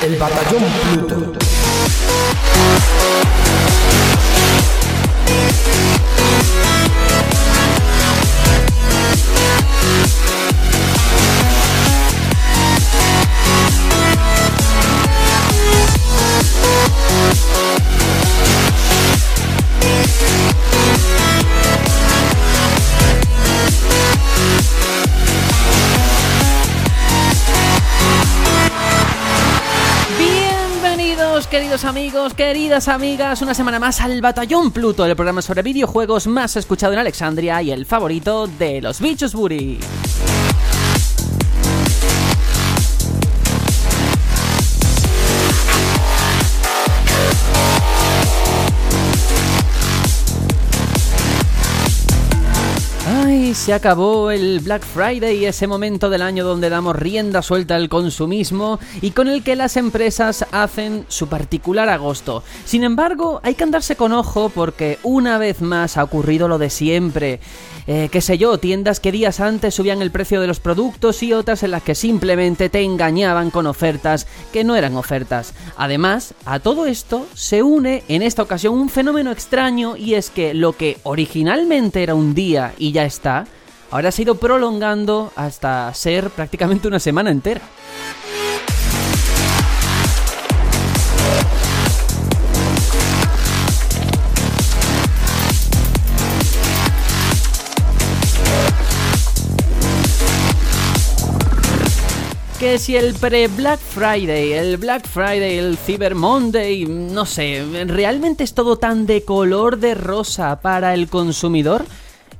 El Batallón Pluto. Queridos amigos, queridas amigas, una semana más al Batallón Pluto, el programa sobre videojuegos más escuchado en Alexandria y el favorito de los bichos Buri. Se acabó el Black Friday, ese momento del año donde damos rienda suelta al consumismo y con el que las empresas hacen su particular agosto. Sin embargo, hay que andarse con ojo porque una vez más ha ocurrido lo de siempre. Eh, qué sé yo, tiendas que días antes subían el precio de los productos y otras en las que simplemente te engañaban con ofertas que no eran ofertas. Además, a todo esto se une en esta ocasión un fenómeno extraño y es que lo que originalmente era un día y ya está, ahora se ha ido prolongando hasta ser prácticamente una semana entera. Que si el pre-Black Friday, el Black Friday, el Cyber Monday, no sé, ¿realmente es todo tan de color de rosa para el consumidor?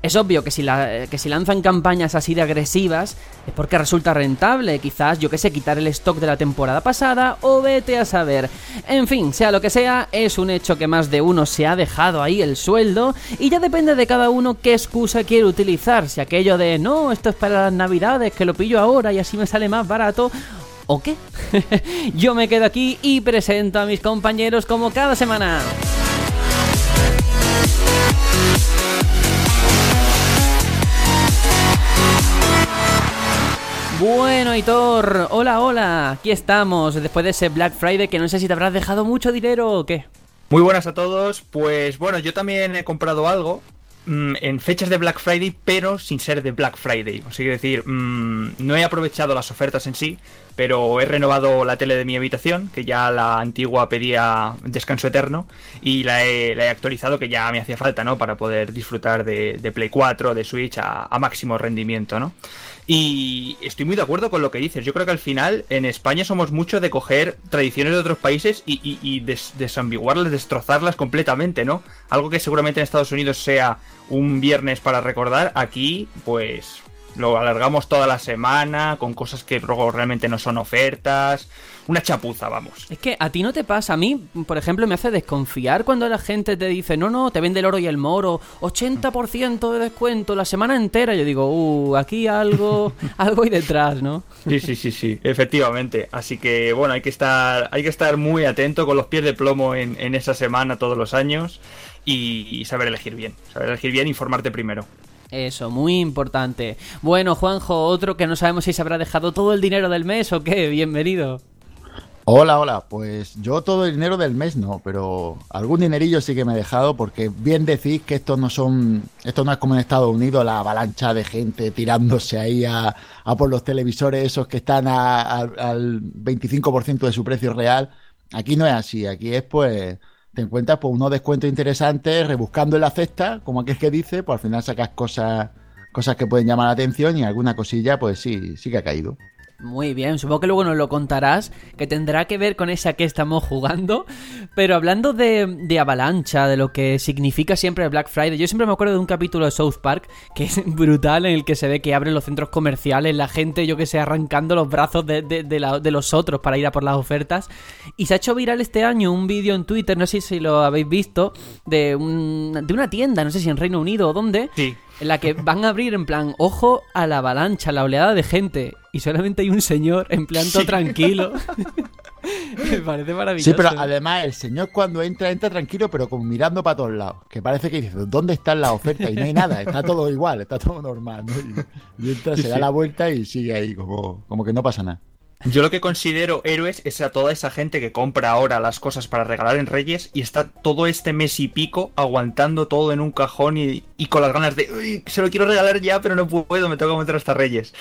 Es obvio que si, que si lanzan campañas así de agresivas es porque resulta rentable, quizás, yo que sé, quitar el stock de la temporada pasada o vete a saber. En fin, sea lo que sea, es un hecho que más de uno se ha dejado ahí el sueldo y ya depende de cada uno qué excusa quiere utilizar, si aquello de no, esto es para las navidades, que lo pillo ahora y así me sale más barato. ¿O qué? yo me quedo aquí y presento a mis compañeros como cada semana. Bueno, Hitor, hola, hola, aquí estamos, después de ese Black Friday que no sé si te habrás dejado mucho dinero o qué. Muy buenas a todos, pues bueno, yo también he comprado algo mmm, en fechas de Black Friday, pero sin ser de Black Friday. O sea, quiero decir, mmm, no he aprovechado las ofertas en sí, pero he renovado la tele de mi habitación, que ya la antigua pedía descanso eterno, y la he, actualizado, que ya me hacía falta, ¿no? Para poder disfrutar de, Play 4, de Switch a máximo rendimiento, ¿no? Y estoy muy de acuerdo con lo que dices. Yo creo que al final en España somos mucho de coger tradiciones de otros países y, y, y des, desambiguarlas, destrozarlas completamente, ¿no? Algo que seguramente en Estados Unidos sea un viernes para recordar, aquí pues lo alargamos toda la semana con cosas que luego realmente no son ofertas. Una chapuza, vamos. Es que a ti no te pasa, a mí, por ejemplo, me hace desconfiar cuando la gente te dice, no, no, te vende el oro y el moro, 80% de descuento la semana entera. Yo digo, uh, aquí algo, algo hay detrás, ¿no? Sí, sí, sí, sí, efectivamente. Así que, bueno, hay que estar, hay que estar muy atento con los pies de plomo en, en esa semana todos los años y, saber elegir bien. Saber elegir bien informarte primero. Eso, muy importante. Bueno, Juanjo, otro que no sabemos si se habrá dejado todo el dinero del mes o qué. Bienvenido. Hola, hola. Pues yo todo el dinero del mes no, pero algún dinerillo sí que me he dejado porque bien decís que esto no son, esto no es como en Estados Unidos la avalancha de gente tirándose ahí a, a por los televisores esos que están a, a, al 25% de su precio real. Aquí no es así, aquí es pues te encuentras pues unos descuentos interesantes rebuscando en la cesta, como aquel que dice, pues al final sacas cosas cosas que pueden llamar la atención y alguna cosilla pues sí, sí que ha caído. Muy bien, supongo que luego nos lo contarás, que tendrá que ver con esa que estamos jugando. Pero hablando de, avalancha, de lo que significa siempre el Black Friday, yo siempre me acuerdo de un capítulo de South Park que es brutal, en el que se ve que abren los centros comerciales, la gente, yo que sé, arrancando los brazos de, de los otros para ir a por las ofertas. Y se ha hecho viral este año un vídeo en Twitter, no sé si lo habéis visto, de, un, de una tienda, no sé si en Reino Unido o dónde. Sí en la que van a abrir en plan, ojo a la avalancha, la oleada de gente, y solamente hay un señor en plan todo sí. tranquilo. Me parece maravilloso. Sí, pero además el señor cuando entra, entra tranquilo, pero como mirando para todos lados. Que parece que dice, ¿dónde están las ofertas? Y no hay nada, está todo igual, está todo normal. ¿no? Y, y, entra, sí, se da la vuelta y sigue ahí, como, como que no pasa nada. Yo lo que considero héroes es a toda esa gente que compra ahora las cosas para regalar en Reyes y está todo este mes y pico aguantando todo en un cajón y, y con las ganas de "Uy, se lo quiero regalar ya, pero no puedo, me tengo que meter hasta Reyes.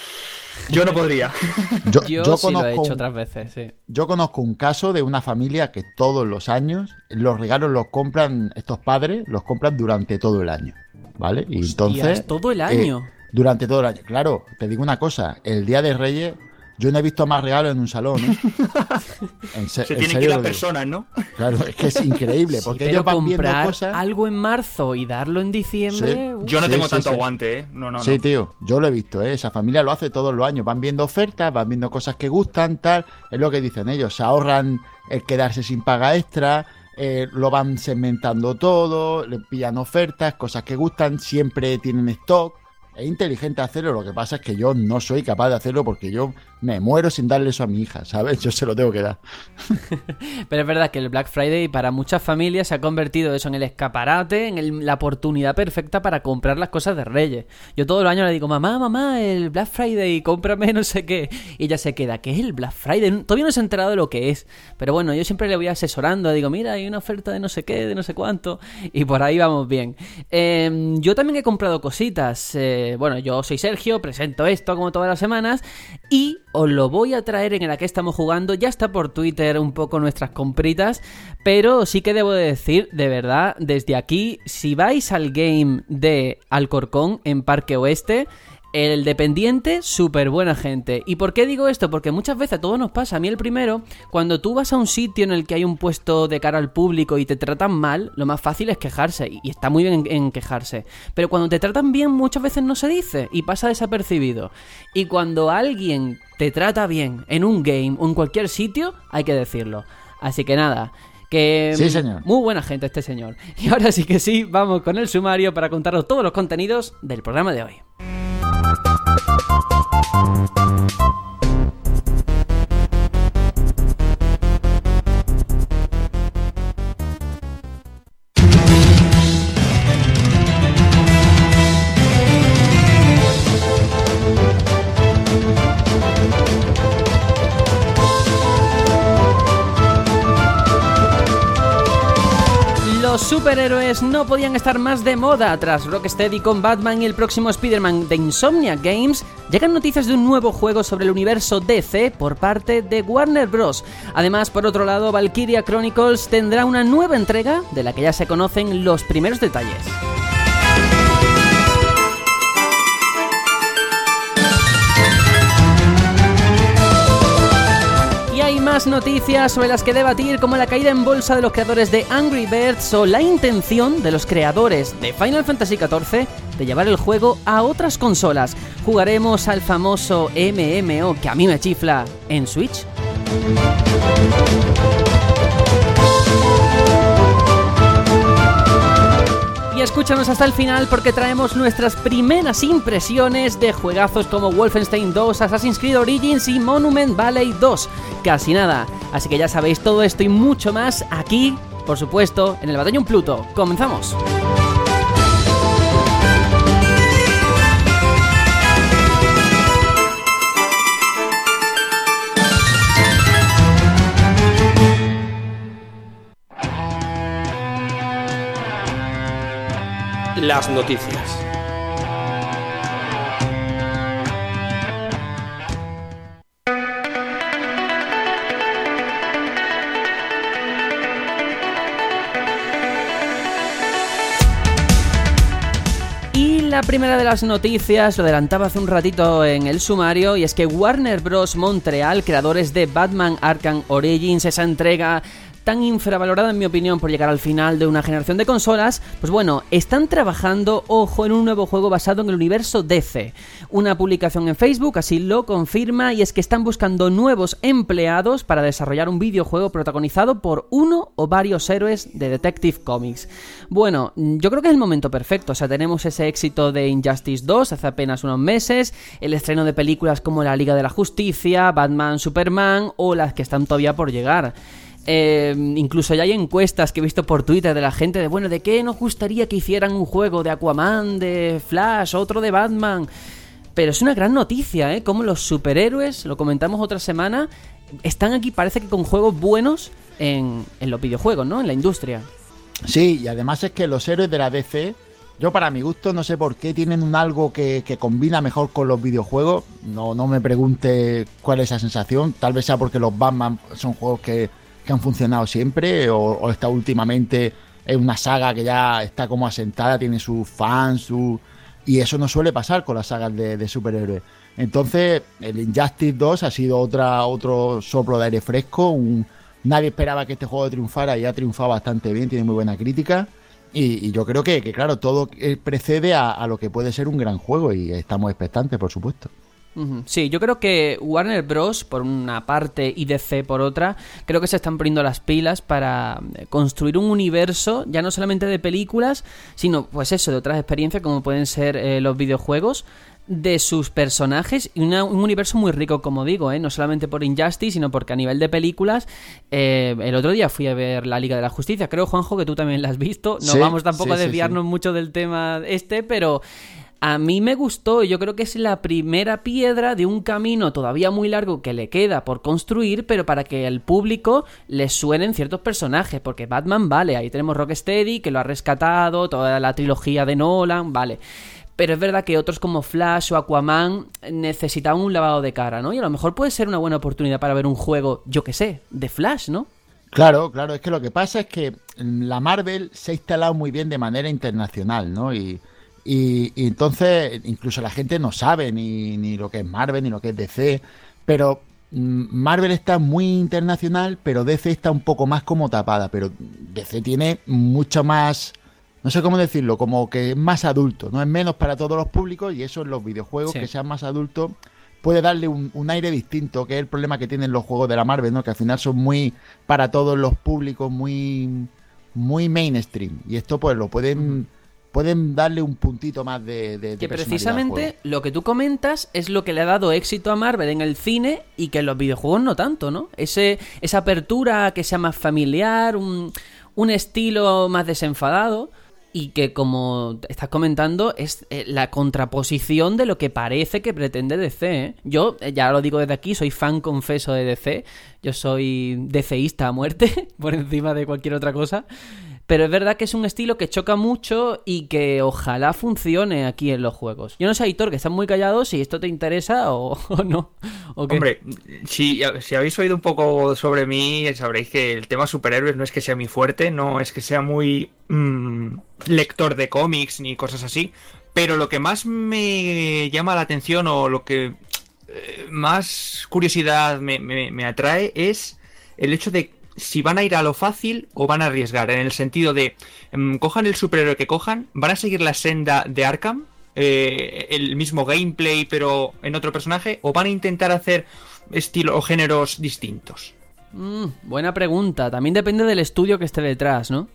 Yo no podría. Yo, Yo, yo sí lo he conozco hecho un- otras veces, sí. Yo conozco un caso de una familia que todos los años los regalos los compran, estos padres los compran durante todo el año, ¿vale? Y entonces... Todo el año. eh, durante todo el año. Claro, te digo una cosa, el Día de Reyes yo no he visto más regalos en un salón. ¿eh? En se- Se en tienen que ir las personas, ¿no? Claro, es que es increíble, Sí, porque pero ellos van viendo cosas... algo en marzo y darlo en diciembre. Sí. Yo no Sí, tengo sí, tanto sí. aguante, ¿eh? No, no, Sí, no. tío, yo lo he visto, ¿eh? esa familia lo hace todos los años, van viendo ofertas, van viendo cosas que gustan, tal, es lo que dicen ellos, se ahorran el quedarse sin paga extra, eh, lo van segmentando todo, le pillan ofertas, cosas que gustan, siempre tienen stock, es inteligente hacerlo, lo que pasa es que yo no soy capaz de hacerlo porque yo me muero sin darle eso a mi hija, ¿sabes? Yo se lo tengo que dar. Pero es verdad que el Black Friday para muchas familias se ha convertido eso en el escaparate, en la oportunidad perfecta para comprar las cosas de Reyes. Yo todo el año le digo, mamá, mamá, el Black Friday, cómprame no sé qué. Y ella se queda, ¿qué es el Black Friday? Todavía no se ha enterado de lo que es. Pero bueno, yo siempre le voy asesorando, digo, mira, hay una oferta de no sé qué, de no sé cuánto. Y por ahí vamos bien. Eh, yo también he comprado cositas. eh, bueno, yo soy Sergio, presento esto como todas las semanas. Y os lo voy a traer en el que estamos jugando. Ya está por Twitter un poco nuestras compritas. Pero sí que debo de decir, de verdad, desde aquí, si vais al game de Alcorcón en Parque Oeste. El dependiente, súper buena gente. ¿Y por qué digo esto? Porque muchas veces a todos nos pasa. A mí el primero, cuando tú vas a un sitio en el que hay un puesto de cara al público y te tratan mal, lo más fácil es quejarse. Y está muy bien en, quejarse. Pero cuando te tratan bien, muchas veces no se dice y pasa desapercibido. Y cuando alguien te trata bien en un game o en cualquier sitio, hay que decirlo. Así que nada. Que Sí, señor. muy buena gente este señor. Y ahora sí que sí, vamos con el sumario para contaros todos los contenidos del programa de hoy. Thank you. Superhéroes no podían estar más de moda tras Rocksteady con Batman y el próximo Spider-Man de Insomnia Games. Llegan noticias de un nuevo juego sobre el universo DC por parte de Warner Bros. Además, por otro lado, Valkyria Chronicles tendrá una nueva entrega de la que ya se conocen los primeros detalles. Noticias sobre las que debatir, como la caída en bolsa de los creadores de Angry Birds o la intención de los creadores de Final Fantasy XIV de llevar el juego a otras consolas. Jugaremos al famoso MMO que a mí me chifla en Switch. Escúchanos hasta el final porque traemos nuestras primeras impresiones de juegazos como Wolfenstein 2, Assassin's Creed Origins y Monument Valley 2. Casi nada. Así que ya sabéis todo esto y mucho más aquí, por supuesto, en el Batallón Pluto. ¡Comenzamos! Las noticias. Y la primera de las noticias, lo adelantaba hace un ratito en el sumario, y es que Warner Bros. Montreal, creadores de Batman Arkham Origins, esa entrega tan infravalorada en mi opinión por llegar al final de una generación de consolas, pues bueno, están trabajando, ojo, en un nuevo juego basado en el universo DC. Una publicación en Facebook así lo confirma y es que están buscando nuevos empleados para desarrollar un videojuego protagonizado por uno o varios héroes de Detective Comics. Bueno, yo creo que es el momento perfecto, o sea, tenemos ese éxito de Injustice 2 hace apenas unos meses, el estreno de películas como La Liga de la Justicia, Batman, Superman o las que están todavía por llegar. Eh, incluso ya hay encuestas que he visto por Twitter de la gente de, bueno, ¿de qué nos gustaría que hicieran un juego de Aquaman, de Flash, otro de Batman? Pero es una gran noticia, ¿eh? Como los superhéroes, lo comentamos otra semana, están aquí, parece que con juegos buenos en, los videojuegos, ¿no? En la industria. Sí, y además es que los héroes de la DC, yo para mi gusto no sé por qué tienen un algo que, que combina mejor con los videojuegos. No, no me pregunte cuál es esa sensación. Tal vez sea porque los Batman son juegos que, que han funcionado siempre o, o está últimamente es una saga que ya está como asentada, tiene sus fans, su... y eso no suele pasar con las sagas de, superhéroes. Entonces, el Injustice 2 ha sido otra, otro soplo de aire fresco. Nadie esperaba que este juego triunfara y ha triunfado bastante bien, tiene muy buena crítica. Y, y yo creo que, que, claro, todo eh, precede a, a, lo que puede ser un gran juego y estamos expectantes, por supuesto. Sí, yo creo que Warner Bros. por una parte y DC por otra, creo que se están poniendo las pilas para eh, construir un universo, ya no solamente de películas, sino pues eso, de otras experiencias como pueden ser eh, los videojuegos, de sus personajes y una, un universo muy rico, como digo, ¿eh? no solamente por Injustice, sino porque a nivel de películas, eh, el otro día fui a ver la Liga de la Justicia, creo, Juanjo, que tú también la has visto, no sí, vamos tampoco sí, a desviarnos sí, mucho del tema este, pero a mí me gustó, yo creo que es la primera piedra de un camino todavía muy largo que le queda por construir, pero para que al público le suenen ciertos personajes, porque Batman, vale, ahí tenemos Rocksteady, que lo ha rescatado, toda la trilogía de Nolan, vale. Pero es verdad que otros como Flash o Aquaman necesitaban un lavado de cara, ¿no? Y a lo mejor puede ser una buena oportunidad para ver un juego, yo que sé, de Flash, ¿no? Claro, claro, es que lo que pasa es que la Marvel se ha instalado muy bien de manera internacional, ¿no? Y, y, y, entonces incluso la gente no sabe ni, ni, lo que es Marvel ni lo que es DC, pero mm, Marvel está muy internacional, pero DC está un poco más como tapada, pero DC tiene mucho más, no sé cómo decirlo, como que es más adulto, no es menos para todos los públicos y eso en los videojuegos sí. que sean más adultos puede darle un, un, aire distinto, que es el problema que tienen los juegos de la Marvel, ¿no? Que al final son muy para todos los públicos, muy muy mainstream y esto pues lo pueden pueden darle un puntito más de, de, de que precisamente lo que tú comentas es lo que le ha dado éxito a Marvel en el cine y que en los videojuegos no tanto, ¿no? Ese, esa apertura que sea más familiar, un, un estilo más desenfadado y que como estás comentando es eh, la contraposición de lo que parece que pretende DC. ¿eh? Yo, eh, ya lo digo desde aquí, soy fan confeso de DC, yo soy DCista a muerte, por encima de cualquier otra cosa. Pero es verdad que es un estilo que choca mucho y que ojalá funcione aquí en los juegos. Yo no sé, Aitor, que están muy callados, si esto te interesa o, no. ¿o Hombre, si, si, habéis oído un poco sobre mí, sabréis que el tema superhéroes no es que sea mi fuerte, no es que sea muy mmm, lector de cómics ni cosas así. Pero lo que más me llama la atención o lo que eh, más curiosidad me, me, me atrae es el hecho de si van a ir a lo fácil o van a arriesgar, en el sentido de um, cojan el superhéroe que cojan, van a seguir la senda de Arkham, eh, el mismo gameplay pero en otro personaje, o van a intentar hacer estilo o géneros distintos. Mm, buena pregunta, también depende del estudio que esté detrás, ¿no?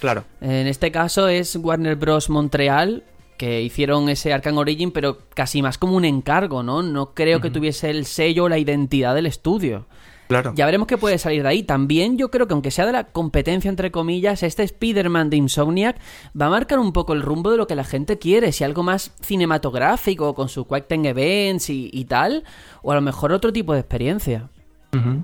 Claro. En este caso es Warner Bros. Montreal, que hicieron ese Arkham Origin, pero casi más como un encargo, ¿no? No creo uh -huh. que tuviese el sello o la identidad del estudio. Claro. Ya veremos qué puede salir de ahí. También yo creo que aunque sea de la competencia entre comillas, este Spider-Man de Insomniac va a marcar un poco el rumbo de lo que la gente quiere. Si algo más cinematográfico, con su Quick Time Events y, y, tal, o a lo mejor otro tipo de experiencia. Uh -huh.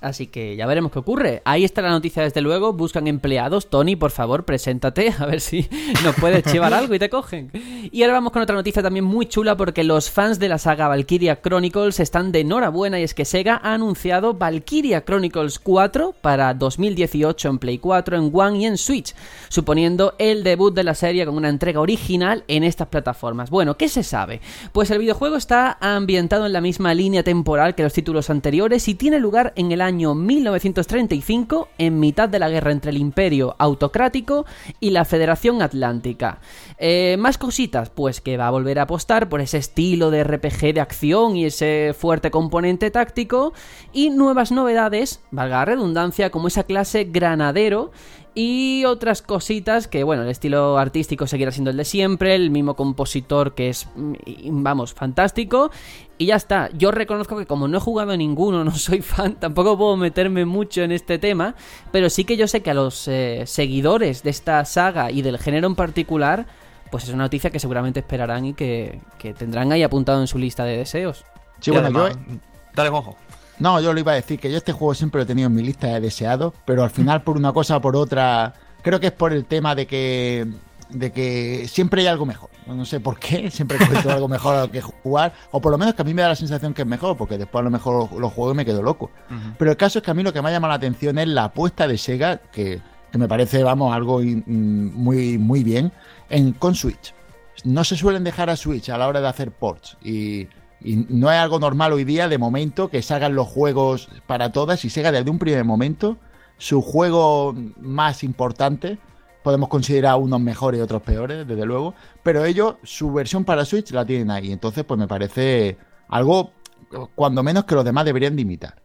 Así que ya veremos qué ocurre. Ahí está la noticia desde luego. Buscan empleados. Tony, por favor, preséntate. A ver si nos puedes llevar algo y te cogen. Y ahora vamos con otra noticia también muy chula porque los fans de la saga Valkyria Chronicles están de enhorabuena y es que Sega ha anunciado Valkyria Chronicles 4 para 2018 en Play 4, en One y en Switch, suponiendo el debut de la serie con una entrega original en estas plataformas. Bueno, ¿qué se sabe? Pues el videojuego está ambientado en la misma línea temporal que los títulos anteriores y tiene lugar en el año año 1935, en mitad de la guerra entre el Imperio Autocrático y la Federación Atlántica. Eh, más cositas, pues que va a volver a apostar por ese estilo de RPG de acción y ese fuerte componente táctico, y nuevas novedades, valga la redundancia, como esa clase granadero y otras cositas que, bueno, el estilo artístico seguirá siendo el de siempre, el mismo compositor que es, mm, vamos, fantástico. Y ya está, yo reconozco que como no he jugado a ninguno, no soy fan, tampoco puedo meterme mucho en este tema, pero sí que yo sé que a los eh, seguidores de esta saga y del género en particular, pues es una noticia que seguramente esperarán y que, que tendrán ahí apuntado en su lista de deseos. Sí, bueno, además- yo, Dale, Juanjo. No, yo lo iba a decir, que yo este juego siempre lo he tenido en mi lista de deseados, pero al final por una cosa o por otra, creo que es por el tema de que de que siempre hay algo mejor. No sé por qué, siempre encuentro algo mejor a lo que jugar, o por lo menos que a mí me da la sensación que es mejor, porque después a lo mejor lo juego y me quedo loco. Pero el caso es que a mí lo que me ha llamado la atención es la apuesta de Sega, que, que me parece, vamos, algo in- muy, muy bien, en, con Switch. No se suelen dejar a Switch a la hora de hacer ports y, y no es algo normal hoy día, de momento, que salgan los juegos para todas. Y Sega desde un primer momento, su juego más importante, podemos considerar unos mejores y otros peores, desde luego, pero ellos, su versión para Switch la tienen ahí, entonces pues me parece algo, cuando menos que los demás deberían de imitar.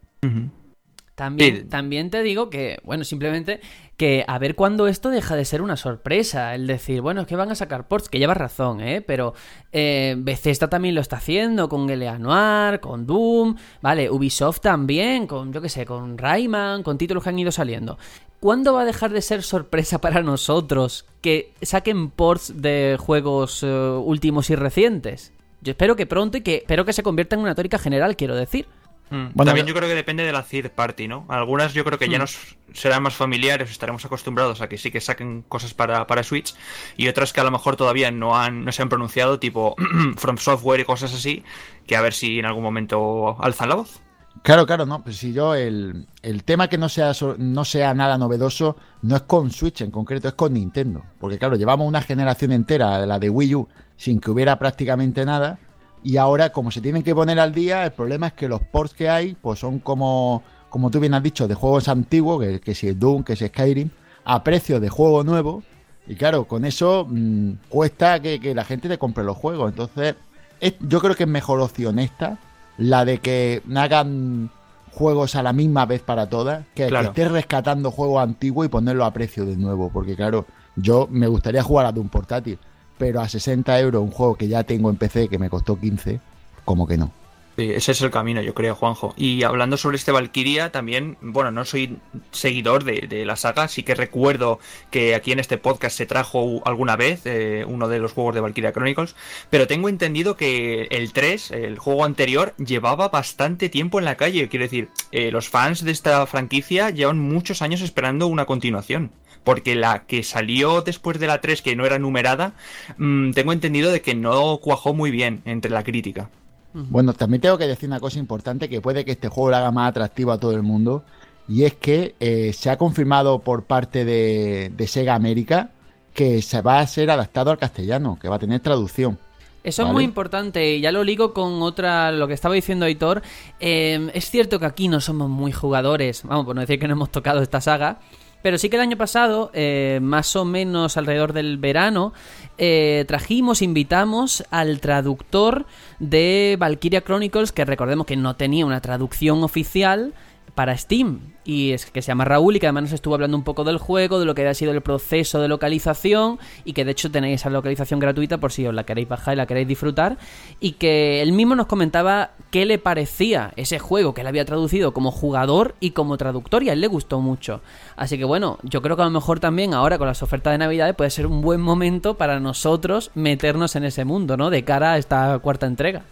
También, Sí. también te digo que, bueno, simplemente que a ver cuándo esto deja de ser una sorpresa. El decir, bueno, es que van a sacar ports, que llevas razón, ¿eh? Pero eh, Bethesda también lo está haciendo con L.A. Noir, con Doom, ¿vale? Ubisoft también, con, yo qué sé, con Rayman, con títulos que han ido saliendo. ¿Cuándo va a dejar de ser sorpresa para nosotros que saquen ports de juegos eh, últimos y recientes? Yo espero que pronto y que espero que se convierta en una tórica general, quiero decir. Mm. Bueno, También yo- creo que depende de la third party, ¿no? Algunas yo creo que ya nos serán más familiares, estaremos acostumbrados a que sí que saquen cosas para, para Switch, y otras que a lo mejor todavía no han no se han pronunciado, tipo From Software y cosas así, que a ver si en algún momento alzan la voz. Claro, claro, no. Pues si yo el, el tema que no sea no sea nada novedoso no es con Switch en concreto, es con Nintendo. Porque claro, llevamos una generación entera, la de Wii U, sin que hubiera prácticamente nada. Y ahora, como se tienen que poner al día, el problema es que los ports que hay, pues son como, como tú bien has dicho, de juegos antiguos, que, que si es Doom, que si es Skyrim, a precio de juego nuevo. Y claro, con eso mm, cuesta que, que la gente te compre los juegos. Entonces, es- yo creo que es mejor opción esta, la de que hagan juegos a la misma vez para todas, que, Claro. que estés rescatando juegos antiguos y ponerlo a precio de nuevo. Porque claro, yo me gustaría jugar a un portátil, pero a 60 euros un juego que ya tengo en PC que me costó 15, como que no. Sí, ese es el camino, yo creo, Juanjo. Y hablando sobre este Valkyria, también, bueno, no soy seguidor de, de la saga, sí que recuerdo que aquí en este podcast se trajo alguna vez eh, uno de los juegos de Valkyria Chronicles, pero tengo entendido que el 3, el juego anterior, llevaba bastante tiempo en la calle. Quiero decir, eh, los fans de esta franquicia llevan muchos años esperando una continuación. Porque la que salió después de la 3, que no era numerada, mm, tengo entendido de que no cuajó muy bien entre la crítica. Bueno, también tengo que decir una cosa importante que puede que este juego lo haga más atractivo a todo el mundo. Y es que eh, se ha confirmado por parte de, de Sega América que se va a ser adaptado al castellano, que va a tener traducción. Eso es muy importante y ya lo ligo con otra, lo que estaba diciendo Aitor. Eh, es cierto que aquí no somos muy jugadores, vamos, por no decir que no hemos tocado esta saga, pero sí que el año pasado, eh, más o menos alrededor del verano, eh, trajimos, invitamos al traductor de Valkyria Chronicles, que recordemos que no tenía una traducción oficial para Steam. Y es que se llama Raúl y que además nos estuvo hablando un poco del juego, de lo que había sido el proceso de localización y que de hecho tenéis esa localización gratuita por si os la queréis bajar y la queréis disfrutar. Y que él mismo nos comentaba qué le parecía ese juego que él había traducido como jugador y como traductor y a él le gustó mucho. Así que bueno, yo creo que a lo mejor también ahora con las ofertas de Navidad puede ser un buen momento para nosotros meternos en ese mundo, ¿no? De cara a esta cuarta entrega.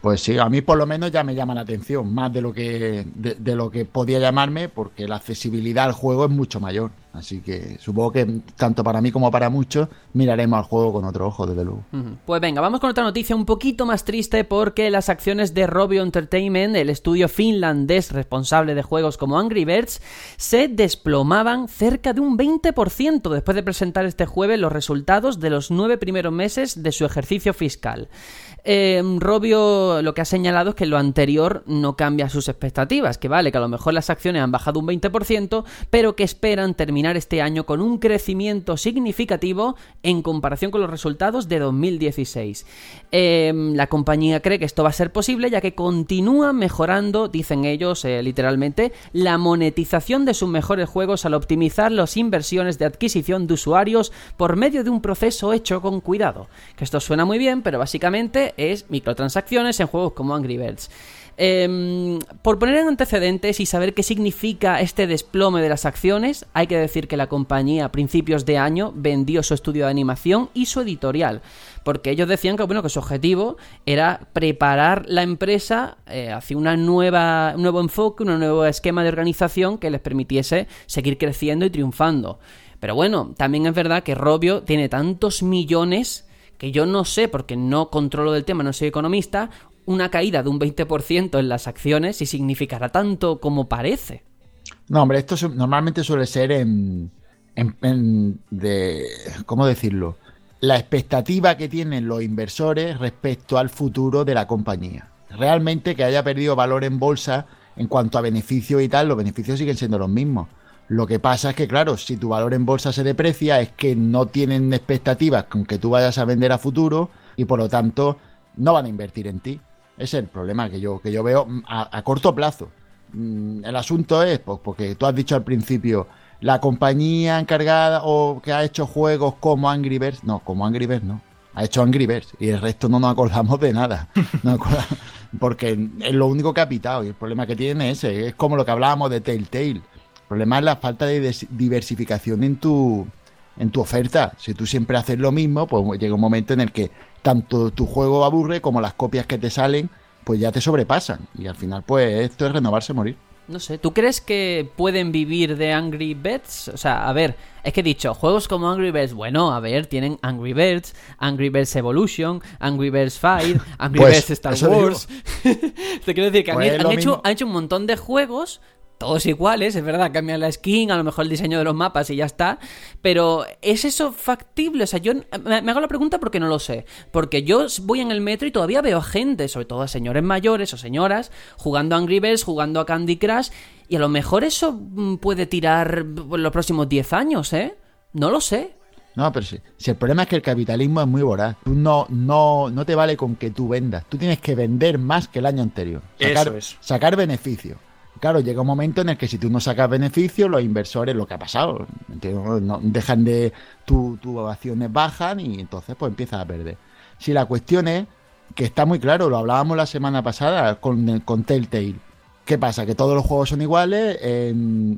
Pues sí, a mí por lo menos ya me llama la atención, más de lo que de, lo que podía llamarme, porque la accesibilidad al juego es mucho mayor. Así que supongo que tanto para mí como para muchos miraremos al juego con otro ojo, desde luego. Pues venga, vamos con otra noticia un poquito más triste porque las acciones de Robio Entertainment, el estudio finlandés responsable de juegos como Angry Birds, se desplomaban cerca de un 20% después de presentar este jueves los resultados de los nueve primeros meses de su ejercicio fiscal. Eh, Robio lo que ha señalado es que lo anterior no cambia sus expectativas, que vale, que a lo mejor las acciones han bajado un 20%, pero que esperan terminar este año con un crecimiento significativo en comparación con los resultados de 2016. Eh, la compañía cree que esto va a ser posible ya que continúa mejorando, dicen ellos eh, literalmente, la monetización de sus mejores juegos al optimizar las inversiones de adquisición de usuarios por medio de un proceso hecho con cuidado. Que esto suena muy bien, pero básicamente es microtransacciones en juegos como Angry Birds. Em, por poner en antecedentes y saber qué significa este desplome de las acciones, hay que decir que la compañía a principios de año vendió su estudio de animación y su editorial, porque ellos decían que, bueno, que su objetivo era preparar la empresa eh, hacia una nueva, un nuevo enfoque, un nuevo esquema de organización que les permitiese seguir creciendo y triunfando. Pero bueno, también es verdad que Robio tiene tantos millones que yo no sé, porque no controlo del tema, no soy economista, una caída de un 20% en las acciones y significará tanto como parece. No, hombre, esto normalmente suele ser en, en, de, ¿cómo decirlo? La expectativa que tienen los inversores respecto al futuro de la compañía. Realmente que haya perdido valor en bolsa en cuanto a beneficios y tal, los beneficios siguen siendo los mismos. Lo que pasa es que, claro, si tu valor en bolsa se deprecia, es que no tienen expectativas con que tú vayas a vender a futuro y por lo tanto no van a invertir en ti. Ese es el problema que yo, que yo veo mm, a, corto plazo. Mm, el asunto es, pues, porque tú has dicho al principio, la compañía encargada o que ha hecho juegos como Angry Birds, no, como Angry Birds no, ha hecho Angry Birds y el resto no nos acordamos de nada. porque es lo único que ha pitado y el problema que tiene es ese, es como lo que hablábamos de Telltale. El problema es la falta de diversificación en tu, en tu oferta. Si tú siempre haces lo mismo, pues llega un momento en el que tanto tu juego aburre como las copias que te salen, pues ya te sobrepasan. Y al final, pues esto es renovarse, morir. No sé, ¿tú crees que pueden vivir de Angry Birds? O sea, a ver, es que he dicho, juegos como Angry Birds, bueno, a ver, tienen Angry Birds, Angry Birds Evolution, Angry Birds Fire, Angry pues, Birds Star Wars. Te quiero decir que han, pues hecho, han hecho un montón de juegos todos iguales, es verdad, cambian la skin, a lo mejor el diseño de los mapas y ya está, pero ¿es eso factible? O sea, yo me hago la pregunta porque no lo sé, porque yo voy en el metro y todavía veo gente, sobre todo a señores mayores o señoras, jugando a Angry Birds, jugando a Candy Crush, y a lo mejor eso mm, puede tirar los próximos 10 años, ¿eh? No lo sé. No, pero sí. Si el problema es que el capitalismo es muy voraz. Tú no, no, no te vale con que tú vendas. Tú tienes que vender más que el año anterior. Sacar, Eso sacar beneficio. Claro, llega un momento en el que si tú no sacas beneficios, los inversores, lo que ha pasado, no, dejan de, tus acciones bajan y entonces pues empiezas a perder. Si la cuestión es que está muy claro, lo hablábamos la semana pasada con, Telltale. ¿Qué pasa? Que todos los juegos son iguales,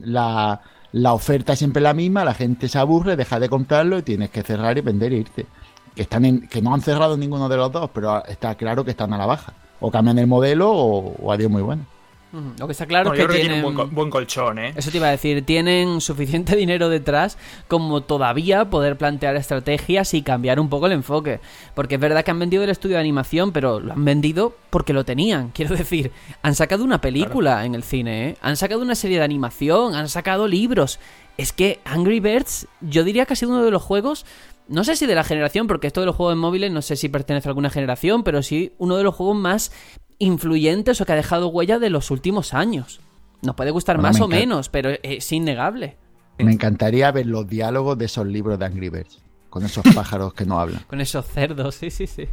la, la oferta es siempre la misma, la gente se aburre, deja de comprarlo y tienes que cerrar y vender e irte. Que, están en, que no han cerrado ninguno de los dos, pero está claro que están a la baja. O cambian el modelo o, o adiós muy bueno. Lo que está claro es que, tienen, un buen, colchón, ¿eh? Eso te iba a decir, tienen suficiente dinero detrás como todavía poder plantear estrategias y cambiar un poco el enfoque. Porque es verdad que han vendido el estudio de animación, pero lo han vendido porque lo tenían. Quiero decir, han sacado una película en el cine, ¿eh? Han sacado una serie de animación, han sacado libros. Es que Angry Birds, yo diría que ha sido uno de los juegos no sé si de la generación, porque esto de los juegos móviles no sé si pertenece a alguna generación, pero sí uno de los juegos más influyentes o que ha dejado huella de los últimos años. Nos puede gustar más o menos, pero es innegable. Me encantaría ver los diálogos de esos libros de Angry Birds con esos pájaros que no hablan. con esos cerdos, sí, sí, sí.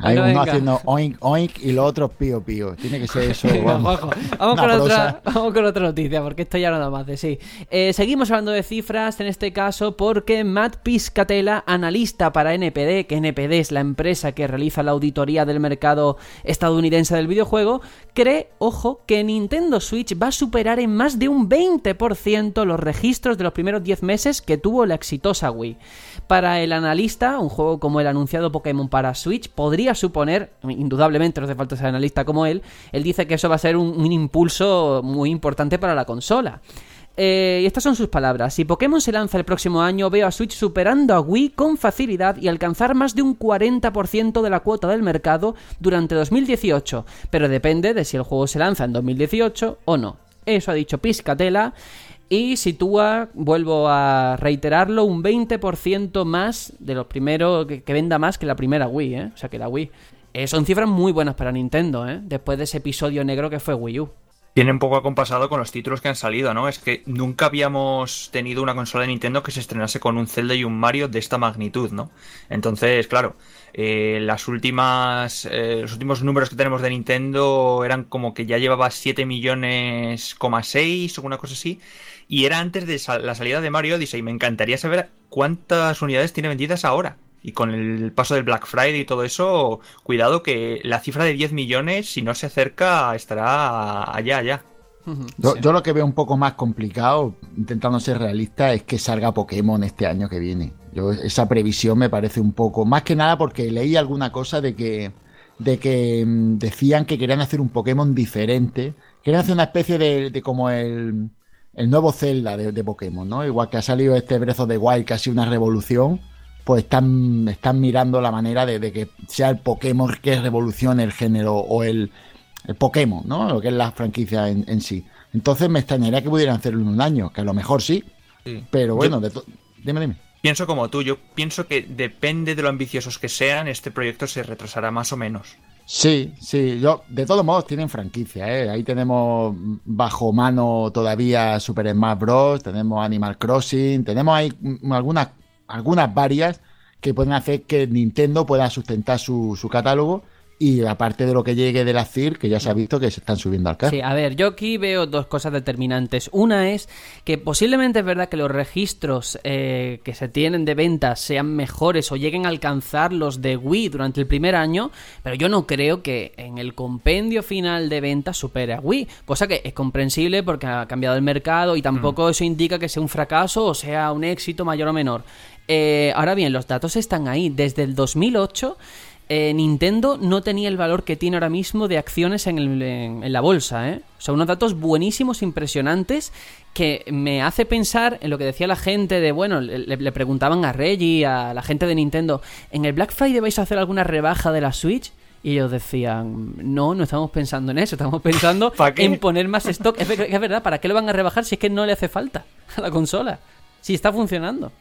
Hay uno haciendo oink, oink y los otros pío, pío. Tiene que ser eso. Vamos, con otra, vamos, con otra, noticia, porque esto ya no da más de sí. Eh, seguimos hablando de cifras, en este caso, porque Matt Piscatella, analista para NPD, que NPD es la empresa que realiza la auditoría del mercado estadounidense del videojuego, cree, ojo, que Nintendo Switch va a superar en más de un 20% los registros de los primeros 10 meses que tuvo la exitosa Wii. Para el analista, un juego como el anunciado Pokémon para Switch podría suponer, indudablemente no hace falta ser analista como él, él dice que eso va a ser un, impulso muy importante para la consola. Eh, y estas son sus palabras. Si Pokémon se lanza el próximo año, veo a Switch superando a Wii con facilidad y alcanzar más de un 40% de la cuota del mercado durante 2018. Pero depende de si el juego se lanza en 2018 o no. Eso ha dicho Piscatela y sitúa, vuelvo a reiterarlo, un 20% más de los primeros, que, venda más que la primera Wii, ¿eh? O sea, que la Wii. Eh, son cifras muy buenas para Nintendo, ¿eh? Después de ese episodio negro que fue Wii U. Tiene un poco acompasado con los títulos que han salido, ¿no? Es que nunca habíamos tenido una consola de Nintendo que se estrenase con un Zelda y un Mario de esta magnitud, ¿no? Entonces, claro, eh, las últimas, eh, los últimos números que tenemos de Nintendo eran como que ya llevaba 7 millones, 6 o una cosa así. Y era antes de la salida de Mario Odyssey. Me encantaría saber cuántas unidades tiene vendidas ahora. Y con el paso del Black Friday y todo eso, cuidado que la cifra de 10 millones, si no se acerca, estará allá, allá. Yo, yo, lo que veo un poco más complicado, intentando ser realista, es que salga Pokémon este año que viene. Yo, esa previsión me parece un poco, más que nada porque leí alguna cosa de que, de que mm, decían que querían hacer un Pokémon diferente, querían hacer una especie de, de como el, el, nuevo Zelda de, de, Pokémon, ¿no? Igual que ha salido este Breath de Wild, casi una revolución, pues están, están mirando la manera de, de que sea el Pokémon que revolucione el género o el el Pokémon, ¿no? Lo que es la franquicia en, en, sí. Entonces me extrañaría que pudieran hacerlo en un año, que a lo mejor sí. sí. Pero bueno, yo, de dime, dime. Pienso como tú, yo pienso que depende de lo ambiciosos que sean, este proyecto se retrasará más o menos. Sí, sí, yo, de todos modos tienen franquicia, ¿eh? Ahí tenemos bajo mano todavía Super Smash Bros., tenemos Animal Crossing, tenemos ahí algunas, algunas varias que pueden hacer que Nintendo pueda sustentar su, su catálogo y aparte de lo que llegue de la CIR, que ya se ha visto que se están subiendo al carro. Sí, a ver, yo aquí veo dos cosas determinantes. Una es que posiblemente es verdad que los registros eh, que se tienen de ventas sean mejores o lleguen a alcanzar los de Wii durante el primer año, pero yo no creo que en el compendio final de ventas supere a Wii, cosa que es comprensible porque ha cambiado el mercado y tampoco mm. eso indica que sea un fracaso o sea un éxito mayor o menor. Eh, ahora bien, los datos están ahí. Desde el 2008 eh, Nintendo no tenía el valor que tiene ahora mismo de acciones en, el, en, en la bolsa, ¿eh? O sea, unos datos buenísimos, impresionantes, que me hace pensar en lo que decía la gente de, bueno, le, le, preguntaban a Reggie, a la gente de Nintendo, ¿en el Black Friday vais a hacer alguna rebaja de la Switch? Y ellos decían, no, no estamos pensando en eso, estamos pensando en poner más stock. Es, es verdad, ¿para qué lo van a rebajar si es que no le hace falta a la consola? Si está funcionando.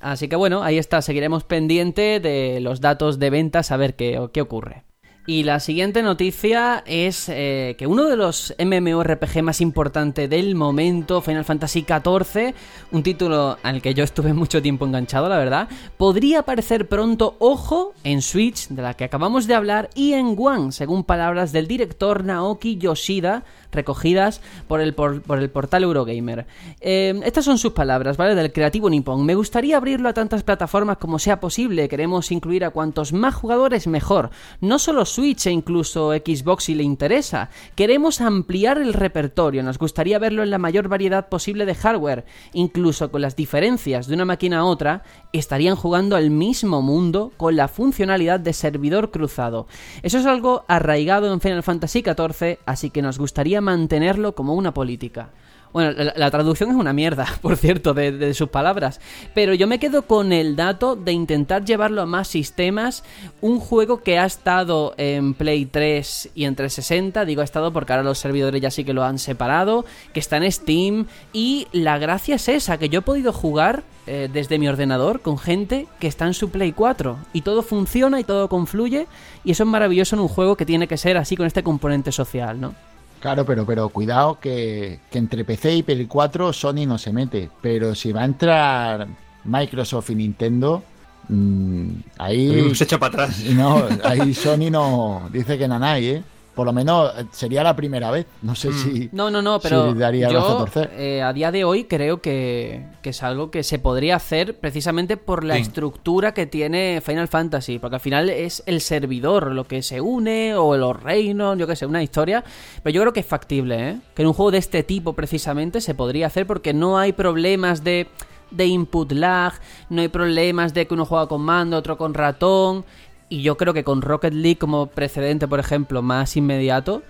Así que bueno, ahí está, seguiremos pendiente de los datos de ventas a ver qué, qué ocurre. Y la siguiente noticia es eh, que uno de los MMORPG más importantes del momento, Final Fantasy XIV, un título al que yo estuve mucho tiempo enganchado, la verdad, podría aparecer pronto, ojo, en Switch, de la que acabamos de hablar, y en One, según palabras del director Naoki Yoshida, recogidas por el, por, por el portal Eurogamer. Eh, estas son sus palabras, ¿vale? Del creativo nipón. Me gustaría abrirlo a tantas plataformas como sea posible. Queremos incluir a cuantos más jugadores mejor. No solo Switch e incluso Xbox si le interesa. Queremos ampliar el repertorio. Nos gustaría verlo en la mayor variedad posible de hardware. Incluso con las diferencias de una máquina a otra, estarían jugando al mismo mundo con la funcionalidad de servidor cruzado. Eso es algo arraigado en Final Fantasy XIV, así que nos gustaría mantenerlo como una política. Bueno, la, traducción es una mierda, por cierto, de, de, sus palabras. Pero yo me quedo con el dato de intentar llevarlo a más sistemas. Un juego que ha estado en Play 3 y en 360. Digo ha estado porque ahora los servidores ya sí que lo han separado. Que está en Steam. Y la gracia es esa, que yo he podido jugar eh, desde mi ordenador con gente que está en su Play 4. Y todo funciona y todo confluye. Y eso es maravilloso en un juego que tiene que ser así con este componente social, ¿no? Claro, pero, pero cuidado que, que, entre PC y Play 4 Sony no se mete. Pero si va a entrar Microsoft y Nintendo, mmm, ahí... Se echa para atrás. No, ahí Sony no dice que nanay, ¿eh? Por lo menos sería la primera vez. No sé mm. si. No, no, no, pero. Si daría yo, eh, a día de hoy creo que, que, es algo que se podría hacer precisamente por la sí. estructura que tiene Final Fantasy. Porque al final es el servidor lo que se une, o los reinos, yo que sé, una historia. Pero yo creo que es factible, ¿eh? Que en un juego de este tipo precisamente se podría hacer porque no hay problemas de de input lag, no hay problemas de que uno juega con mando, otro con ratón. Y yo creo que con Rocket League como precedente, por ejemplo, más inmediato,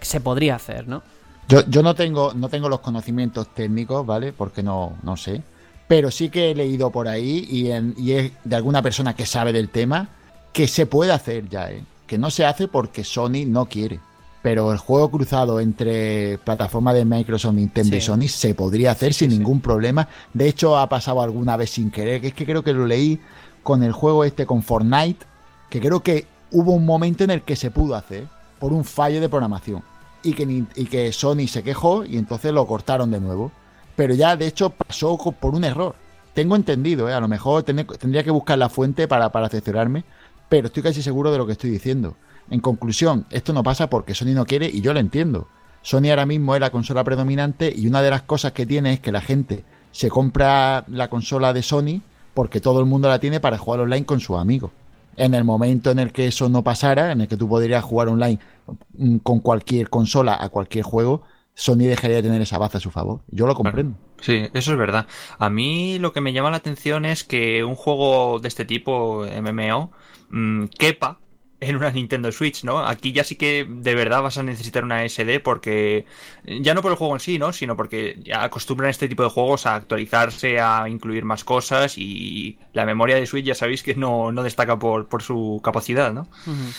se podría hacer, ¿no? Yo, yo no tengo no tengo los conocimientos técnicos, ¿vale? Porque no, no sé. Pero sí que he leído por ahí y, en, y es de alguna persona que sabe del tema que se puede hacer ya, ¿eh? Que no se hace porque Sony no quiere. Pero el juego cruzado entre plataforma de Microsoft, Nintendo sí. y Sony se podría hacer sí, sin sí. ningún problema. De hecho, ha pasado alguna vez sin querer, que es que creo que lo leí con el juego este, con Fortnite, que creo que hubo un momento en el que se pudo hacer por un fallo de programación y que, y que Sony se quejó y entonces lo cortaron de nuevo. Pero ya de hecho pasó por un error. Tengo entendido, ¿eh? a lo mejor tendría que buscar la fuente para, para asesorarme, pero estoy casi seguro de lo que estoy diciendo. En conclusión, esto no pasa porque Sony no quiere y yo lo entiendo. Sony ahora mismo es la consola predominante y una de las cosas que tiene es que la gente se compra la consola de Sony porque todo el mundo la tiene para jugar online con sus amigos. En el momento en el que eso no pasara, en el que tú podrías jugar online mm, con cualquier consola a cualquier juego, Sony dejaría de tener esa base a su favor. Yo lo comprendo. Sí, eso es verdad. A mí lo que me llama la atención es que un juego de este tipo, MMO, mmm, quepa en una Nintendo Switch, ¿no? Aquí ya sí que de verdad vas a necesitar una SD porque ya no por el juego en sí, ¿no? Sino porque ya acostumbran este tipo de juegos a actualizarse, a incluir más cosas y la memoria de Switch ya sabéis que no, no destaca por, por, su capacidad, ¿no?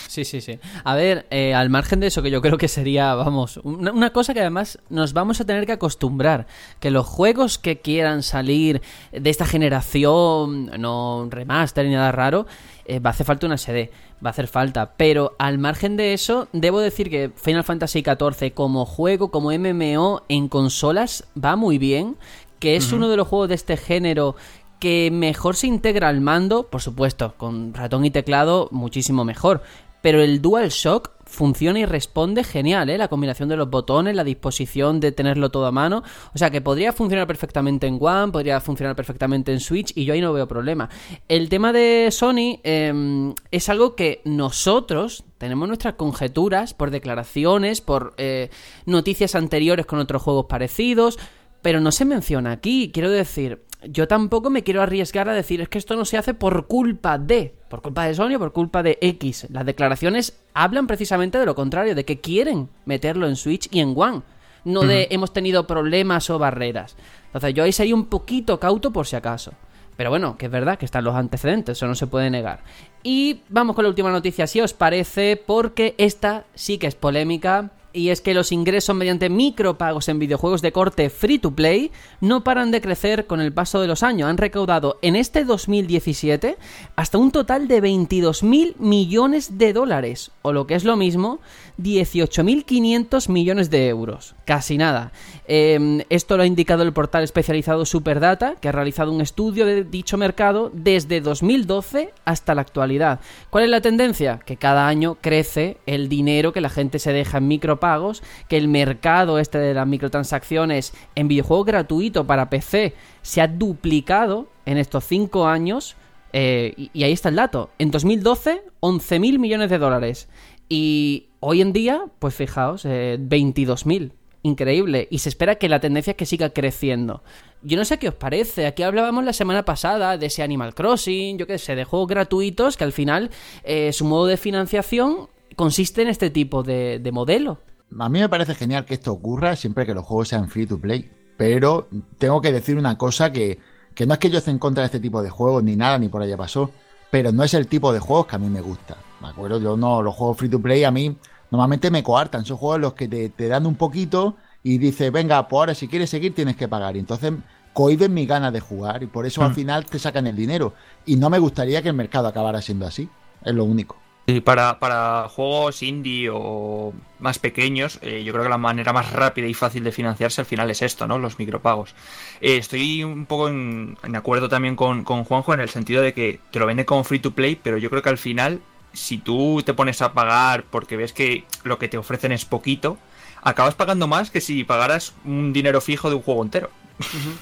Sí, sí, sí. A ver, eh, al margen de eso que yo creo que sería, vamos, una, una, cosa que además nos vamos a tener que acostumbrar, que los juegos que quieran salir de esta generación, no remaster ni nada raro, eh, va a hacer falta una SD, va a hacer falta. Pero al margen de eso, debo decir que Final Fantasy XIV como juego, como MMO en consolas, va muy bien. Que es uh -huh. uno de los juegos de este género que mejor se integra al mando, por supuesto, con ratón y teclado muchísimo mejor. Pero el DualShock funciona y responde genial, ¿eh? La combinación de los botones, la disposición de tenerlo todo a mano. O sea que podría funcionar perfectamente en One, podría funcionar perfectamente en Switch y yo ahí no veo problema. El tema de Sony eh, es algo que nosotros tenemos nuestras conjeturas por declaraciones, por eh, noticias anteriores con otros juegos parecidos, pero no se menciona aquí. Quiero decir, yo tampoco me quiero arriesgar a decir es que esto no se hace por culpa de, por culpa de Sony o por culpa de X. Las declaraciones hablan precisamente de lo contrario, de que quieren meterlo en Switch y en One, no de uh -huh. hemos tenido problemas o barreras. Entonces yo ahí sería un poquito cauto por si acaso. Pero bueno, que es verdad que están los antecedentes, eso no se puede negar. Y vamos con la última noticia, si os parece, porque esta sí que es polémica y es que los ingresos mediante micropagos en videojuegos de corte free to play no paran de crecer con el paso de los años. Han recaudado en este 2017 hasta un total de 22.000 millones de dólares, o lo que es lo mismo, 18.500 millones de euros. Casi nada. Eh, esto lo ha indicado el portal especializado Superdata, que ha realizado un estudio de dicho mercado desde 2012 hasta la actualidad. ¿Cuál es la tendencia? Que cada año crece el dinero que la gente se deja en micropagos, que el mercado este de las microtransacciones en videojuegos gratuito para PC se ha duplicado en estos 5 años. Eh, y, y ahí está el dato. En 2012, 11.000 millones de dólares. Y hoy en día, pues fijaos, eh, 22.000. Increíble. Y se espera que la tendencia es que siga creciendo. Yo no sé qué os parece. Aquí hablábamos la semana pasada de ese Animal Crossing, yo qué sé, de juegos gratuitos que al final eh, su modo de financiación consiste en este tipo de, de modelo. A mí me parece genial que esto ocurra siempre que los juegos sean free to play. Pero tengo que decir una cosa que, que no es que yo esté en contra de este tipo de juegos ni nada, ni por allá pasó. Pero no es el tipo de juegos que a mí me gusta. ¿Me acuerdo? Yo no, los juegos free to play a mí normalmente me coartan. Son juegos los que te, te dan un poquito y dices, venga, pues ahora si quieres seguir tienes que pagar. Y entonces cohiben mi ganas de jugar y por eso mm. al final te sacan el dinero. Y no me gustaría que el mercado acabara siendo así. Es lo único. Sí, para, para juegos indie o más pequeños, eh, yo creo que la manera más rápida y fácil de financiarse al final es esto, ¿no? Los micropagos. Eh, estoy un poco en, en acuerdo también con, con, Juanjo en el sentido de que te lo vende como free to play, pero yo creo que al final, si tú te pones a pagar porque ves que lo que te ofrecen es poquito, acabas pagando más que si pagaras un dinero fijo de un juego entero.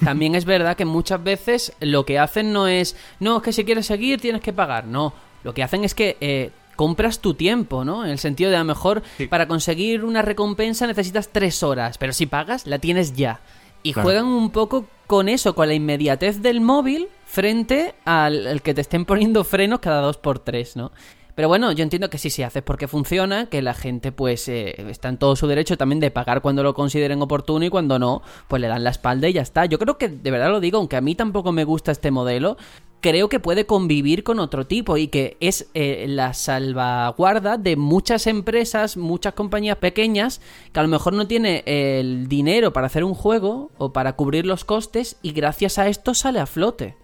También es verdad que muchas veces lo que hacen no es, no, es que si quieres seguir tienes que pagar, no. Lo que hacen es que eh, compras tu tiempo, ¿no? En el sentido de a lo mejor sí. para conseguir una recompensa necesitas tres horas, pero si pagas la tienes ya. Y claro. juegan un poco con eso, con la inmediatez del móvil frente al, al, que te estén poniendo frenos cada dos por tres, ¿no? Pero bueno, yo entiendo que sí se hace porque funciona, que la gente pues eh, está en todo su derecho también de pagar cuando lo consideren oportuno y cuando no, pues le dan la espalda y ya está. Yo creo que de verdad lo digo, aunque a mí tampoco me gusta este modelo, creo que puede convivir con otro tipo y que es eh, la salvaguarda de muchas empresas, muchas compañías pequeñas que a lo mejor no tiene el dinero para hacer un juego o para cubrir los costes y gracias a esto sale a flote.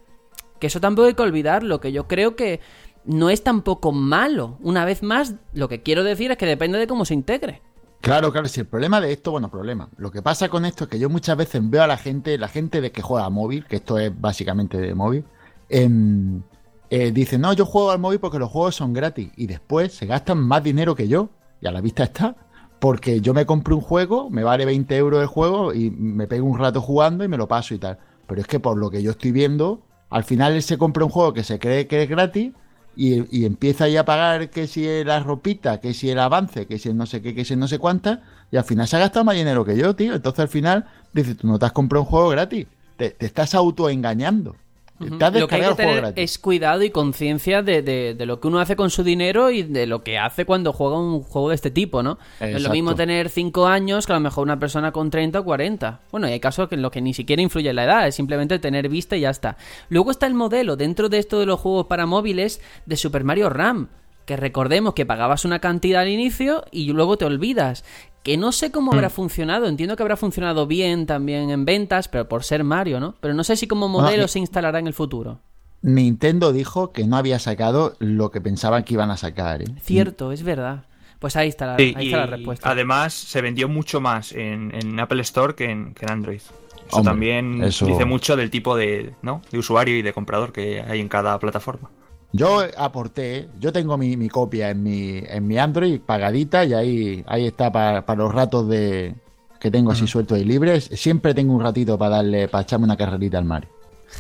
Que eso tampoco hay que olvidarlo, que yo creo que no es tampoco malo. Una vez más, lo que quiero decir es que depende de cómo se integre. Claro, claro, si el problema de esto, bueno, problema. Lo que pasa con esto es que yo muchas veces veo a la gente, la gente de que juega a móvil, que esto es básicamente de móvil, eh, eh, dice, no, yo juego al móvil porque los juegos son gratis. Y después se gastan más dinero que yo. Y a la vista está. Porque yo me compro un juego, me vale 20 euros el juego y me pego un rato jugando y me lo paso y tal. Pero es que por lo que yo estoy viendo, al final él se compra un juego que se cree que es gratis y, empieza ahí a pagar que si la ropita, que si el avance, que si el no sé qué, que si el no sé cuánta, y al final se ha gastado más dinero que yo, tío. Entonces al final dices, tú no te has comprado un juego gratis, te, te estás autoengañando. Lo que hay que tener es cuidado y conciencia de, lo que uno hace con su dinero y de lo que hace cuando juega un juego de este tipo, ¿no? es lo mismo tener 5 años que a lo mejor una persona con 30 o 40. Bueno, y hay casos en los que ni siquiera influye la edad, es simplemente tener vista y ya está. Luego está el modelo dentro de esto de los juegos para móviles de Super Mario RAM que recordemos que pagabas una cantidad al inicio y luego te olvidas que no sé cómo habrá mm. funcionado, entiendo que habrá funcionado bien también en ventas, pero por ser Mario, ¿no? Pero no sé si como modelo se instalará en el futuro. Nintendo dijo que no había sacado lo que pensaban que iban a sacar. ¿eh? Cierto, es verdad. Pues ahí está la, ahí está la respuesta. Además, se vendió mucho más en, Apple Store que en, Android. Eso también dice mucho del tipo de, ¿no? de usuario y de comprador que hay en cada plataforma. Yo aporté, yo tengo mi, copia en mi, en mi Android pagadita y ahí, ahí está para, los ratos de que tengo así sueltos y libres. Siempre tengo un ratito para darle, para echarme una carrerita al mar.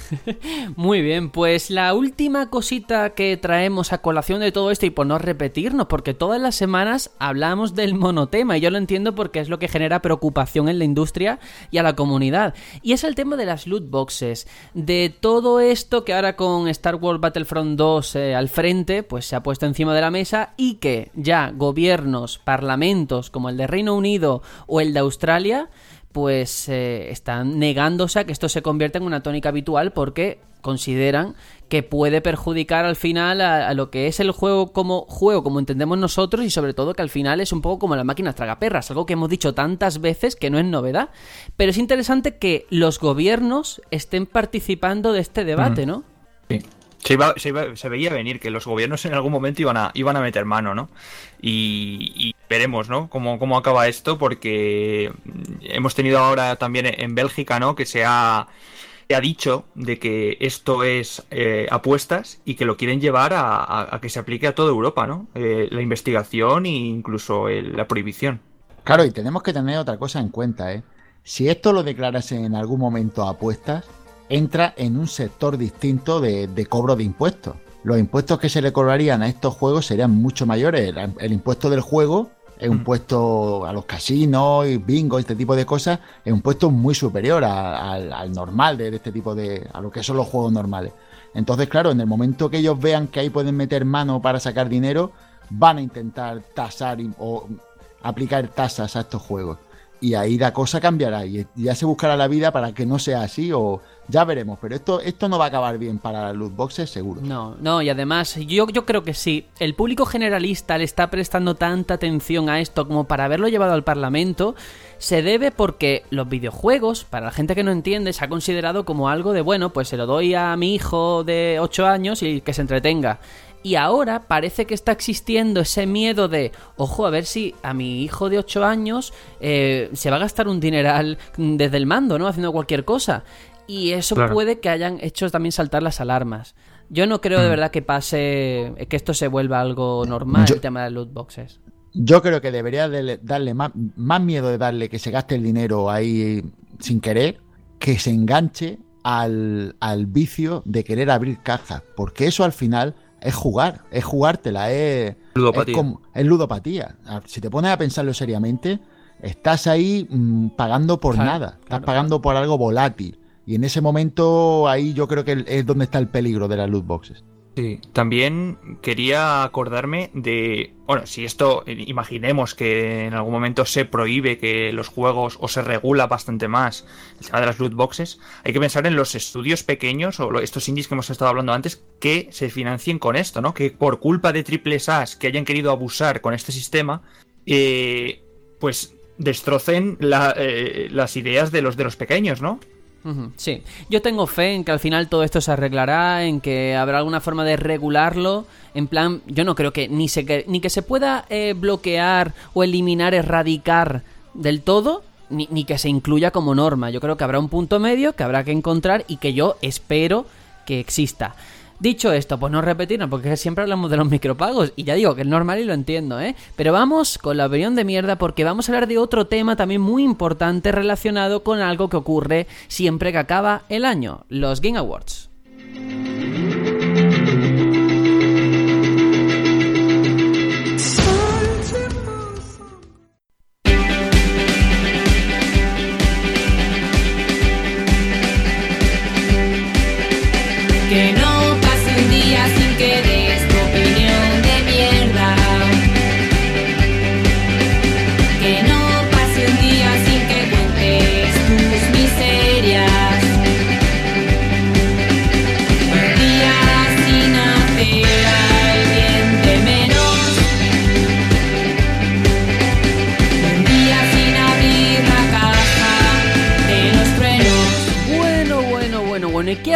Muy bien, pues la última cosita que traemos a colación de todo esto y por no repetirnos, porque todas las semanas hablamos del monotema y yo lo entiendo porque es lo que genera preocupación en la industria y a la comunidad. Y es el tema de las loot boxes, de todo esto que ahora con Star Wars Battlefront 2 eh, al frente, pues se ha puesto encima de la mesa y que ya gobiernos, parlamentos como el de Reino Unido o el de Australia, pues eh, están negándose a que esto se convierta en una tónica habitual porque consideran que puede perjudicar al final a, lo que es el juego como juego, como entendemos nosotros, y sobre todo que al final es un poco como las máquinas tragaperras, algo que hemos dicho tantas veces que no es novedad. Pero es interesante que los gobiernos estén participando de este debate, ¿no? Sí. Se, veía venir que los gobiernos en algún momento iban a, iban a meter mano, ¿no? Y, veremos, ¿no? Cómo, cómo acaba esto, porque hemos tenido ahora también en Bélgica, ¿no? Que se ha, ha dicho de que esto es eh, apuestas y que lo quieren llevar a, que se aplique a toda Europa, ¿no? Eh, la investigación e incluso la prohibición. Claro, y tenemos que tener otra cosa en cuenta, ¿eh? Si esto lo declaras en algún momento apuestas, entra en un sector distinto de, cobro de impuestos. Los impuestos que se le cobrarían a estos juegos serían mucho mayores. El, impuesto del juego es un mm. puesto a los casinos y bingo, este tipo de cosas, es un puesto muy superior al, normal de, este tipo de. a lo que son los juegos normales. Entonces, claro, en el momento que ellos vean que ahí pueden meter mano para sacar dinero, van a intentar tasar o aplicar tasas a estos juegos. Y ahí la cosa cambiará y ya se buscará la vida para que no sea así o ya veremos, pero esto, esto no va a acabar bien para las loot boxes, seguro. No, no, y además, yo, yo creo que sí. El público generalista le está prestando tanta atención a esto como para haberlo llevado al Parlamento, se debe porque los videojuegos, para la gente que no entiende, se ha considerado como algo de, bueno, pues se lo doy a mi hijo de 8 años y que se entretenga. Y ahora parece que está existiendo ese miedo de, ojo, a ver si a mi hijo de 8 años eh, se va a gastar un dineral desde el mando, ¿no? Haciendo cualquier cosa. Y eso puede que hayan hecho también saltar las alarmas. Yo no creo de mm. verdad que pase, que esto se vuelva algo normal, el tema de loot boxes. Yo creo que debería darle más, miedo de darle que se gaste el dinero ahí sin querer, que se enganche al, vicio de querer abrir cajas. Porque eso al final es jugar, es jugártela, es ludopatía. Es, como, es ludopatía. Si te pones a pensarlo seriamente, estás ahí mm, pagando por nada, estás pagando por algo volátil. Y en ese momento ahí yo creo que es donde está el peligro de las loot boxes. Sí, también quería acordarme de, bueno, si esto, imaginemos que en algún momento se prohíbe que los juegos o se regula bastante más el tema de las loot boxes, hay que pensar en los estudios pequeños o estos indies que hemos estado hablando antes que se financien con esto, ¿no? Que por culpa de triple As que hayan querido abusar con este sistema, eh, pues destrocen eh, las ideas de los de los pequeños, ¿no? Sí, yo tengo fe en que al final todo esto se arreglará, en que habrá alguna forma de regularlo. En plan, yo no creo que ni, se, ni que se pueda eh, bloquear o eliminar, erradicar del todo, ni, ni que se incluya como norma. Yo creo que habrá un punto medio que habrá que encontrar y que yo espero que exista. Dicho esto, pues no repetirnos, porque siempre hablamos de los micropagos, y ya digo que es normal y lo entiendo, ¿eh? Pero vamos con la opinión de mierda, porque vamos a hablar de otro tema también muy importante relacionado con algo que ocurre siempre que acaba el año, los Game Awards.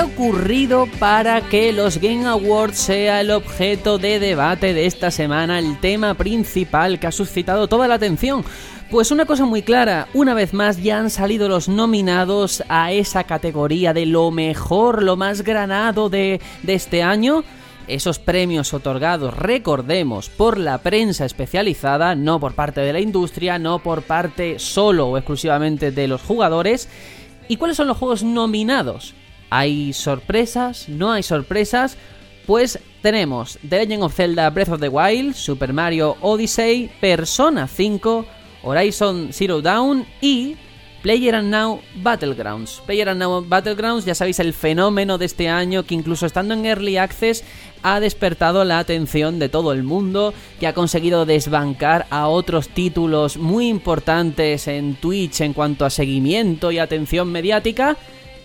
Ocurrido para que los Game Awards sea el objeto de debate de esta semana, el tema principal que ha suscitado toda la atención? Pues una cosa muy clara, una vez más ya han salido los nominados a esa categoría de lo mejor, lo más granado de, de este año esos premios otorgados, recordemos, por la prensa especializada, no por parte de la industria, no por parte solo o exclusivamente de los jugadores. ¿Y cuáles son los juegos nominados? ¿Hay sorpresas? ¿No hay sorpresas? Pues tenemos The Legend of Zelda Breath of the Wild, Super Mario Odyssey, Persona 5, Horizon Zero Dawn y Player Now Battlegrounds. Player Now Battlegrounds, ya sabéis, el fenómeno de este año que incluso estando en Early Access ha despertado la atención de todo el mundo, que ha conseguido desbancar a otros títulos muy importantes en Twitch en cuanto a seguimiento y atención mediática.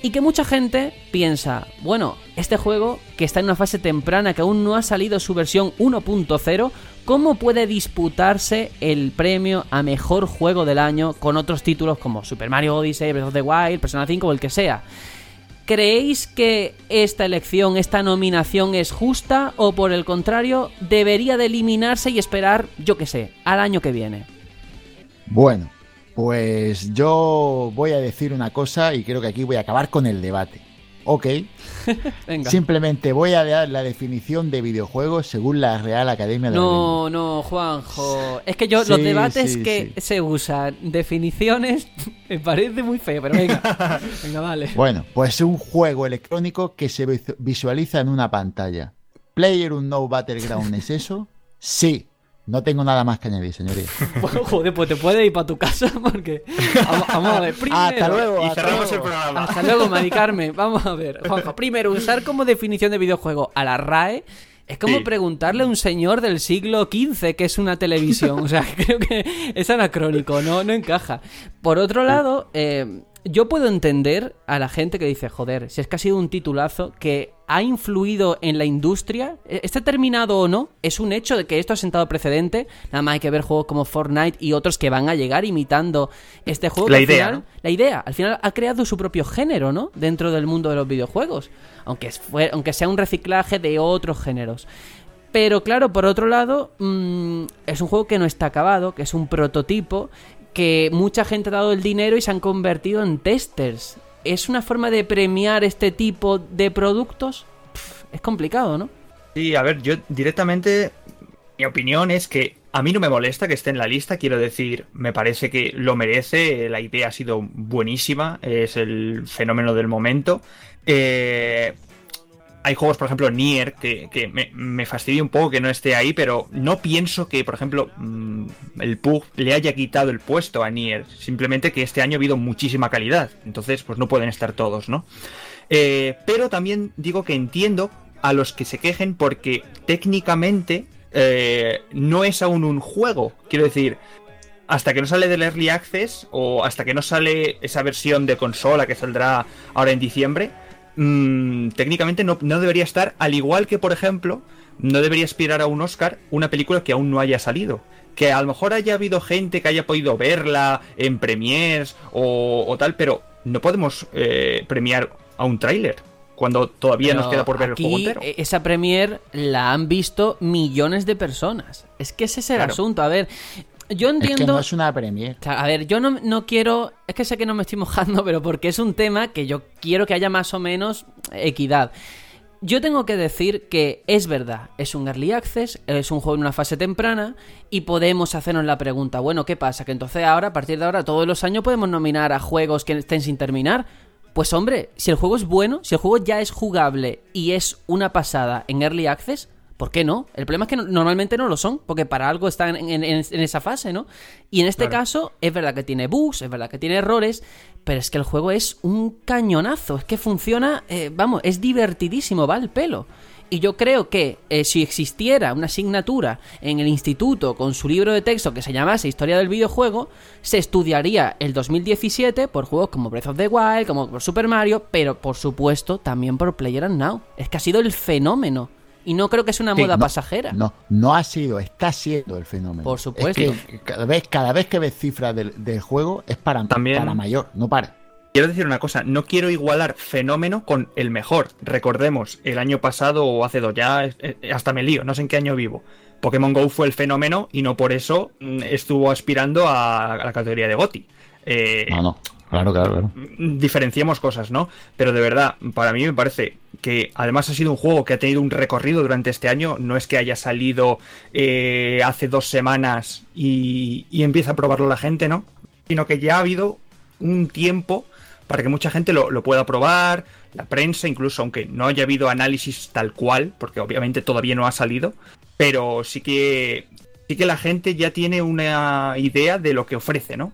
Y que mucha gente piensa, bueno, este juego que está en una fase temprana, que aún no ha salido su versión 1.0, ¿cómo puede disputarse el premio a mejor juego del año con otros títulos como Super Mario Odyssey, Breath of the Wild, Persona 5 o el que sea? ¿Creéis que esta elección, esta nominación es justa o por el contrario debería de eliminarse y esperar, yo qué sé, al año que viene? Bueno, pues yo voy a decir una cosa y creo que aquí voy a acabar con el debate. Ok. Simplemente voy a dar la definición de videojuegos según la Real Academia de No, no, Juanjo. Es que yo, los debates que se usan, definiciones, me parece muy feo, pero venga. venga, vale. Bueno, pues es un juego electrónico que se visualiza en una pantalla. ¿Player No Battleground es eso? Sí. No tengo nada más que añadir, señoría. Bueno, joder, pues te puedes ir para tu casa porque. Vamos, a ver. Primero, hasta luego. Y cerramos el programa. Hasta luego, Maricarme. Vamos a ver. Juanjo, primero, usar como definición de videojuego a la RAE. Es como preguntarle a un señor del siglo XV que es una televisión. O sea, creo que es anacrónico, no, no encaja. Por otro lado, eh, yo puedo entender a la gente que dice, joder, si es que ha sido un titulazo que ha influido en la industria, e-, esté terminado o no, es un hecho de que esto ha sentado precedente. Nada más hay que ver juegos como Fortnite y otros que van a llegar imitando este juego. La idea. La idea, al final ha creado su propio género, ¿no? Dentro del mundo de los videojuegos. Aunque, aunque sea un reciclaje de otros géneros. Pero claro, por otro lado, mm, es un juego que no está acabado, que es un prototipo que mucha gente ha dado el dinero y se han convertido en testers. ¿Es una forma de premiar este tipo de productos? es complicado, ¿no? Sí, a ver, yo directamente, mi opinión es que a mí no me molesta que esté en la lista, quiero decir, me parece que lo merece, la idea ha sido buenísima, es el fenómeno del momento. Eh, hay juegos, por ejemplo, Nier, que, me, fastidia un poco que no esté ahí, pero no pienso que, por ejemplo, mm, el PUG le haya quitado el puesto a Nier. Simplemente que este año ha habido muchísima calidad. Entonces, pues no pueden estar todos, ¿no? Eh, pero también digo que entiendo a los que se quejen porque técnicamente eh, no es aún un juego. Quiero decir, hasta que no sale del Early Access o hasta que no sale esa versión de consola que saldrá ahora en diciembre Mm, técnicamente no, debería estar, al igual que, por ejemplo, no debería aspirar a un Oscar una película que aún no haya salido. Que a lo mejor haya habido gente que haya podido verla en premiers o, tal, pero no podemos eh, premiar a un tráiler cuando todavía nos queda por ver el juego entero. E-, esa premier la han visto millones de personas. Es que ese es el asunto. A ver, yo entiendo. Es que no es una premier. A ver, yo no, no, quiero. Es que sé que no me estoy mojando, pero porque es un tema que yo quiero que haya más o menos equidad. Yo tengo que decir que es verdad, es un early access, es un juego en una fase temprana y podemos hacernos la pregunta, bueno, ¿qué pasa? Que entonces ahora, a partir de ahora, todos los años podemos nominar a juegos que estén sin terminar. Pues hombre, si el juego es bueno, si el juego ya es jugable y es una pasada en early access, ¿Por qué no? El problema es que normalmente no lo son, porque para algo están en, esa fase, ¿no? Y en este caso, es verdad que tiene bugs, es verdad que tiene errores, pero es que el juego es un cañonazo, es que funciona, eh, vamos, es divertidísimo, va al pelo. Y yo creo que eh, si existiera una asignatura en el instituto con su libro de texto que se llamase Historia del videojuego, se estudiaría el 2017 por juegos como Breath of the Wild, como por Super Mario, pero por supuesto también por Player Now. Es que ha sido el fenómeno y no creo que sea una moda pasajera. No, no ha sido, está siendo el fenómeno. Por supuesto. cada, vez, cada vez que ves cifras del, juego es para, para mayor, no para. quiero decir una cosa, no quiero igualar fenómeno con el mejor. Recordemos, el año pasado o hace dos, ya eh, hasta me lío, no sé en qué año vivo. Pokémon Go fue el fenómeno y no por eso mm, estuvo aspirando a, la categoría de GOTI. Eh, no, no. Claro, claro, claro. Diferenciemos cosas, ¿no? Pero de verdad, para mí me parece que además ha sido un juego que ha tenido un recorrido durante este año. No es que haya salido eh, hace dos semanas y, empieza a probarlo la gente, ¿no? Sino que ya ha habido un tiempo para que mucha gente lo, lo, pueda probar, la prensa, incluso aunque no haya habido análisis tal cual, porque obviamente todavía no ha salido, pero sí que sí que la gente ya tiene una idea de lo que ofrece, ¿no?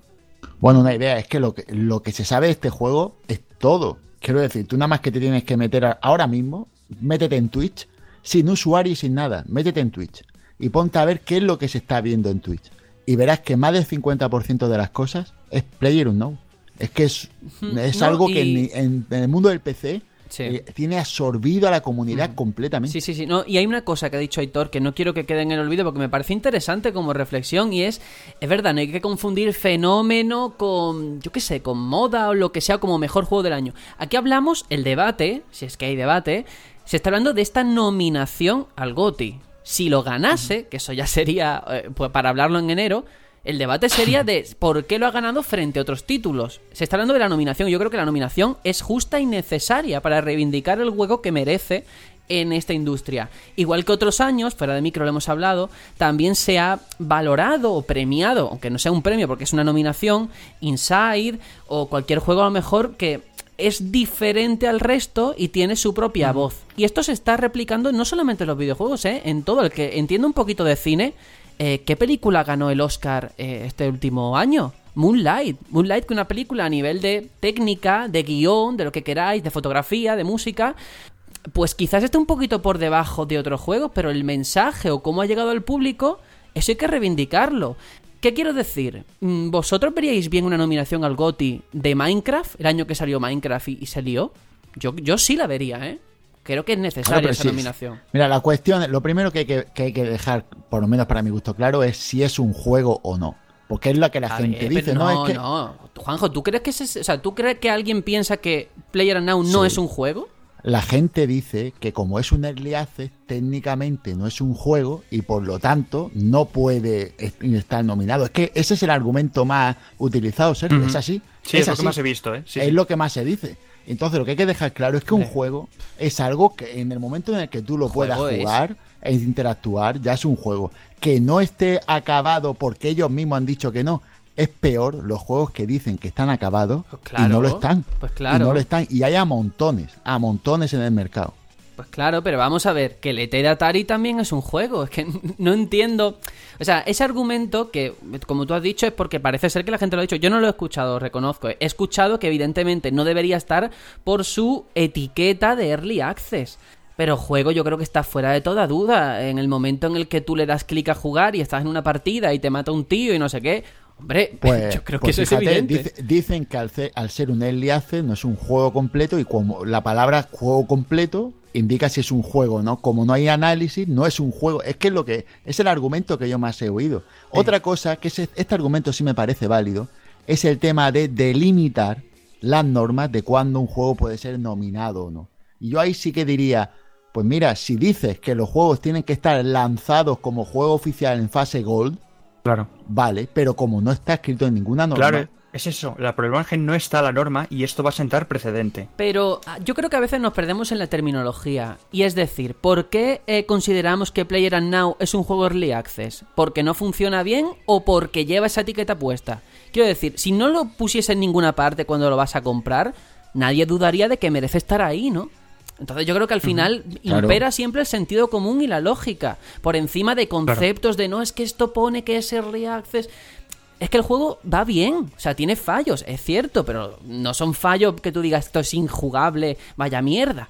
Bueno, una idea es que lo que, lo que se sabe de este juego es todo. Quiero decir, tú nada más que te tienes que meter ahora mismo, métete en Twitch, sin usuario y sin nada, métete en Twitch y ponte a ver qué es lo que se está viendo en Twitch. Y verás que más del 50% de las cosas es Player No. Es que es, es algo que en, el mundo del PC eh, tiene absorbido a la comunidad completamente. Sí, sí, sí. No, y hay una cosa que ha dicho Aitor que no quiero que quede en el olvido porque me parece interesante como reflexión y es, es verdad, no hay que confundir fenómeno con, yo qué sé, con moda o lo que sea como mejor juego del año. Aquí hablamos, el debate, si es que hay debate, se está hablando de esta nominación al GOTI. Si lo ganase, que eso ya sería eh, pues para hablarlo en enero, el debate sería de por qué lo ha ganado frente a otros títulos. Se está hablando de la nominación. Yo creo que la nominación es justa y necesaria para reivindicar el juego que merece en esta industria. Igual que otros años, fuera de micro lo hemos hablado, también se ha valorado o premiado, aunque no sea un premio porque es una nominación, Inside o cualquier juego a lo mejor que es diferente al resto y tiene su propia voz. Y esto se está replicando no solamente en los videojuegos, ¿eh? en todo. El que entiende un poquito de cine eh, ¿Qué película ganó el Oscar eh, este último año? Moonlight. Moonlight, que una película a nivel de técnica, de guion, de lo que queráis, de fotografía, de música, pues quizás esté un poquito por debajo de otros juegos, pero el mensaje o cómo ha llegado al público, eso hay que reivindicarlo. ¿Qué quiero decir? Mm, ¿Vosotros veríais bien una nominación al GOTI de Minecraft, el año que salió Minecraft y, y salió? Yo, yo sí la vería, ¿eh? Creo que es necesaria esa nominación. Mira, la cuestión, lo primero que hay que, dejar, por lo menos para mi gusto claro, es si es un juego o no. Porque es lo que la gente dice, ¿no? No, es no. Juanjo, ¿tú crees que o sea, ¿tú crees que alguien piensa que Player Now no es un juego? La gente dice que como es un early access, técnicamente no es un juego y por lo tanto no puede estar nominado. Es que ese es el argumento más utilizado, Sergio. Es así. Sí, es, lo que más he visto, ¿eh? es lo que más se dice. Entonces lo que hay que dejar claro es que un juego es algo que en el momento en el que tú lo puedas jugar e interactuar, ya es un juego. Que no esté acabado porque ellos mismos han dicho que no. Es peor los juegos que dicen que están acabados pues y no lo están. Pues claro. Y no lo están. Y hay a montones, a montones en el mercado. Pues claro, pero vamos a ver, que el ET de Atari también es un juego. Es que no entiendo. O sea, ese argumento que, como tú has dicho, es porque parece ser que la gente lo ha dicho. Yo no lo he escuchado, reconozco. He escuchado que evidentemente no debería estar por su etiqueta de Early Access. Pero juego yo creo que está fuera de toda duda. En el momento en el que tú le das clic a jugar y estás en una partida y te mata un tío y no sé qué. Hombre, pues, yo creo que pues eso es evidente. dicen que al al ser un early access no es un juego completo y como la palabra juego completo indica si es un juego, ¿no? Como no hay análisis, no es un juego. Es que es lo que es el argumento que yo más he oído. Otra cosa que este argumento sí me parece válido es el tema de delimitar las normas de cuándo un juego puede ser nominado o no. Y yo ahí sí que diría, pues mira, si dices que los juegos tienen que estar lanzados como juego oficial en fase gold, claro, vale, pero como no está escrito en ninguna norma, es eso, es que no está la norma y esto va a sentar precedente. Pero ah, yo creo que a veces nos perdemos en la terminología. Y es decir, ¿por qué eh, consideramos que Player Now es un juego early access? ¿Porque no funciona bien o porque lleva esa etiqueta puesta? Quiero decir, si no lo pusiese en ninguna parte cuando lo vas a comprar, nadie dudaría de que merece estar ahí, ¿no? Entonces yo creo que al final impera siempre el sentido común y la lógica, por encima de conceptos de no es que esto pone que es early access es que el juego va bien, o sea, tiene fallos, es cierto, pero no son fallos que tú digas esto es injugable, vaya mierda.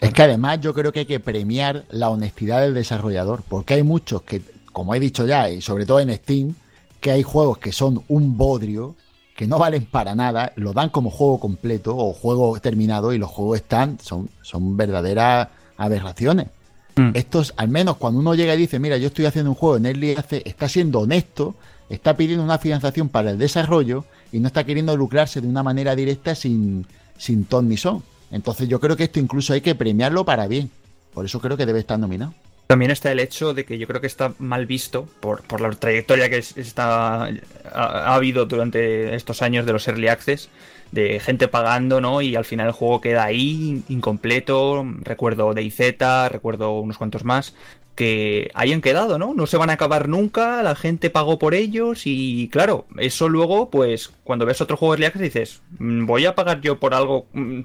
Es que además yo creo que hay que premiar la honestidad del desarrollador, porque hay muchos que, como he dicho ya, y sobre todo en Steam, que hay juegos que son un bodrio, que no valen para nada, lo dan como juego completo o juego terminado y los juegos están, son, son verdaderas aberraciones. Mm. Estos, al menos cuando uno llega y dice, mira, yo estoy haciendo un juego en Early hace está siendo honesto está pidiendo una financiación para el desarrollo y no está queriendo lucrarse de una manera directa sin, sin ton ni son. Entonces yo creo que esto incluso hay que premiarlo para bien. Por eso creo que debe estar nominado. También está el hecho de que yo creo que está mal visto por, por la trayectoria que está, ha, ha, habido durante estos años de los Early Access, de gente pagando, ¿no? Y al final el juego queda ahí, incompleto. Recuerdo DayZ, recuerdo unos cuantos más, que hayan quedado, ¿no? No se van a acabar nunca, la gente pagó por ellos y claro, eso luego, pues cuando ves otro juego Early Access dices, "Mm, voy a pagar yo por algo mm,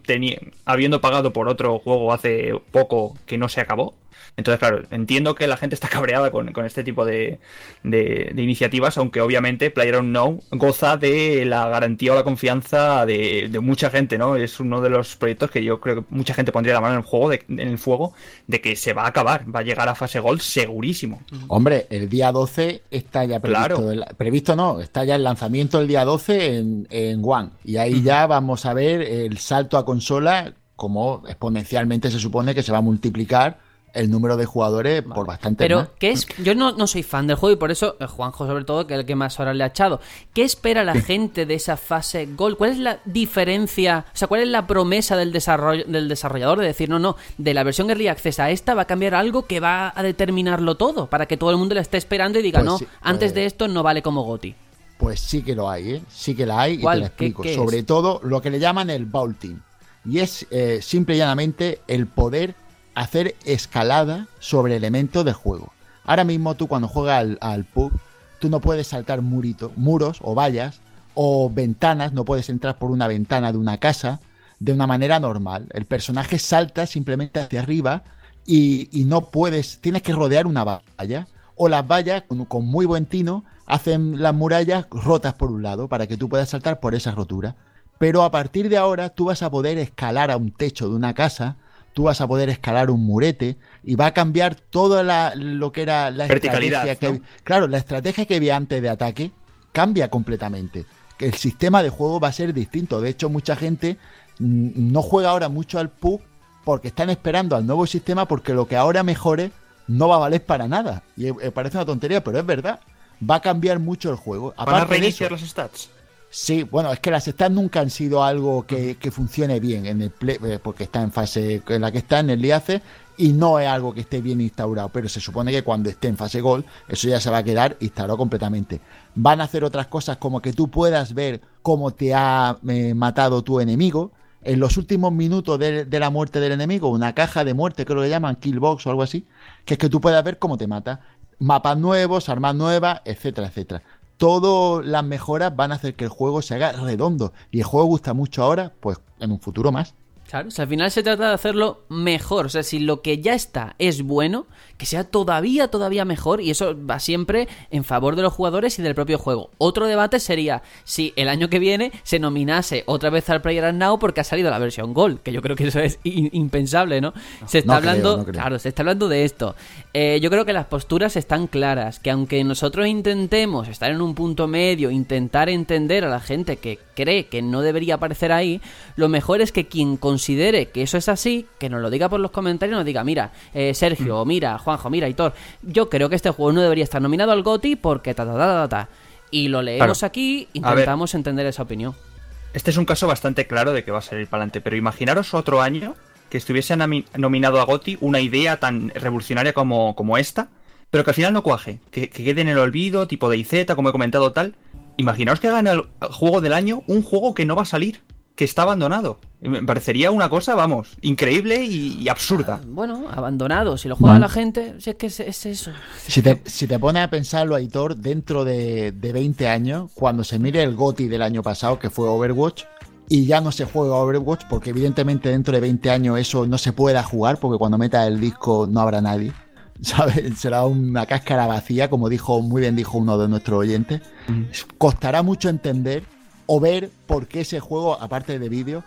habiendo pagado por otro juego hace poco que no se acabó. Entonces, claro, entiendo que la gente está cabreada con, con este tipo de, de- de iniciativas, aunque obviamente PlayerUnknown goza de la garantía o la confianza de, de mucha gente, ¿no? Es uno de los proyectos que yo creo que mucha gente pondría la mano en el juego, de- en el fuego, de que se va a acabar, va a llegar a fase Gold segurísimo. Hombre, el día 12 está ya previsto. Claro. el- previsto no, está ya el lanzamiento el día 12 en, en One. Y ahí ya vamos a ver el salto a consola, como exponencialmente se supone que se va a multiplicar el número de jugadores por bastante Pero, más. ¿qué es? Yo no, no soy fan del juego y por eso, eh, Juanjo sobre todo, que es el que más horas le ha echado. ¿Qué espera la gente de esa fase Gold? ¿Cuál es la diferencia? O sea, ¿cuál es la promesa del, desarrollo, del desarrollador de decir, no, no, de la versión Early Access a esta va a cambiar algo que va a determinarlo todo? Para que todo el mundo la esté esperando y diga, Pues no, sí, antes pues- de esto no vale como GOTI. Pues sí que lo hay, ¿eh? Sí que la hay y te lo ¿Qué- explico. qué? Sobre todo lo que le llaman el vaulting. Y es eh, simple y llanamente el poder hacer escalada sobre elementos de juego. Ahora mismo tú cuando juegas al, al pub, tú no puedes saltar murito, muros o vallas o ventanas, no puedes entrar por una ventana de una casa de una manera normal. El personaje salta simplemente hacia arriba y, y no puedes, tienes que rodear una valla. O las vallas, con, con muy buen tino, hacen las murallas rotas por un lado para que tú puedas saltar por esa rotura. Pero a partir de ahora tú vas a poder escalar a un techo de una casa, tú vas a poder escalar un murete y va a cambiar todo la- lo que era la Verticalidad, estrategia que ¿no? Claro, la estrategia que había antes de ataque cambia completamente. Que El sistema de juego va a ser distinto. De hecho, mucha gente no juega ahora mucho al PUB porque están esperando al nuevo sistema porque lo que ahora mejore no va a valer para nada. Y eh, parece una tontería, pero es verdad. Va a cambiar mucho el juego. ¿Van a Aparte de reiniciar eso- los stats? Sí, bueno, es que las stats nunca han sido algo que, que funcione bien en el play, eh, porque está en fase en la que está en el LIACE y no es algo que esté bien instaurado, pero se supone que cuando esté en fase gol, eso ya se va a quedar instalado completamente. Van a hacer otras cosas como que tú puedas ver cómo te ha eh, matado tu enemigo. En los últimos minutos de, de la muerte del enemigo, una caja de muerte, creo que lo llaman, killbox o algo así, que es que tú puedas ver cómo te mata. Mapas nuevos, armas nuevas, etcétera, etcétera todas las mejoras van a hacer que el juego se haga redondo. Y el juego gusta mucho ahora, pues en un futuro más. Claro, o sea, al final se trata de hacerlo mejor. O sea, si lo que ya está es bueno, que sea todavía, todavía mejor. Y eso va siempre en favor de los jugadores y del propio juego. Otro debate sería si el año que viene se nominase otra vez al Player Now porque ha salido la versión Gold. Que yo creo que eso es in- impensable, ¿no? Se está no creo, hablando. no creo. Claro, se está hablando de esto. Eh, yo creo que las posturas están claras. Que aunque nosotros intentemos estar en un punto medio, intentar entender a la gente que cree que no debería aparecer ahí, lo mejor es que quien considere que eso es así, que nos lo diga por los comentarios, nos diga, mira, eh, Sergio, o mira, Juanjo, mira, Hitor, yo creo que este juego no debería estar nominado al GOTI porque ta ta ta ta ta. Y lo leemos Claro. aquí, intentamos entender esa opinión. Este es un caso bastante claro de que va a salir para adelante, pero imaginaros otro año que estuviese nominado a GOTY una idea tan revolucionaria como, como esta, pero que al final no cuaje, que, que quede en el olvido, tipo de IZ, como he comentado tal. Imaginaos que gane el juego del año un juego que no va a salir, que está abandonado. Me parecería una cosa, vamos, increíble y, y absurda. Bueno, abandonado, si lo juega la gente, si es que es, es eso. Si te, si te pones a pensarlo, Aitor, dentro de, de 20 años, cuando se mire el GOTI del año pasado, que fue Overwatch, y ya no se juega Overwatch, porque evidentemente dentro de 20 años eso no se pueda jugar, porque cuando metas el disco no habrá nadie. ¿Sabes? Será una cáscara vacía, como dijo, muy bien dijo uno de nuestros oyentes. Costará mucho entender o ver por qué ese juego, aparte de vídeo,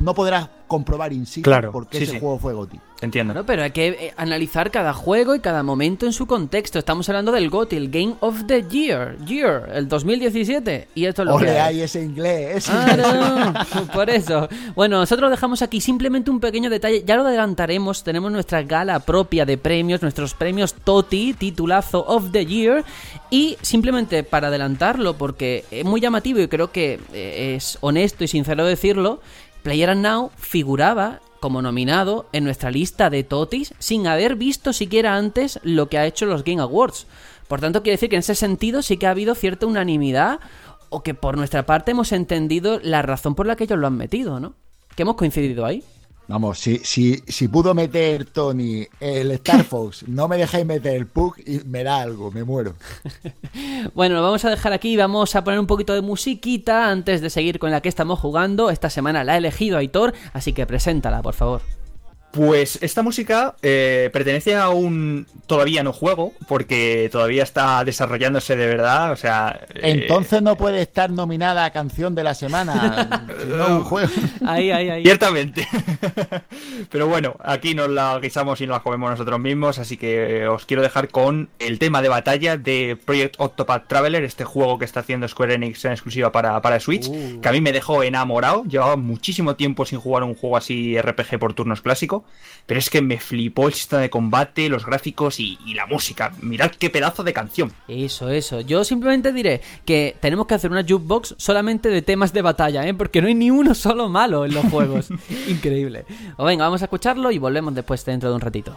no podrás comprobar in situ Claro, por qué sí, ese sí. juego fue GOTY. Entiendo. Claro, pero hay que eh, analizar cada juego y cada momento en su contexto. Estamos hablando del GOTY, el Game of the Year, Year, el 2017. Y esto es lo que Ole, hay. ahí ese inglés. ese Ah, inglés. no, por eso. Bueno, nosotros dejamos aquí simplemente un pequeño detalle. Ya lo adelantaremos. Tenemos nuestra gala propia de premios, nuestros premios TOTI, titulazo of the Year. Y simplemente para adelantarlo, porque es muy llamativo y creo que eh, es honesto y sincero decirlo, Player Now figuraba como nominado en nuestra lista de TOTIs sin haber visto siquiera antes lo que ha hecho los Game Awards. Por tanto, quiere decir que en ese sentido sí que ha habido cierta unanimidad o que por nuestra parte hemos entendido la razón por la que ellos lo han metido, ¿no? Que hemos coincidido ahí. Vamos, si, si, si pudo meter Tony el Star Fox, no me dejáis meter el Pug y me da algo, me muero. Bueno, lo vamos a dejar aquí, vamos a poner un poquito de musiquita antes de seguir con la que estamos jugando. Esta semana la ha elegido Aitor, así que preséntala, por favor. Pues esta música eh, pertenece a un todavía no juego, porque todavía está desarrollándose de verdad. O sea. eh, Entonces no puede estar nominada a canción de la semana, no un juego. Ahí, ahí, ahí. Ciertamente. Pero bueno, aquí nos la guisamos y nos la comemos nosotros mismos, así que os quiero dejar con el tema de batalla de Project Octopath Traveler, este juego que está haciendo Square Enix en exclusiva para, para Switch, Uh. que a mí me dejó enamorado. Llevaba muchísimo tiempo sin jugar un juego así RPG por turnos clásico, pero es que me flipó el sistema de combate, los gráficos y, y la música. Mirad qué pedazo de canción. Eso, eso. Yo simplemente diré que tenemos que hacer una jukebox solamente de temas de batalla, ¿eh? Porque no hay ni uno solo malo en los juegos. Increíble. O venga, vamos a escucharlo y volvemos después dentro de un ratito.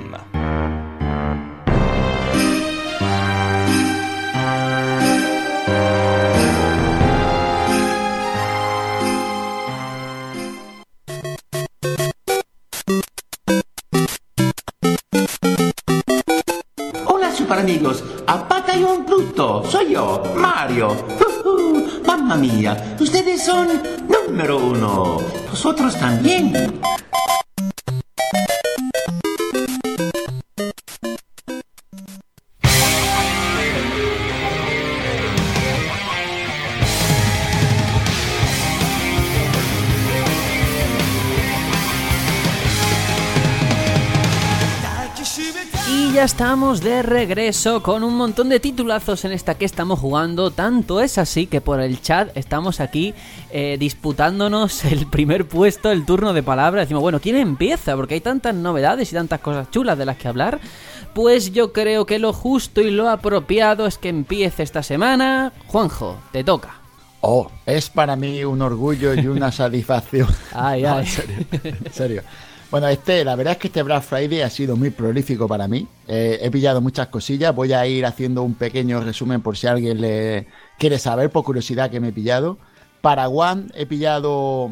Amigos, a Batallón Pluto, soy yo, Mario. Ujú, Mamma mía, ustedes son número uno. Vosotros también. Ya estamos de regreso con un montón de titulazos en esta que estamos jugando. Tanto es así que por el chat estamos aquí eh, disputándonos el primer puesto, el turno de palabras. Decimos, bueno, ¿quién empieza? Porque hay tantas novedades y tantas cosas chulas de las que hablar. Pues yo creo que lo justo y lo apropiado es que empiece esta semana. Juanjo, te toca. Oh, es para mí un orgullo y una satisfacción. Ay, No, ay. en serio, en serio. Bueno, este, la verdad es que este Black Friday ha sido muy prolífico para mí. Eh, he pillado muchas cosillas. Voy a ir haciendo un pequeño resumen por si alguien le quiere saber, por curiosidad que me he pillado. Para One he pillado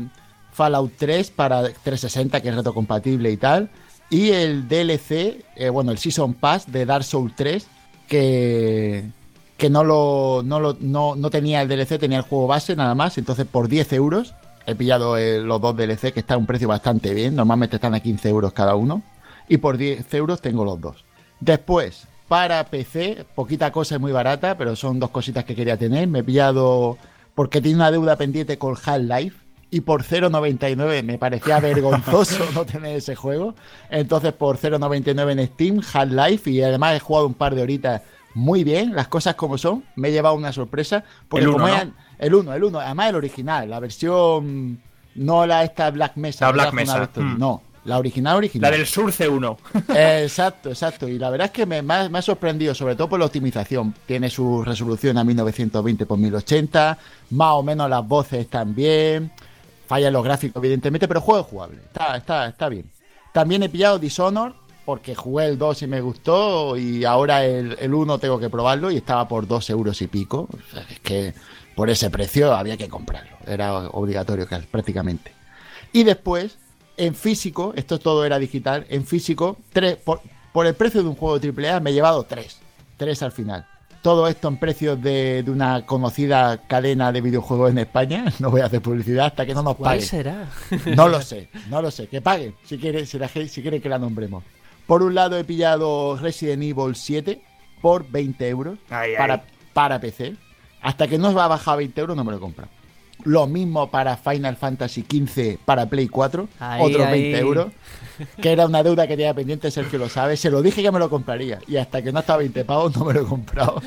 Fallout 3 para 360, que es retrocompatible y tal. Y el DLC, eh, bueno, el Season Pass de Dark Souls 3, que, que no lo, no lo no, no tenía el DLC, tenía el juego base nada más. Entonces por 10 euros he pillado eh, los dos DLC que están a un precio bastante bien. Normalmente están a 15 euros cada uno. Y por 10 euros tengo los dos. Después, para PC, poquita cosa es muy barata, pero son dos cositas que quería tener. Me he pillado porque tiene una deuda pendiente con Half-Life. Y por 0.99 me parecía vergonzoso no tener ese juego. Entonces por 0.99 en Steam, Half-Life. Y además he jugado un par de horitas muy bien, las cosas como son. Me he llevado una sorpresa. Porque uno, como ¿no? eran- el 1, el 1, además el original, la versión no la esta Black Mesa. La Black Mesa, vez mm. No, la original original. La del Surce 1. Eh, exacto, exacto. Y la verdad es que me, me ha, me ha sorprendido, sobre todo por la optimización. Tiene su resolución a 1920 x 1080, más o menos las voces están bien, fallan los gráficos evidentemente, pero el juego es jugable, está, está, está bien. También he pillado Dishonored, porque jugué el 2 y me gustó, y ahora el, el 1 tengo que probarlo y estaba por 2 euros y pico. O sea, es que por ese precio había que comprarlo, era obligatorio prácticamente. Y después, en físico, esto todo era digital, en físico, tres, por, por el precio de un juego de AAA me he llevado tres. Tres al final. Todo esto en precios de, de una conocida cadena de videojuegos en España. No voy a hacer publicidad hasta que no nos ¿Cuál paguen. será? No lo sé, no lo sé. Que paguen, si quiere, si, si quiere que la nombremos. Por un lado he pillado Resident Evil 7 por 20 euros Ay, para, ay. para PC. Hasta que no va a bajar a 20 euros no me lo he comprado. Lo mismo para Final Fantasy XV para Play 4, Ahí, otros ahí. 20 euros. Que era una deuda que tenía pendiente, Sergio lo sabe. Se lo dije que me lo compraría. Y hasta que no estaba a 20 pavos no me lo he comprado.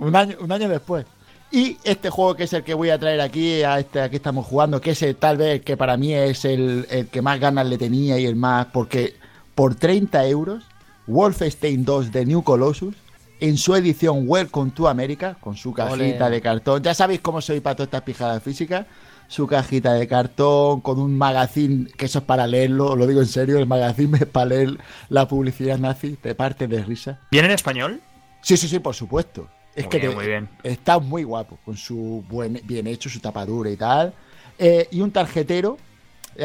un, año, un año después. Y este juego que es el que voy a traer aquí, a este aquí estamos jugando, que es el, tal vez que para mí es el, el que más ganas le tenía y el más, porque por 30 euros, Wolfenstein 2 de New Colossus, en su edición Welcome to America, con su cajita de cartón, ya sabéis cómo soy para todas estas pijadas físicas, su cajita de cartón, con un magazine, que eso es para leerlo, lo digo en serio, el magazine es para leer la publicidad nazi, te parte de risa. ¿Viene en español? Sí, sí, sí, por supuesto. Es Muy que bien, te- muy bien. está muy guapo, con su buen, bien hecho, su tapadura y tal. Eh, y un tarjetero,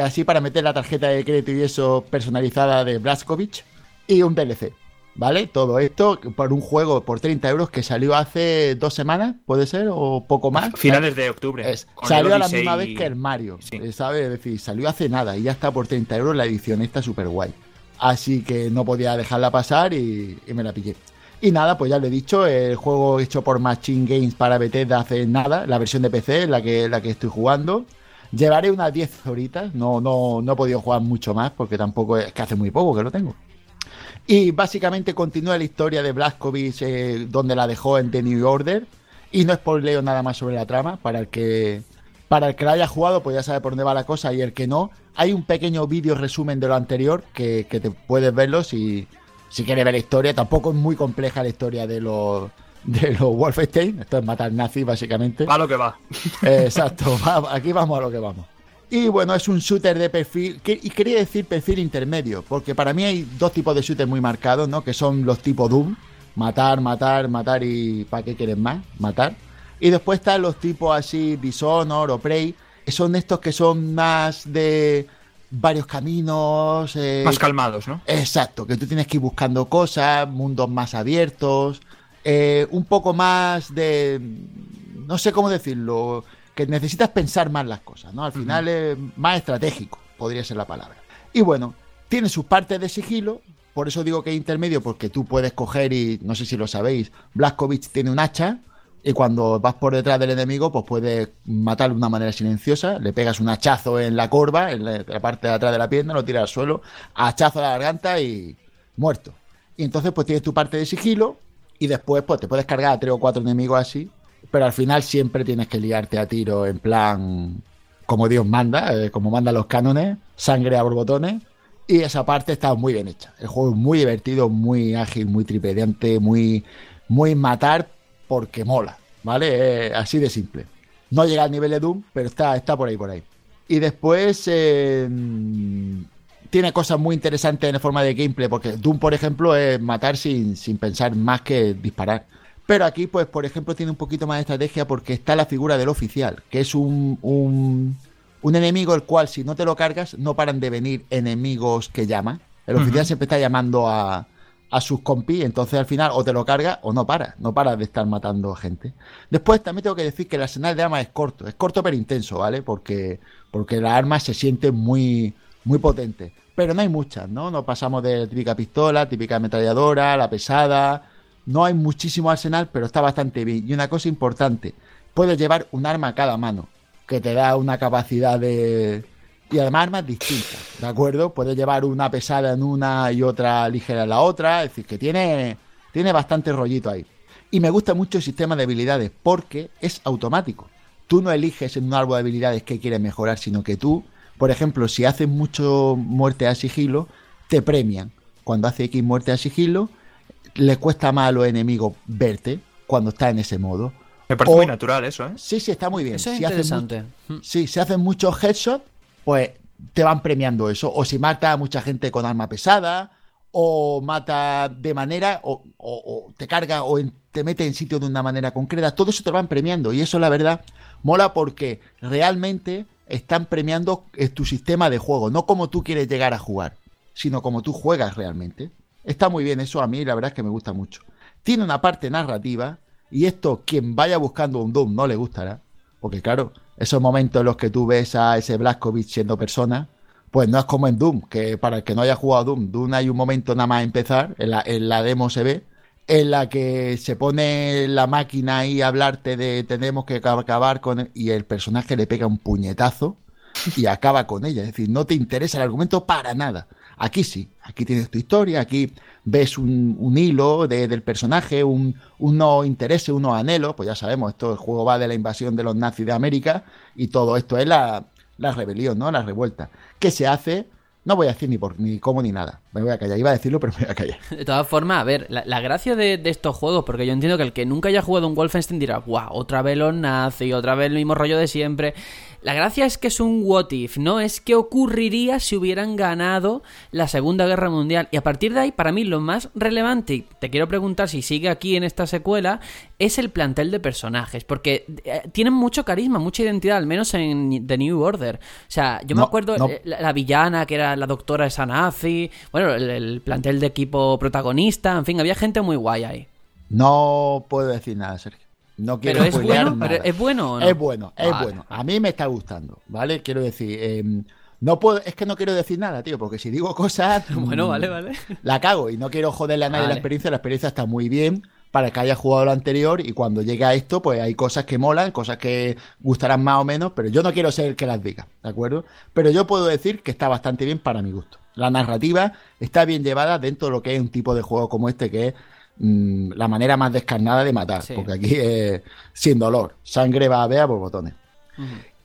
así para meter la tarjeta de crédito y eso personalizada de Blaskovich. Y un DLC, ¿vale? Todo esto por un juego por 30 euros que salió hace dos semanas, ¿puede ser? O poco más. Finales de octubre. Es- salió a la misma y- vez que el Mario, Sí. eh, ¿sabes? Es decir, salió hace nada y ya está por 30 euros la edición, está súper guay. Así que no podía dejarla pasar y, y me la pillé. Y nada, pues ya lo he dicho, el juego hecho por Machine Games para Bethesda hace nada, la versión de PC, la que, la que estoy jugando. Llevaré unas 10 horitas, no, no, no he podido jugar mucho más porque tampoco es que hace muy poco que lo tengo. Y básicamente continúa la historia de Blazkowicz eh, donde la dejó en The New Order. Y no spoileo nada más sobre la trama. Para el que para el que la haya jugado, pues ya sabe por dónde va la cosa. Y el que no, hay un pequeño vídeo resumen de lo anterior que, que te puedes verlo si, si quieres ver la historia. Tampoco es muy compleja la historia de los de los Wolfenstein. Esto es matar nazis, básicamente. Va lo que va. Eh, exacto, va- aquí vamos a lo que vamos. Y bueno, es un shooter de perfil, que- y quería decir perfil intermedio, porque para mí hay dos tipos de shooters muy marcados, ¿no? Que son los tipo Doom, matar, matar, matar y ¿para qué quieres más? Matar. Y después están los tipos así, Dishonor o Prey, que son estos que son más de varios caminos. eh, Más calmados, ¿no? Exacto, que tú tienes que ir buscando cosas, mundos más abiertos, eh, un poco más de, no sé cómo decirlo, que necesitas pensar más las cosas, ¿no? Al final es más estratégico, podría ser la palabra. Y bueno, tiene sus partes de sigilo, por eso digo que es intermedio, porque tú puedes coger y, no sé si lo sabéis, Blazkowicz tiene un hacha, y cuando vas por detrás del enemigo, pues puedes matarlo de una manera silenciosa, le pegas un hachazo en la corva, en la, la parte de atrás de la pierna, lo tiras al suelo, hachazo a la garganta y muerto. Y entonces pues tienes tu parte de sigilo y después pues te puedes cargar a tres o cuatro enemigos así, pero al final siempre tienes que liarte a tiro en plan como Dios manda, eh, como mandan los cánones, sangre a borbotones. Y esa parte está muy bien hecha. El juego es muy divertido, muy ágil, muy tripediante, muy, muy matar porque mola, ¿vale? Eh, así de simple. No llega al nivel de Doom, pero está, está por ahí, por ahí. Y después eh, tiene cosas muy interesantes en forma de gameplay, porque Doom, por ejemplo, es matar sin, sin pensar más que disparar. Pero aquí, pues, por ejemplo, tiene un poquito más de estrategia porque está la figura del oficial, que es un, un, un enemigo el cual, si no te lo cargas, no paran de venir enemigos que llaman. El oficial siempre está llamando a, a sus compis, entonces al final o te lo cargas o no para, no para de estar matando gente. Después también tengo que decir que el arsenal de armas es corto, es corto pero intenso, ¿vale? Porque, porque las armas se sienten muy, muy potentes. Pero no hay muchas, ¿no? No pasamos de la típica pistola, típica ametralladora, la pesada. No hay muchísimo arsenal, pero está bastante bien. Y una cosa importante, puedes llevar un arma a cada mano, que te da una capacidad de... Y además armas distintas, ¿de acuerdo? Puedes llevar una pesada en una y otra ligera en la otra. Es decir, que tiene, tiene bastante rollito ahí. Y me gusta mucho el sistema de habilidades porque es automático. Tú no eliges en un árbol de habilidades qué quieres mejorar, sino que tú, por ejemplo, si haces mucho muerte a sigilo, te premian. Cuando hace X muerte a sigilo, le cuesta más a los enemigos verte cuando está en ese modo. Me parece O- muy natural eso, ¿eh? Sí, sí, está muy bien. Eso es Si interesante. Sí, si hacen muchos headshots, pues te van premiando eso. O si mata a mucha gente con arma pesada, o mata de manera, o, o- o te carga, o en- te mete en sitio de una manera concreta. Todo eso te lo van premiando. Y eso, la verdad, mola porque realmente están premiando eh, tu sistema de juego. No como tú quieres llegar a jugar, sino como tú juegas realmente. Está muy bien eso, a mí la verdad es que me gusta mucho. Tiene una parte narrativa, y esto, quien vaya buscando un Doom no le gustará. Porque claro, esos momentos en los que tú ves a ese Blazkowicz siendo persona, pues no es como en Doom, que para el que no haya jugado Doom, Doom hay un momento nada más empezar, en la, en la demo se ve, en la que se pone la máquina ahí hablarte de tenemos que acabar con... él", y el personaje le pega un puñetazo y acaba con ella. Es decir, no te interesa el argumento para nada. Aquí sí, aquí tienes tu historia, aquí ves un, hilo de- del personaje, un, unos intereses, unos anhelos. Pues ya sabemos, esto el juego va de la invasión de los nazis de América y todo esto es la, la rebelión, ¿no? La revuelta. Que se hace, no voy a decir ni por ni cómo ni nada. Me voy a callar. Iba a decirlo, pero me voy a callar. De todas formas, a ver, la, la gracia de, de estos juegos, porque yo entiendo que el que nunca haya jugado un Wolfenstein dirá, guau, otra vez los nazis, otra vez el mismo rollo de siempre. La gracia es que es un what if, ¿no? Es qué ocurriría si hubieran ganado la Segunda Guerra Mundial. Y a partir de ahí, para mí, lo más relevante, y te quiero preguntar si sigue aquí en esta secuela, es el plantel de personajes. Porque eh, tienen mucho carisma, mucha identidad, al menos en The New Order. O sea, yo me acuerdo no. eh, la, la villana, que era la doctora esa nazi, bueno, el, el plantel de equipo protagonista, en fin, había gente muy guay ahí. No puedo decir nada, Sergio. No quiero Pero es bueno, nada. pero es bueno o no? Es bueno, es Vale. bueno. A mí me está gustando, ¿vale? Quiero decir, eh, No puedo, es que no quiero decir nada, tío, porque si digo cosas. Bueno, mm, vale, vale. La cago y no quiero joderle a nadie la Vale. experiencia. La experiencia está muy bien para que haya jugado lo anterior y cuando llegue a esto, pues hay cosas que molan, cosas que gustarán más o menos, pero yo no quiero ser el que las diga, ¿de acuerdo? Pero yo puedo decir que está bastante bien para mi gusto. La narrativa está bien llevada dentro de lo que es un tipo de juego como este, que es mm, la manera más descarnada de matar, Sí. porque aquí es sin dolor, sangre va a ver por botones.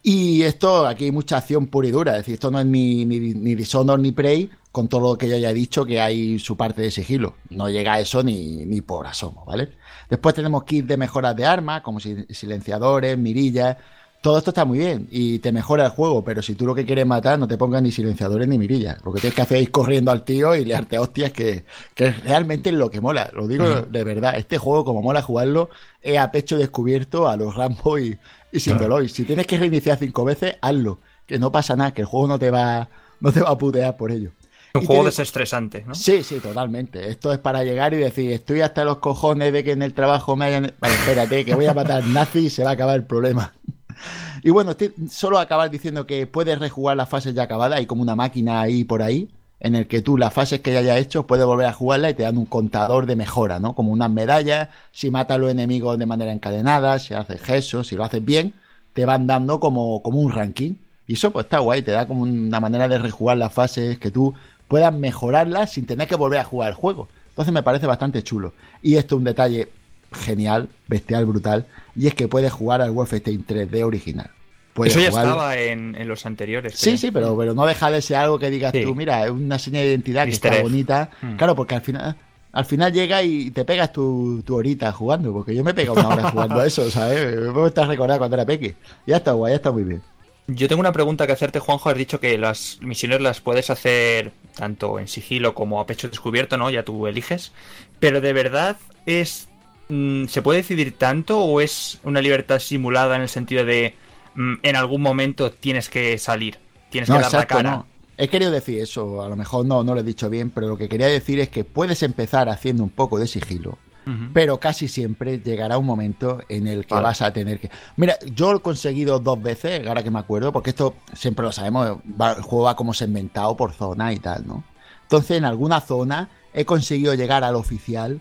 Y esto, aquí hay mucha acción pura y dura. Es decir, esto no es ni, ni, ni Dishonor ni Prey, con todo lo que yo ya he dicho, que hay su parte de sigilo. No llega a eso ni, ni por asomo, ¿vale? Después tenemos kits de mejoras de armas, como si- silenciadores, mirillas. Todo esto está muy bien y te mejora el juego, pero si tú lo que quieres matar, no te pongas ni silenciadores ni mirillas. Lo que tienes que hacer es ir corriendo al tío y learte hostias, que, que realmente es lo que mola. Lo digo de verdad. Este juego, como mola jugarlo, es a pecho descubierto a los Rambo y, y sin dolor. Y si tienes que reiniciar cinco veces, hazlo. Que no pasa nada, que el juego no te va, no te va a putear por ello. Un Y juego desestresante, ¿no? Sí, sí, totalmente. Esto es para llegar y decir, estoy hasta los cojones de que en el trabajo me hayan... Vale, espérate, que voy a matar nazi y se va a acabar el problema. Y bueno, solo acabar diciendo que puedes rejugar las fases ya acabadas, hay como una máquina ahí por ahí, en el que tú las fases que ya hayas hecho puedes volver a jugarla y te dan un contador de mejora, ¿no? Como unas medallas, si matas a los enemigos de manera encadenada, si haces gesso, si lo haces bien, te van dando como, como un ranking. Y eso pues está guay, te da como una manera de rejugar las fases que tú puedas mejorarlas sin tener que volver a jugar el juego. Entonces me parece bastante chulo. Y esto es un detalle genial, bestial, brutal, y es que puedes jugar al Wolfenstein 3D original. Puedes Eso ya jugar- estaba en, en los anteriores. Sí, creo. sí, pero, pero no deja de ser algo que digas Sí. tú, mira, es una señal de identidad que está bonita. Mm. Claro, porque al final, al final llega y te pegas tu, tu horita jugando, porque yo me he pegado una hora jugando a eso, ¿sabes? Me estar recordando cuando era peque. Ya está guay, ya está muy bien. Yo tengo una pregunta que hacerte, Juanjo. Has dicho que las misiones las puedes hacer tanto en sigilo como a pecho descubierto, ¿no? Ya tú eliges. Pero de verdad es. Mm, ¿Se puede decidir tanto o es una libertad simulada en el sentido de mm, en algún momento tienes que salir? Tienes No, que dar exacto, la cara. no. He querido decir eso, a lo mejor no, no lo he dicho bien, pero lo que quería decir es que puedes empezar haciendo un poco de sigilo, pero casi siempre llegará un momento en el que Vale. vas a tener que... Mira, yo lo he conseguido dos veces, ahora que me acuerdo, porque esto siempre lo sabemos, va- el juego va como segmentado por zona y tal, ¿no? Entonces, en alguna zona he conseguido llegar al oficial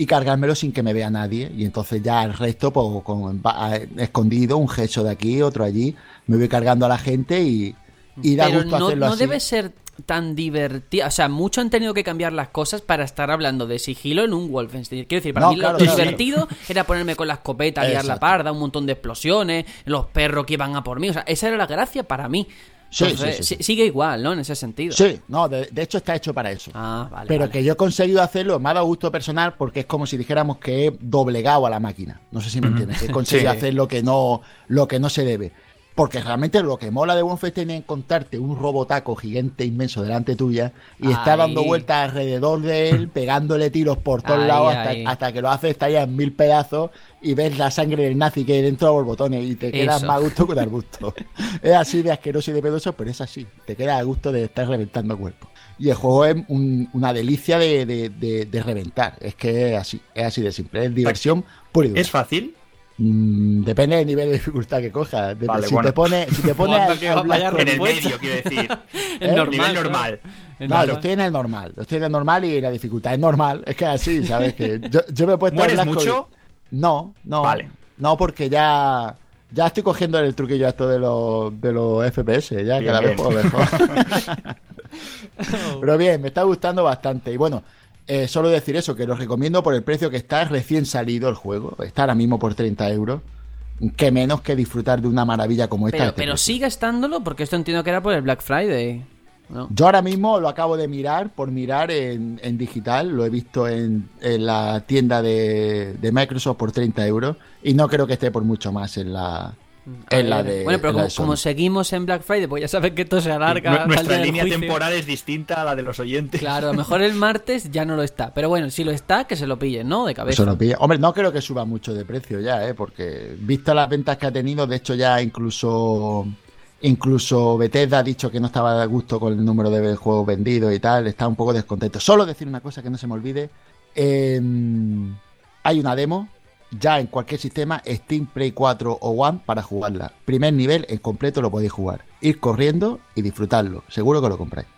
y cargármelo sin que me vea nadie. Y entonces ya el resto, pues, con, va- escondido, un gesto de aquí, otro allí, me voy cargando a la gente y, y da Pero gusto no, hacerlo no así. debe ser tan divertido. O sea, mucho han tenido que cambiar las cosas para estar hablando de sigilo en un Wolfenstein. Quiero decir, para No, mí lo- claro, lo claro. divertido era ponerme con la escopeta, liar la parda, un montón de explosiones, los perros que iban a por mí. O sea, esa era la gracia para mí. Sí, Entonces, sí, sí, sí. si- Sigue igual, ¿no? En ese sentido. Sí, no, de, de hecho está hecho para eso. Ah, vale. Pero vale. que yo he conseguido hacerlo, me ha dado gusto personal porque es como si dijéramos que he doblegado a la máquina. No sé si me entiendes. He conseguido hacer lo que no, lo que no se debe. Porque realmente lo que mola de Wolfenstein es encontrarte un robotaco gigante inmenso delante tuya y está Ahí. dando vueltas alrededor de él, pegándole tiros por todos Ahí, lados hasta, que lo hace estallar en mil pedazos y ves la sangre del nazi que hay dentro de los botones y te quedas Eso. más a gusto que dar gusto. es así de asqueroso y de pedoso, pero es así. Te queda a gusto de estar reventando cuerpos. Y el juego es un- una delicia de, de- de- de reventar. Es que es así, es así de simple. Es diversión pura y dura. ¿Es fácil? Mm, depende del nivel de dificultad que cojas. Vale, si, bueno. te pone, si te pone vaya Ops- En el medio, quiero decir. ¿Eh? normal. Nivel normal. No, normal. lo estoy en el normal. Lo estoy en el normal y la dificultad es normal. Es que es así, ¿sabes? Que yo, yo me he puesto ¿Mueres mucho? No, no. Vale. No, porque ya. Ya estoy cogiendo el truquillo esto de los, de los FPS, ya Bien, cada vez mejor. Pero bien, me está gustando bastante. Y bueno, eh, solo decir eso, que lo recomiendo por el precio que está recién salido el juego. Está ahora mismo por 30 euros. Que menos que disfrutar de una maravilla como esta. Pero, este pero sigue estándolo porque esto entiendo que era por el Black Friday. ¿no? Yo ahora mismo lo acabo de mirar, por mirar en, en digital, lo he visto en, en la tienda de, de Microsoft por 30 euros y no creo que esté por mucho más en la, en la de bueno, pero en la como, de Sony. como seguimos en Black Friday, pues ya sabes que esto se alarga. Nuestra línea temporal es distinta a la de los oyentes. Claro, a lo mejor el martes ya no lo está. Pero bueno, si lo está, que se lo pillen, ¿no? De cabeza. Eso lo pilla. Hombre, no creo que suba mucho de precio ya, ¿eh? porque visto las ventas que ha tenido, de hecho ya incluso incluso Bethesda ha dicho que no estaba de gusto con el número de juegos vendidos y tal, está un poco descontento. Solo decir una cosa que no se me olvide, eh, hay una demo ya en cualquier sistema, Steam, Play 4 o One para jugarla. Primer nivel en completo lo podéis jugar. Ir corriendo y disfrutarlo. Seguro que lo compráis.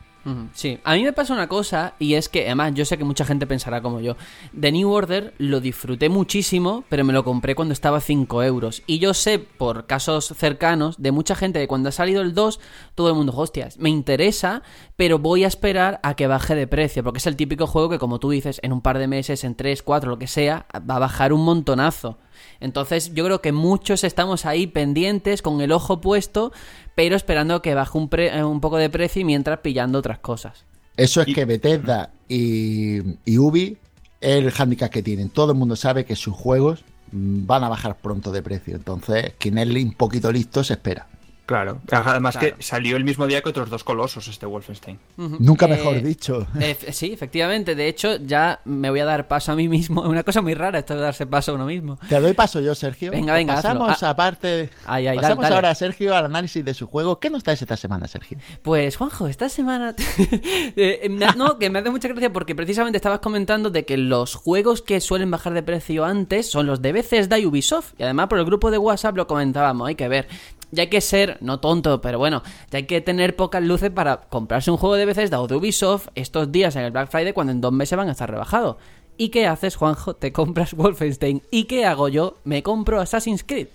Sí, a mí me pasa una cosa y es que, además, yo sé que mucha gente pensará como yo. The New Order lo disfruté muchísimo, pero me lo compré cuando estaba a 5 euros. Y yo sé, por casos cercanos, de mucha gente que cuando ha salido el 2, todo el mundo, hostias, me interesa, pero voy a esperar a que baje de precio, porque es el típico juego que, como tú dices, en un par de meses, en 3, 4, lo que sea, va a bajar un montonazo. Entonces yo creo que muchos estamos ahí pendientes, con el ojo puesto, pero esperando que baje un, pre- eh, un poco de precio y mientras pillando otras cosas. Eso es que Bethesda y, y Ubi es el handicap que tienen. Todo el mundo sabe que sus juegos mm, van a bajar pronto de precio. Entonces, quien es un poquito listo se espera. Claro. Además Claro. que salió el mismo día que otros dos colosos este Wolfenstein. Nunca Eh, mejor dicho. ef- sí, efectivamente. De hecho, ya me voy a dar paso a mí mismo. Es una cosa muy rara esto de darse paso a uno mismo. Te doy paso yo, Sergio. Venga, venga, Pasamos hazlo. Ah. aparte. Ay, ay, dale, pasamos dale. ahora, Sergio, al análisis de su juego. ¿Qué nos traes esta semana, Sergio? Pues Juanjo, esta semana... Eh, no, que me hace mucha gracia porque precisamente estabas comentando de que los juegos que suelen bajar de precio antes son los de Bethesda y Ubisoft. Y además por el grupo de WhatsApp lo comentábamos, hay que ver. Ya hay que ser, no tonto, pero bueno, ya hay que tener pocas luces para comprarse un juego de o de Ubisoft estos días en el Black Friday cuando en dos meses van a estar rebajados. ¿Y qué haces, Juanjo? Te compras Wolfenstein. ¿Y qué hago yo? Me compro Assassin's Creed.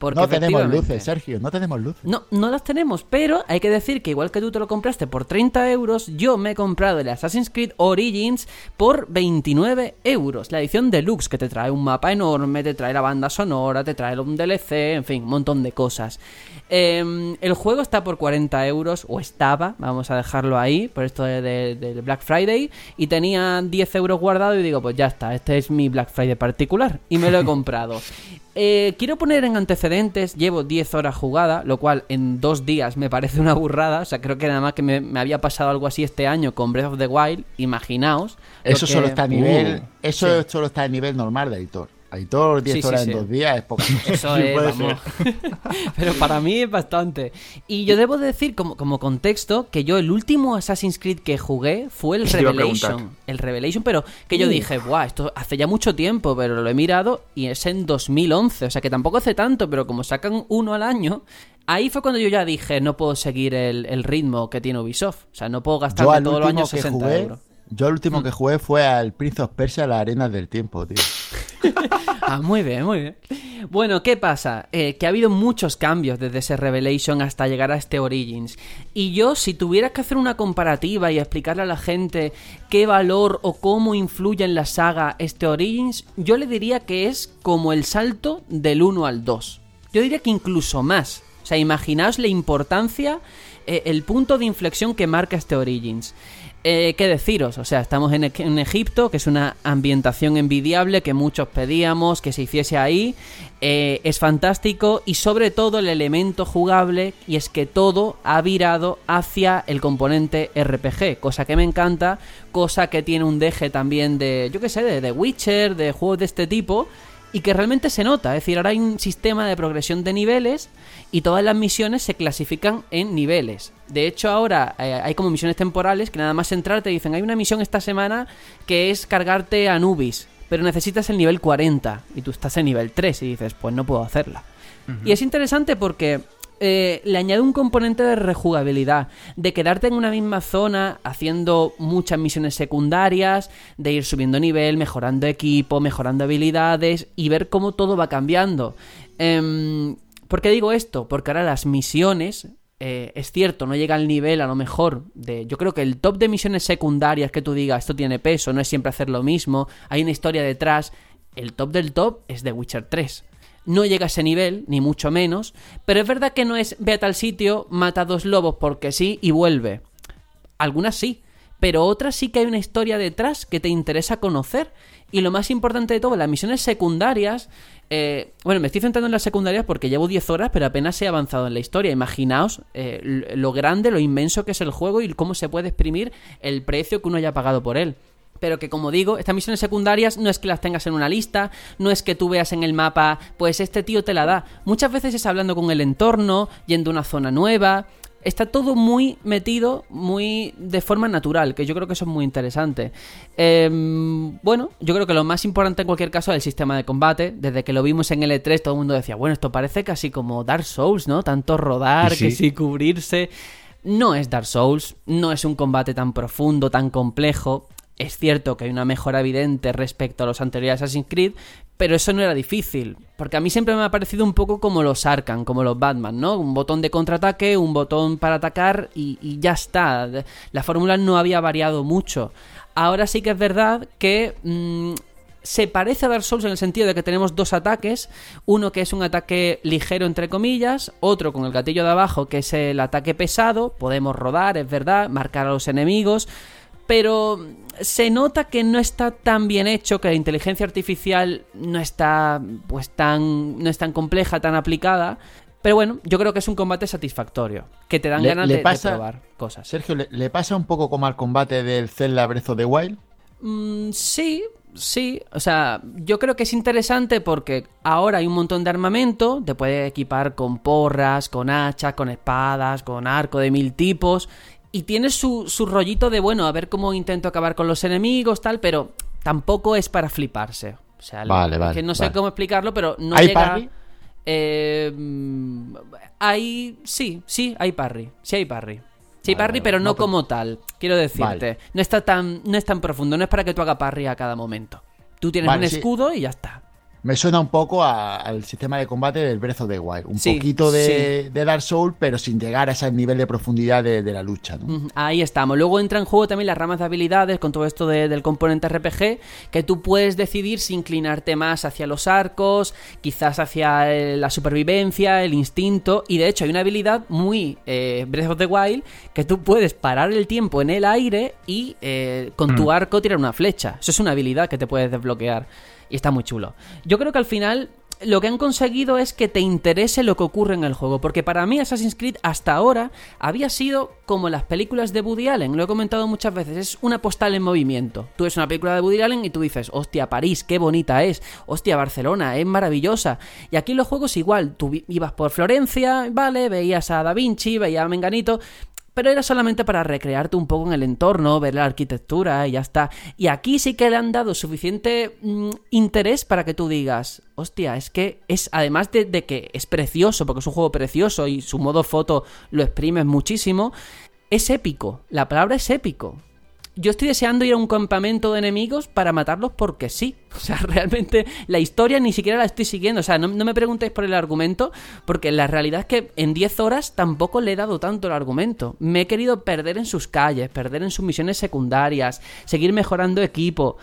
Porque no tenemos luces, Sergio, no tenemos luces. no, no las tenemos, pero hay que decir que igual que tú te lo compraste por 30 euros, yo me he comprado el Assassin's Creed Origins por 29 euros. La edición deluxe, que te trae un mapa enorme, te trae la banda sonora, te trae un DLC, en fin, un montón de cosas. Eh, el juego está por 40 euros, o estaba, vamos a dejarlo ahí, por esto de- de- del Black Friday, y tenía 10 euros guardado y digo, pues ya está, este es mi Black Friday particular, y me lo he comprado. Eh, quiero poner en antecedentes, llevo 10 horas jugada, lo cual en dos días me parece una burrada. O sea, creo que nada más que me, me había pasado algo así este año con Breath of the Wild, imaginaos. Eso que- solo está a nivel. Uh, eso sí. solo está a nivel normal de editor. Editor 10 Sí, horas sí. en dos días es poca cosa. Eso Sí, es, puede vamos. Pero para mí es bastante. Y yo debo decir, como, como contexto, que yo el último Assassin's Creed que jugué fue el Revelation. El Revelation, pero que yo dije, buah, esto hace ya mucho tiempo, pero lo he mirado y es en 2011. O sea que tampoco hace tanto, pero como sacan uno al año. Ahí fue cuando yo ya dije, no puedo seguir el, el ritmo que tiene Ubisoft. O sea, no puedo al todos los años que 60 jugué. euros. Yo el Mm. último que jugué fue al Prince of Persia, las arenas del tiempo, tío. Ah, muy bien, muy bien. Bueno, ¿qué pasa? Eh, que ha habido muchos cambios desde ese Revelation hasta llegar a este Origins. Y yo, si tuvieras que hacer una comparativa y explicarle a la gente qué valor o cómo influye en la saga este Origins, yo le diría que es como el salto del 1 al 2. Yo diría que incluso más. O sea, imaginaos la importancia, eh, el punto de inflexión que marca este Origins. Eh, ¿Qué deciros? O sea, estamos en, Egipto, que es una ambientación envidiable que muchos pedíamos que se hiciese ahí. Eh, es fantástico y sobre todo el elemento jugable y es que todo ha virado hacia el componente RPG, cosa que me encanta, cosa que tiene un deje también de, yo qué sé, de The Witcher, de juegos de este tipo y que realmente se nota. Es decir, ahora hay un sistema de progresión de niveles y todas las misiones se clasifican en niveles. De hecho, ahora eh, hay como misiones temporales que nada más entrar te dicen, hay una misión esta semana que es cargarte a Anubis, pero necesitas el nivel 40 y tú estás en nivel 3 y dices, pues no puedo hacerla. Y es interesante porque eh, le añade un componente de rejugabilidad, de quedarte en una misma zona haciendo muchas misiones secundarias, de ir subiendo nivel, mejorando equipo, mejorando habilidades y ver cómo todo va cambiando. Em, ¿Por qué digo esto? Porque ahora las misiones, eh, es cierto, no llega al nivel a lo mejor de... Yo creo que el top de misiones secundarias que tú digas, esto tiene peso, no es siempre hacer lo mismo, hay una historia detrás, el top del top es de Witcher 3 no llega a ese nivel, ni mucho menos, pero es verdad que no es ve a tal sitio, mata a dos lobos porque sí y vuelve. Algunas sí, pero otras sí que hay una historia detrás que te interesa conocer. Y lo más importante de todo, las misiones secundarias. Eh, bueno, me estoy centrando en las secundarias porque llevo 10 horas, pero apenas he avanzado en la historia. Imaginaos eh, lo grande, lo inmenso que es el juego y cómo se puede exprimir el precio que uno haya pagado por él. Pero que como digo, estas misiones secundarias no es que las tengas en una lista, no es que tú veas en el mapa, pues este tío te la da. Muchas veces es hablando con el entorno, yendo a una zona nueva. Está todo muy metido, muy de forma natural, que yo creo que eso es muy interesante. Em, bueno, yo creo que lo más importante en cualquier caso es el sistema de combate. Desde que lo vimos en L3 todo el mundo decía, bueno, esto parece casi como Dark Souls, ¿no? Tanto rodar, que sí cubrirse. No es Dark Souls, no es un combate tan profundo, tan complejo. Es cierto que hay una mejora evidente respecto a los anteriores Assassin's Creed, pero eso no era difícil. Porque a mí siempre me ha parecido un poco como los Arkham, como los Batman, ¿no? Un botón de contraataque, un botón para atacar y, ya está. La fórmula no había variado mucho. Ahora sí que es verdad que mm, se parece a Dark Souls en el sentido de que tenemos dos ataques, uno que es un ataque ligero entre comillas, otro con el gatillo de abajo que es el ataque pesado, podemos rodar, es verdad, marcar a los enemigos, pero se nota que no está tan bien hecho, que la inteligencia artificial no está pues tan no es tan compleja, tan aplicada. Pero bueno, yo creo que es un combate satisfactorio, que te dan ganas de, probar cosas. Sergio, ¿le, pasa un poco como al combate del Zelda Breath of the Wild? Mm, sí, Sí, o sea, yo creo que es interesante porque ahora hay un montón de armamento, te puedes equipar con porras, con hachas, con espadas, con arco de mil tipos, y tienes su, su rollito de, bueno, a ver cómo intento acabar con los enemigos, tal, pero tampoco es para fliparse. O sea, vale, vale, que no sé cómo explicarlo, pero no ¿Hay llega... parry? Eh, hay... Sí, sí, hay parry. Sí hay parry. Sí, parry, pero no, como tal. Quiero decirte. No está tan, no es tan profundo, no es para que tú hagas parry a cada momento. Tú tienes un escudo y ya está. Me suena un poco al sistema de combate del Breath of the Wild. Un poquito de, Dark Souls, pero sin llegar a ese nivel de profundidad de, la lucha. Ahí estamos. Luego entra en juego también las ramas de habilidades con todo esto del componente RPG, que tú puedes decidir si inclinarte más hacia los arcos, quizás hacia eh, la supervivencia, el instinto. Y de hecho hay una habilidad muy eh, Breath of the Wild que tú puedes parar el tiempo en el aire y eh, con tu mm. arco tirar una flecha. Eso es una habilidad que te puedes desbloquear y está muy chulo. Yo creo que al final lo que han conseguido es que te interese lo que ocurre en el juego, porque para mí Assassin's Creed hasta ahora había sido como las películas de Woody Allen, lo he comentado muchas veces, es una postal en movimiento. Tú ves una película de Woody Allen y tú dices, hostia, París, qué bonita es, hostia, Barcelona, es maravillosa. Y aquí en los juegos igual, tú ibas por Florencia, vale, veías a Da Vinci, veías a Menganito, pero era solamente para recrearte un poco en el entorno, ver la arquitectura y ya está. Y aquí sí que le han dado suficiente mm, interés para que tú digas, hostia, es que es, además de, que es precioso, porque es un juego precioso y su modo foto lo exprimes muchísimo, es épico. La palabra es épico yo estoy deseando ir a un campamento de enemigos para matarlos porque sí. O sea, realmente la historia ni siquiera la estoy siguiendo. O sea, no, me preguntéis por el argumento, porque la realidad es que en 10 horas tampoco le he dado tanto el argumento. Me he querido perder en sus calles, perder en sus misiones secundarias, seguir mejorando equipo.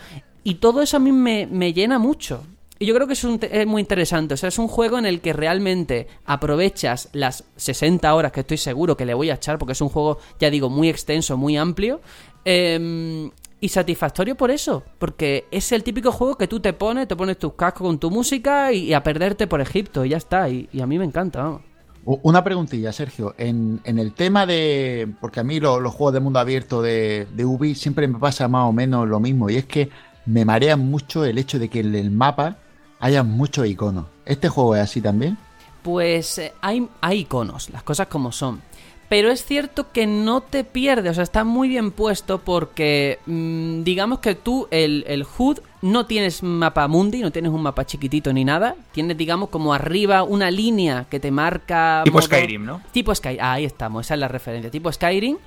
Y todo eso a mí me, llena mucho. Y yo creo que es, es, muy interesante. O sea, es un juego en el que realmente aprovechas las 60 horas que estoy seguro que le voy a echar, porque es un juego, ya digo, muy extenso, muy amplio. Em, y satisfactorio por eso, porque es el típico juego que tú te pones, te pones tus cascos con tu música y, a perderte por Egipto y ya está. Y, a mí me encanta. Una preguntilla, Sergio. En, el tema de. Porque a mí los juegos de mundo abierto de, de Ubi siempre me pasa más o menos lo mismo. Y es que me marea mucho el hecho de que en el mapa haya muchos iconos. ¿Este juego es así también? Pues eh, hay, hay iconos, las cosas como son. Pero es cierto que no te pierdes, o sea, está muy bien puesto porque mm, digamos que tú, el, el HUD, no tienes mapa mundi, no tienes un mapa chiquitito ni nada. Tienes, digamos, como arriba una línea que te marca... Tipo Skyrim, ¿no? Tipo Skyrim, ahí estamos, esa es la referencia. Tipo Skyrim,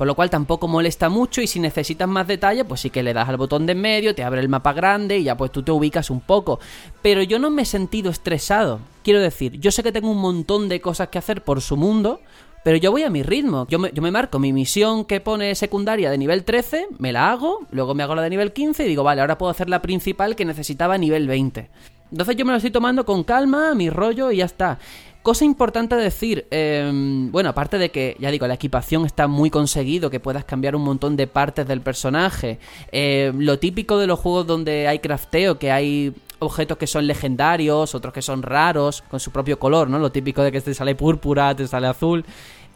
por lo cual tampoco molesta mucho y si necesitas más detalle, pues sí que le das al botón de en medio, te abre el mapa grande y ya pues tú te ubicas un poco. Pero yo no me he sentido estresado. Quiero decir, yo sé que tengo un montón de cosas que hacer por su mundo, pero yo voy a mi ritmo. Yo me, yo me, marco mi misión que pone secundaria de nivel 13, me la hago, luego me hago la de nivel 15 y digo, vale, ahora puedo hacer la principal que necesitaba nivel 20. Entonces yo me lo estoy tomando con calma, mi rollo y ya está. Cosa importante decir, em, bueno, aparte de que, ya digo, la equipación está muy conseguido, que puedas cambiar un montón de partes del personaje, em, lo típico de los juegos donde hay crafteo, que hay objetos que son legendarios, otros que son raros, con su propio color, ¿no? Lo típico de que te sale púrpura, te sale azul.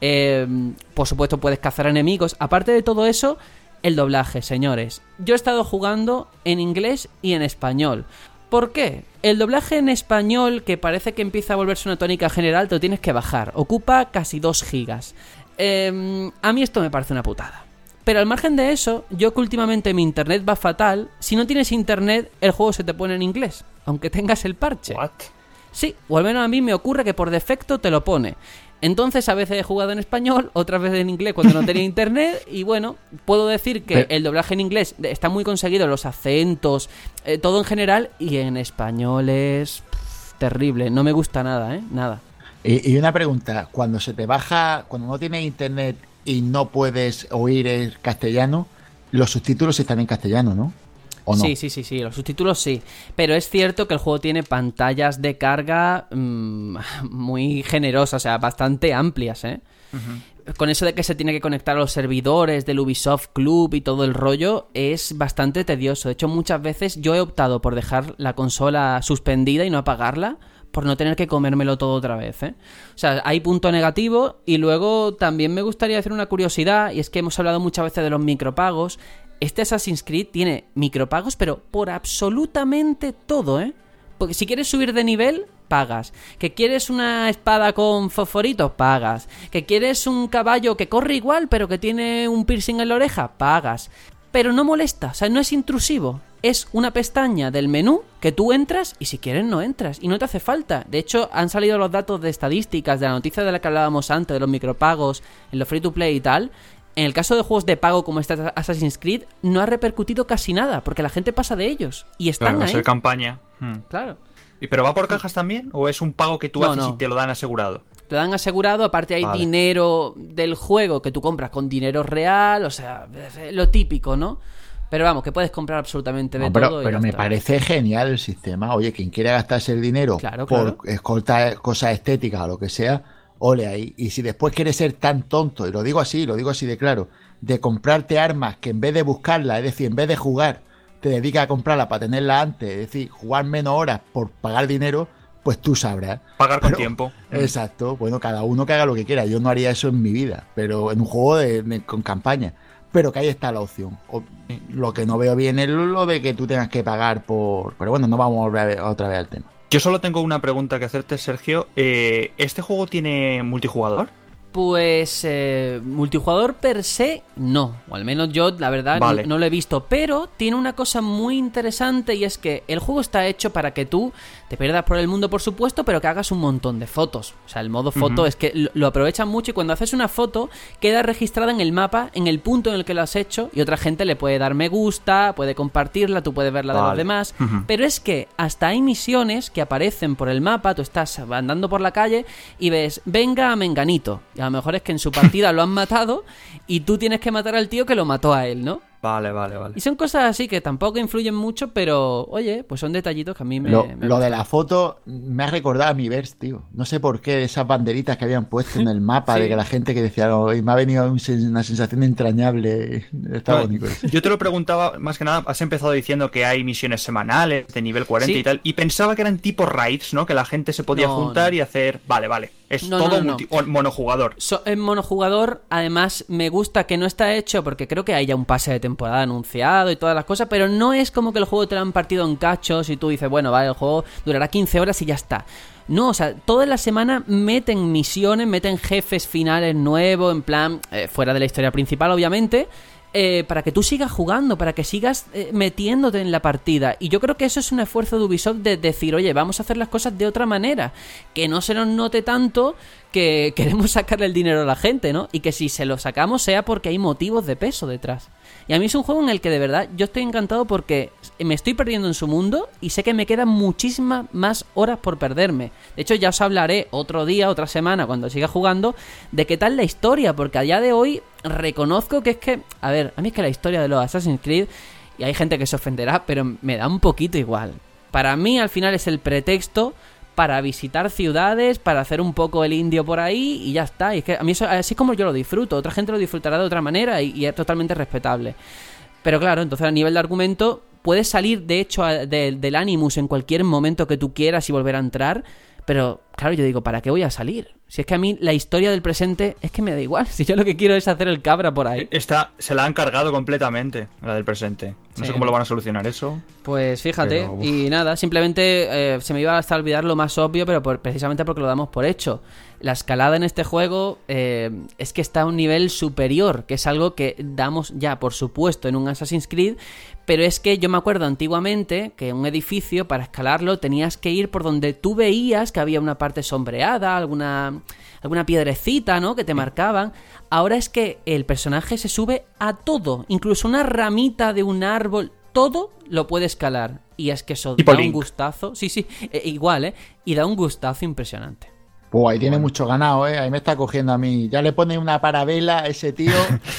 Em, por supuesto, puedes cazar enemigos. Aparte de todo eso, el doblaje, señores. Yo he estado jugando en inglés y en español. ¿Por qué? El doblaje en español, que parece que empieza a volverse una tónica general, te lo tienes que bajar. Ocupa casi 2 gigas. eh, a mí esto me parece una putada. Pero al margen de eso, yo que últimamente mi internet va fatal, si no tienes internet, el juego se te pone en inglés, aunque tengas el parche. What? Sí, o al menos a mí me ocurre que por defecto te lo pone. Entonces a veces he jugado en español, otras veces en inglés cuando no tenía internet y bueno, puedo decir que el doblaje en inglés está muy conseguido, los acentos, eh, todo en general y en español es pff, terrible, no me gusta nada, ¿eh? Nada. Y, y una pregunta, cuando se te baja, cuando no tienes internet y no puedes oír el castellano, los subtítulos están en castellano, ¿no? ¿O no? Sí, sí, sí, sí, los subtítulos sí. Pero es cierto que el juego tiene pantallas de carga mm, muy generosas, o sea, bastante amplias, ¿eh? Con eso de que se tiene que conectar a los servidores del Ubisoft Club y todo el rollo, es bastante tedioso. De hecho, muchas veces yo he optado por dejar la consola suspendida y no apagarla por no tener que comérmelo todo otra vez, ¿eh? O sea, hay punto negativo y luego también me gustaría hacer una curiosidad y es que hemos hablado muchas veces de los micropagos. Este Assassin's Creed tiene micropagos, pero por absolutamente todo, ¿eh? Porque si quieres subir de nivel, pagas. Que quieres una espada con fosforitos, pagas. Que quieres un caballo que corre igual, pero que tiene un piercing en la oreja, pagas. Pero no molesta, o sea, no es intrusivo. Es una pestaña del menú que tú entras y si quieres no entras y no te hace falta. De hecho, han salido los datos de estadísticas de la noticia de la que hablábamos antes, de los micropagos, en los free to play y tal. En el caso de juegos de pago como este Assassin's Creed, no ha repercutido casi nada, porque la gente pasa de ellos y están Claro, ahí. ser campaña. Hmm. Claro. ¿Y pero va por cajas también? ¿O es un pago que tú No, haces no. y te lo dan asegurado? Te dan asegurado, aparte hay Vale. dinero del juego que tú compras con dinero real, o sea, lo típico, ¿no? Pero vamos, que puedes comprar absolutamente de No, pero todo. y pero me parece genial el sistema. Oye, quien quiera gastarse el dinero Claro, por claro. escoltar cosas estéticas o lo que sea, ole ahí. Y si después quieres ser tan tonto, y lo digo así, lo digo así de claro, de comprarte armas que en vez de buscarlas, es decir, en vez de jugar, te dedicas a comprarla para tenerla antes, es decir, jugar menos horas por pagar dinero, pues tú sabrás. Pagar con Pero- tiempo. Exacto, bueno, cada uno que haga lo que quiera. Yo no haría eso en mi vida, pero en un juego de- de- con campaña. Pero que ahí está la opción. O- lo que no veo bien es lo de que tú tengas que pagar por. Pero bueno, no vamos a volver a otra vez al tema. Yo solo tengo una pregunta que hacerte, Sergio. Eh, ¿Este juego tiene multijugador? Pues eh, multijugador per se, no. O al menos yo, la verdad, no- no, lo he visto. Pero tiene una cosa muy interesante y es que el juego está hecho para que tú te pierdas por el mundo, por supuesto, pero que hagas un montón de fotos. O sea, el modo foto es que lo, aprovechan mucho y cuando haces una foto queda registrada en el mapa, en el punto en el que lo has hecho y otra gente le puede dar me gusta, puede compartirla, tú puedes verla de los demás. Pero es que hasta hay misiones que aparecen por el mapa, tú estás andando por la calle y ves, venga a Menganito. Y a lo mejor es que en su partida lo han matado y tú tienes que matar al tío que lo mató a él, ¿no? Vale, vale, vale. Y son cosas así que tampoco influyen mucho, pero oye, pues son detallitos que a mí me... lo me lo de la foto me ha recordado a mi verse, tío. No sé por qué esas banderitas que habían puesto en el mapa, Sí. de que la gente que decía, "Ay, me ha venido una sensación entrañable. Está No, bonito. eso. Yo te lo preguntaba, más que nada, has empezado diciendo que hay misiones semanales de nivel 40 Sí. y tal, y pensaba que eran tipo raids, ¿no? Que la gente se podía No, juntar no. y hacer... Vale, vale. Es No, todo monojugador. So- en monojugador, además, me gusta que no está hecho porque creo que hay ya un pase de temporada anunciado y todas las cosas, pero no es como que el juego te lo han partido en cachos y tú dices, bueno, vale, el juego durará 15 horas y ya está. No, o sea, toda la semana meten misiones, meten jefes finales nuevos, en plan, eh, fuera de la historia principal, obviamente, eh, para que tú sigas jugando, para que sigas eh, metiéndote en la partida. Y yo creo que eso es un esfuerzo de Ubisoft de decir, oye, vamos a hacer las cosas de otra manera. Que no se nos note tanto que queremos sacarle el dinero a la gente, ¿no? Y que si se lo sacamos sea porque hay motivos de peso detrás. Y a mí es un juego en el que de verdad yo estoy encantado porque me estoy perdiendo en su mundo y sé que me quedan muchísimas más horas por perderme. De hecho, ya os hablaré otro día, otra semana, cuando siga jugando, de qué tal la historia, porque a día de hoy reconozco que es que, a ver, a mí es que la historia de los Assassin's Creed, y hay gente que se ofenderá, pero me da un poquito igual. Para mí al final es el pretexto para visitar ciudades, para hacer un poco el indio por ahí y ya está. Y es que a mí así es como yo lo disfruto, otra gente lo disfrutará de otra manera y, es totalmente respetable. Pero claro, entonces a nivel de argumento puedes salir de hecho del Animus en cualquier momento que tú quieras y volver a entrar, pero claro, yo digo, ¿para qué voy a salir? Si es que a mí la historia del presente es que me da igual. Si yo lo que quiero es hacer el cabra por ahí. Esta se la han cargado completamente, la del presente. No Sí. sé cómo lo van a solucionar eso. Pues fíjate, Pero, y nada, simplemente eh, se me iba hasta olvidar lo más obvio, pero por- precisamente porque lo damos por hecho. La escalada en este juego eh, es que está a un nivel superior, que es algo que damos ya, por supuesto, en un Assassin's Creed, pero es que yo me acuerdo antiguamente que un edificio, para escalarlo, tenías que ir por donde tú veías que había una parte sombreada, alguna, alguna piedrecita, ¿no? Que te marcaban. Ahora es que el personaje se sube a todo, incluso una ramita de un árbol, todo lo puede escalar. Y es que eso da un gustazo. Sí, sí, eh, igual, ¿eh? Y da un gustazo impresionante. Pues ahí tiene mucho ganado, ¿eh? Ahí me está cogiendo a mí. Ya le pone una parabela a ese tío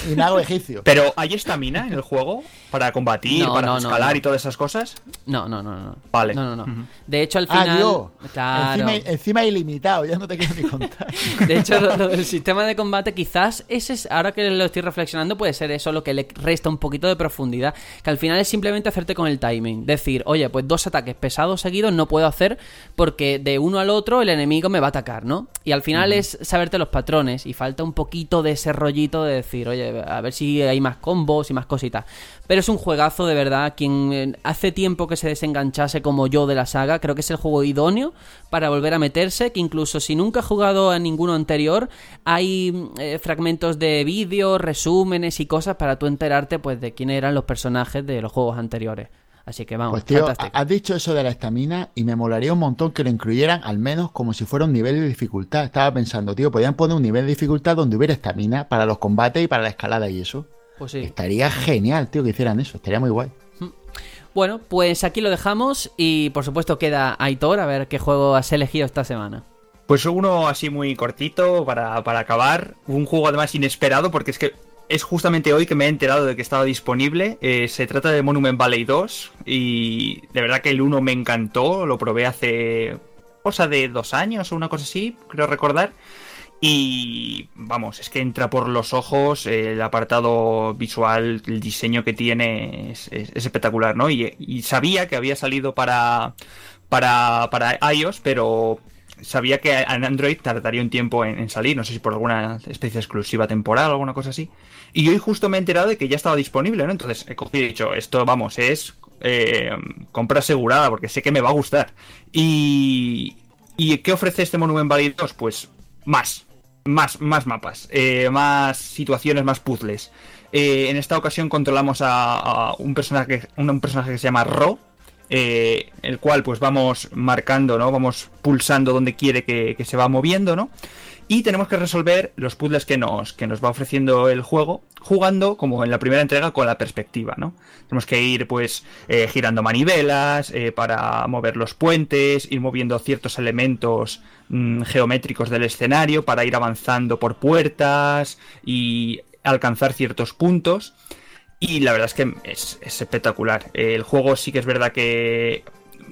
y nago egipcio. Pero ¿hay estamina en el juego para combatir, No, para no, escalar no. y todas esas cosas? No, no, no, no. Vale. No, no, no. De hecho, al final. Ah, Dios. Claro. Encima, encima ilimitado, ya no te quiero ni contar. De hecho, lo, lo del sistema de combate, quizás ese es, ahora que lo estoy reflexionando, puede ser eso lo que le resta un poquito de profundidad. Que al final es simplemente hacerte con el timing. Decir, oye, pues dos ataques pesados seguidos no puedo hacer porque de uno al otro el enemigo me va a atacar, ¿no? Y al final es saberte los patrones y falta un poquito de ese rollito de decir, oye, a ver si hay más combos y más cositas. Pero es un juegazo de verdad. Quien eh, hace tiempo que se desenganchase como yo de la saga, creo que es el juego idóneo para volver a meterse. Que incluso si nunca has jugado a ninguno anterior, hay eh, fragmentos de vídeos, resúmenes y cosas para tú enterarte pues de quién eran los personajes de los juegos anteriores. Así que vamos, Pues tío, fantástico. has dicho eso de la estamina y me molaría un montón que lo incluyeran al menos como si fuera un nivel de dificultad. Estaba pensando, tío, podían poner un nivel de dificultad donde hubiera estamina para los combates y para la escalada y eso. Pues sí. Estaría genial, tío, que hicieran eso. Estaría muy guay. Bueno, pues aquí lo dejamos y por supuesto queda Aitor a ver qué juego has elegido esta semana. Pues uno así muy cortito para, para acabar. Un juego además inesperado porque es que es justamente hoy que me he enterado de que estaba disponible. Eh, se trata de Monument Valley 2 y de verdad que el 1 me encantó. Lo probé hace cosa de dos años o una cosa así, creo recordar. Y vamos, es que entra por los ojos, el apartado visual, el diseño que tiene es espectacular, ¿no? Y, y sabía que había salido para, para, para iOS, pero sabía que en Android tardaría un tiempo en, salir, no sé si por alguna especie exclusiva temporal o alguna cosa así. Y hoy justo me he enterado de que ya estaba disponible, ¿no? Entonces he cogido y dicho, esto, vamos, es eh, compra asegurada porque sé que me va a gustar. Y, ¿Y qué ofrece este Monument Valley 2? Pues más, más, más mapas, eh, más situaciones, más puzzles. Eh, en esta ocasión controlamos a, un personaje, un personaje que se llama Ro, eh, el cual pues vamos marcando, ¿no? Vamos pulsando donde quiere que, se va moviendo, ¿no? Y tenemos que resolver los puzzles que nos, que nos va ofreciendo el juego, jugando como en la primera entrega con la perspectiva, ¿no? Tenemos que ir pues eh, girando manivelas eh, para mover los puentes, ir moviendo ciertos elementos mm, geométricos del escenario para ir avanzando por puertas y alcanzar ciertos puntos. Y la verdad es que es, es espectacular. El juego sí que es verdad que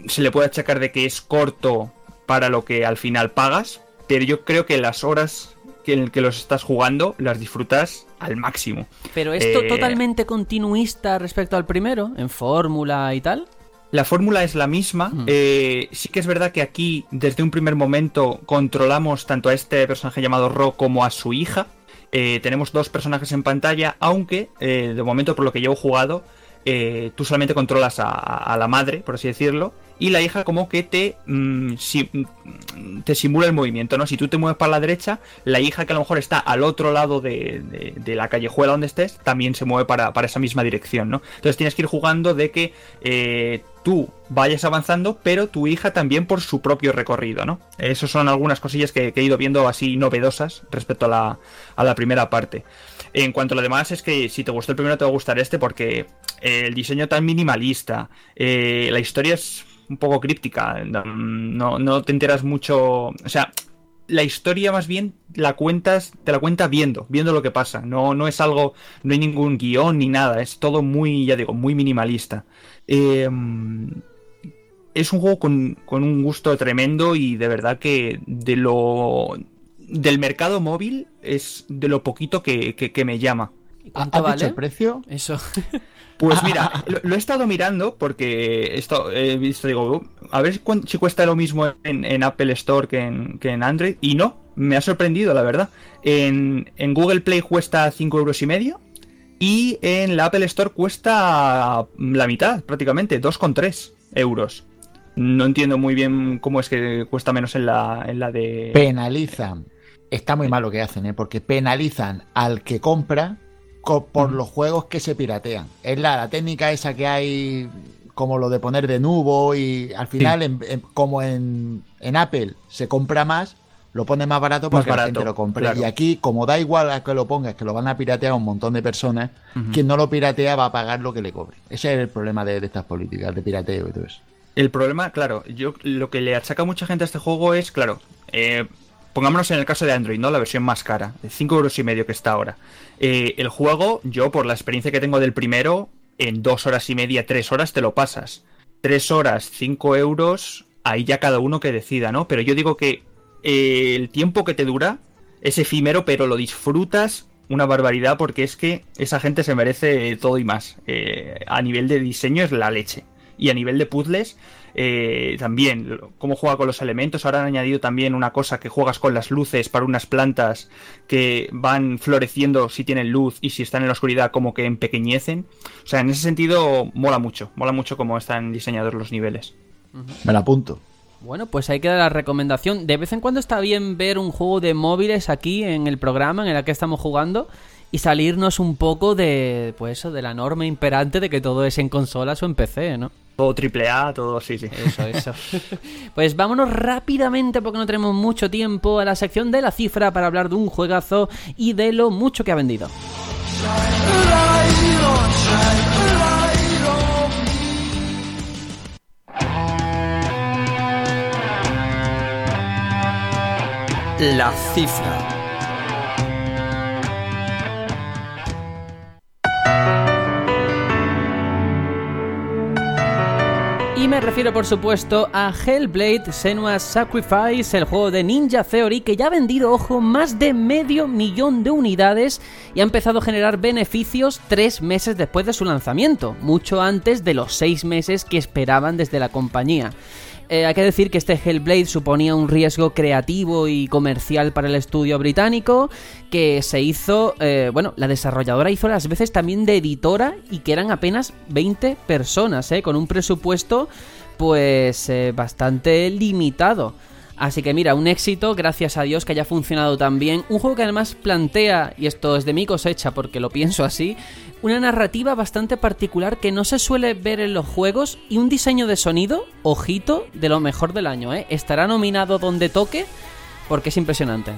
se le puede achacar de que es corto para lo que al final pagas, pero yo creo que las horas en que los estás jugando las disfrutas al máximo. Pero esto Eh, totalmente continuista respecto al primero, en fórmula y tal. La fórmula es la misma. Mm. eh, sí que es verdad que aquí, desde un primer momento, controlamos tanto a este personaje llamado Ro como a su hija. Eh, tenemos dos personajes en pantalla, aunque eh, de momento, por lo que llevo jugado, eh, tú solamente controlas a, a la madre, por así decirlo, y la hija como que te, mm, mm, te simula el movimiento, ¿no? Si tú te mueves para la derecha, la hija que a lo mejor está al otro lado de, de- la callejuela donde estés, también se mueve para, para esa misma dirección, ¿no? Entonces tienes que ir jugando de que eh, tú vayas avanzando, pero tu hija también por su propio recorrido, ¿no? Esas son algunas cosillas que, que he ido viendo así novedosas respecto a la, a la primera parte. En cuanto a lo demás, es que si te gustó el primero, te va a gustar este, porque eh, el diseño tan minimalista, eh, la historia es un poco críptica, no, no, no te enteras mucho. O sea, la historia más bien la cuentas, te la cuenta viendo, viendo lo que pasa. No, no es algo, no hay ningún guion ni nada, es todo muy, ya digo, muy minimalista. Eh, es un juego con, con un gusto tremendo y de verdad que de lo del mercado móvil es de lo poquito que, que- que me llama. ¿Y ¿Ha- cuánto ¿Has vale? dicho el precio? Eso. Pues mira, lo, lo he estado mirando porque esto he visto, digo, a ver si cuesta lo mismo en, en Apple Store que en, que en Android. Y no, me ha sorprendido, la verdad. En, en Google Play cuesta 5 euros y medio. Y en la Apple Store cuesta la mitad, prácticamente, 2,3 euros. No entiendo muy bien cómo es que cuesta menos en la, en la de... Penalizan. Está muy mal lo que hacen, ¿eh? porque penalizan al que compra co- por los juegos que se piratean. Es la, la técnica esa que hay, como lo de poner de nubo, y al final, en- en- como en, en Apple se compra más, lo pone más barato para Más que la gente lo compre. claro. Y aquí, como da igual a que lo pongas, que lo van a piratear un montón de personas, quien no lo piratea va a pagar lo que le cobre. Ese es el problema de, de estas políticas de pirateo y todo eso. El problema, claro, yo lo que le achaca mucha gente a este juego es, claro, eh, pongámonos en el caso de Android, ¿no? La versión más cara, de 5 euros y medio que está ahora. Eh, el juego, yo por la experiencia que tengo del primero, en dos horas y media, tres horas te lo pasas. Tres horas, 5 euros, ahí ya cada uno que decida, ¿no? Pero yo digo que eh, el tiempo que te dura es efímero, pero lo disfrutas una barbaridad porque es que esa gente se merece todo y más. Eh, a nivel de diseño es la leche. Y a nivel de puzzles, eh, también, cómo juega con los elementos. Ahora han añadido también una cosa que juegas con las luces para unas plantas que van floreciendo si tienen luz y si están en la oscuridad como que empequeñecen. O sea, en ese sentido mola mucho, mola mucho cómo están diseñados los niveles. Me lo apunto. Bueno, pues ahí queda la recomendación. De vez en cuando está bien ver un juego de móviles aquí en el programa en el que estamos jugando y salirnos un poco de, pues eso, de la norma imperante de que todo es en consolas o en PC, ¿no? Todo triple A, todo, sí, sí. Eso, eso. Pues vámonos rápidamente, porque no tenemos mucho tiempo, a la sección de la cifra para hablar de un juegazo y de lo mucho que ha vendido. La cifra. Me refiero, por supuesto, a Hellblade Senua's Sacrifice, el juego de Ninja Theory, que ya ha vendido, ojo, más de medio millón de unidades y ha empezado a generar beneficios tres meses después de su lanzamiento, mucho antes de los seis meses que esperaban desde la compañía. Eh, hay que decir que este Hellblade suponía un riesgo creativo y comercial para el estudio británico, que se hizo, eh, bueno, la desarrolladora hizo las veces también de editora y que eran apenas 20 personas, eh, con un presupuesto pues eh, bastante limitado. Así que mira, un éxito, gracias a Dios que haya funcionado tan bien. Un juego que además plantea, y esto es de mi cosecha porque lo pienso así, una narrativa bastante particular que no se suele ver en los juegos y un diseño de sonido, ojito, de lo mejor del año, ¿eh? Estará nominado donde toque porque es impresionante.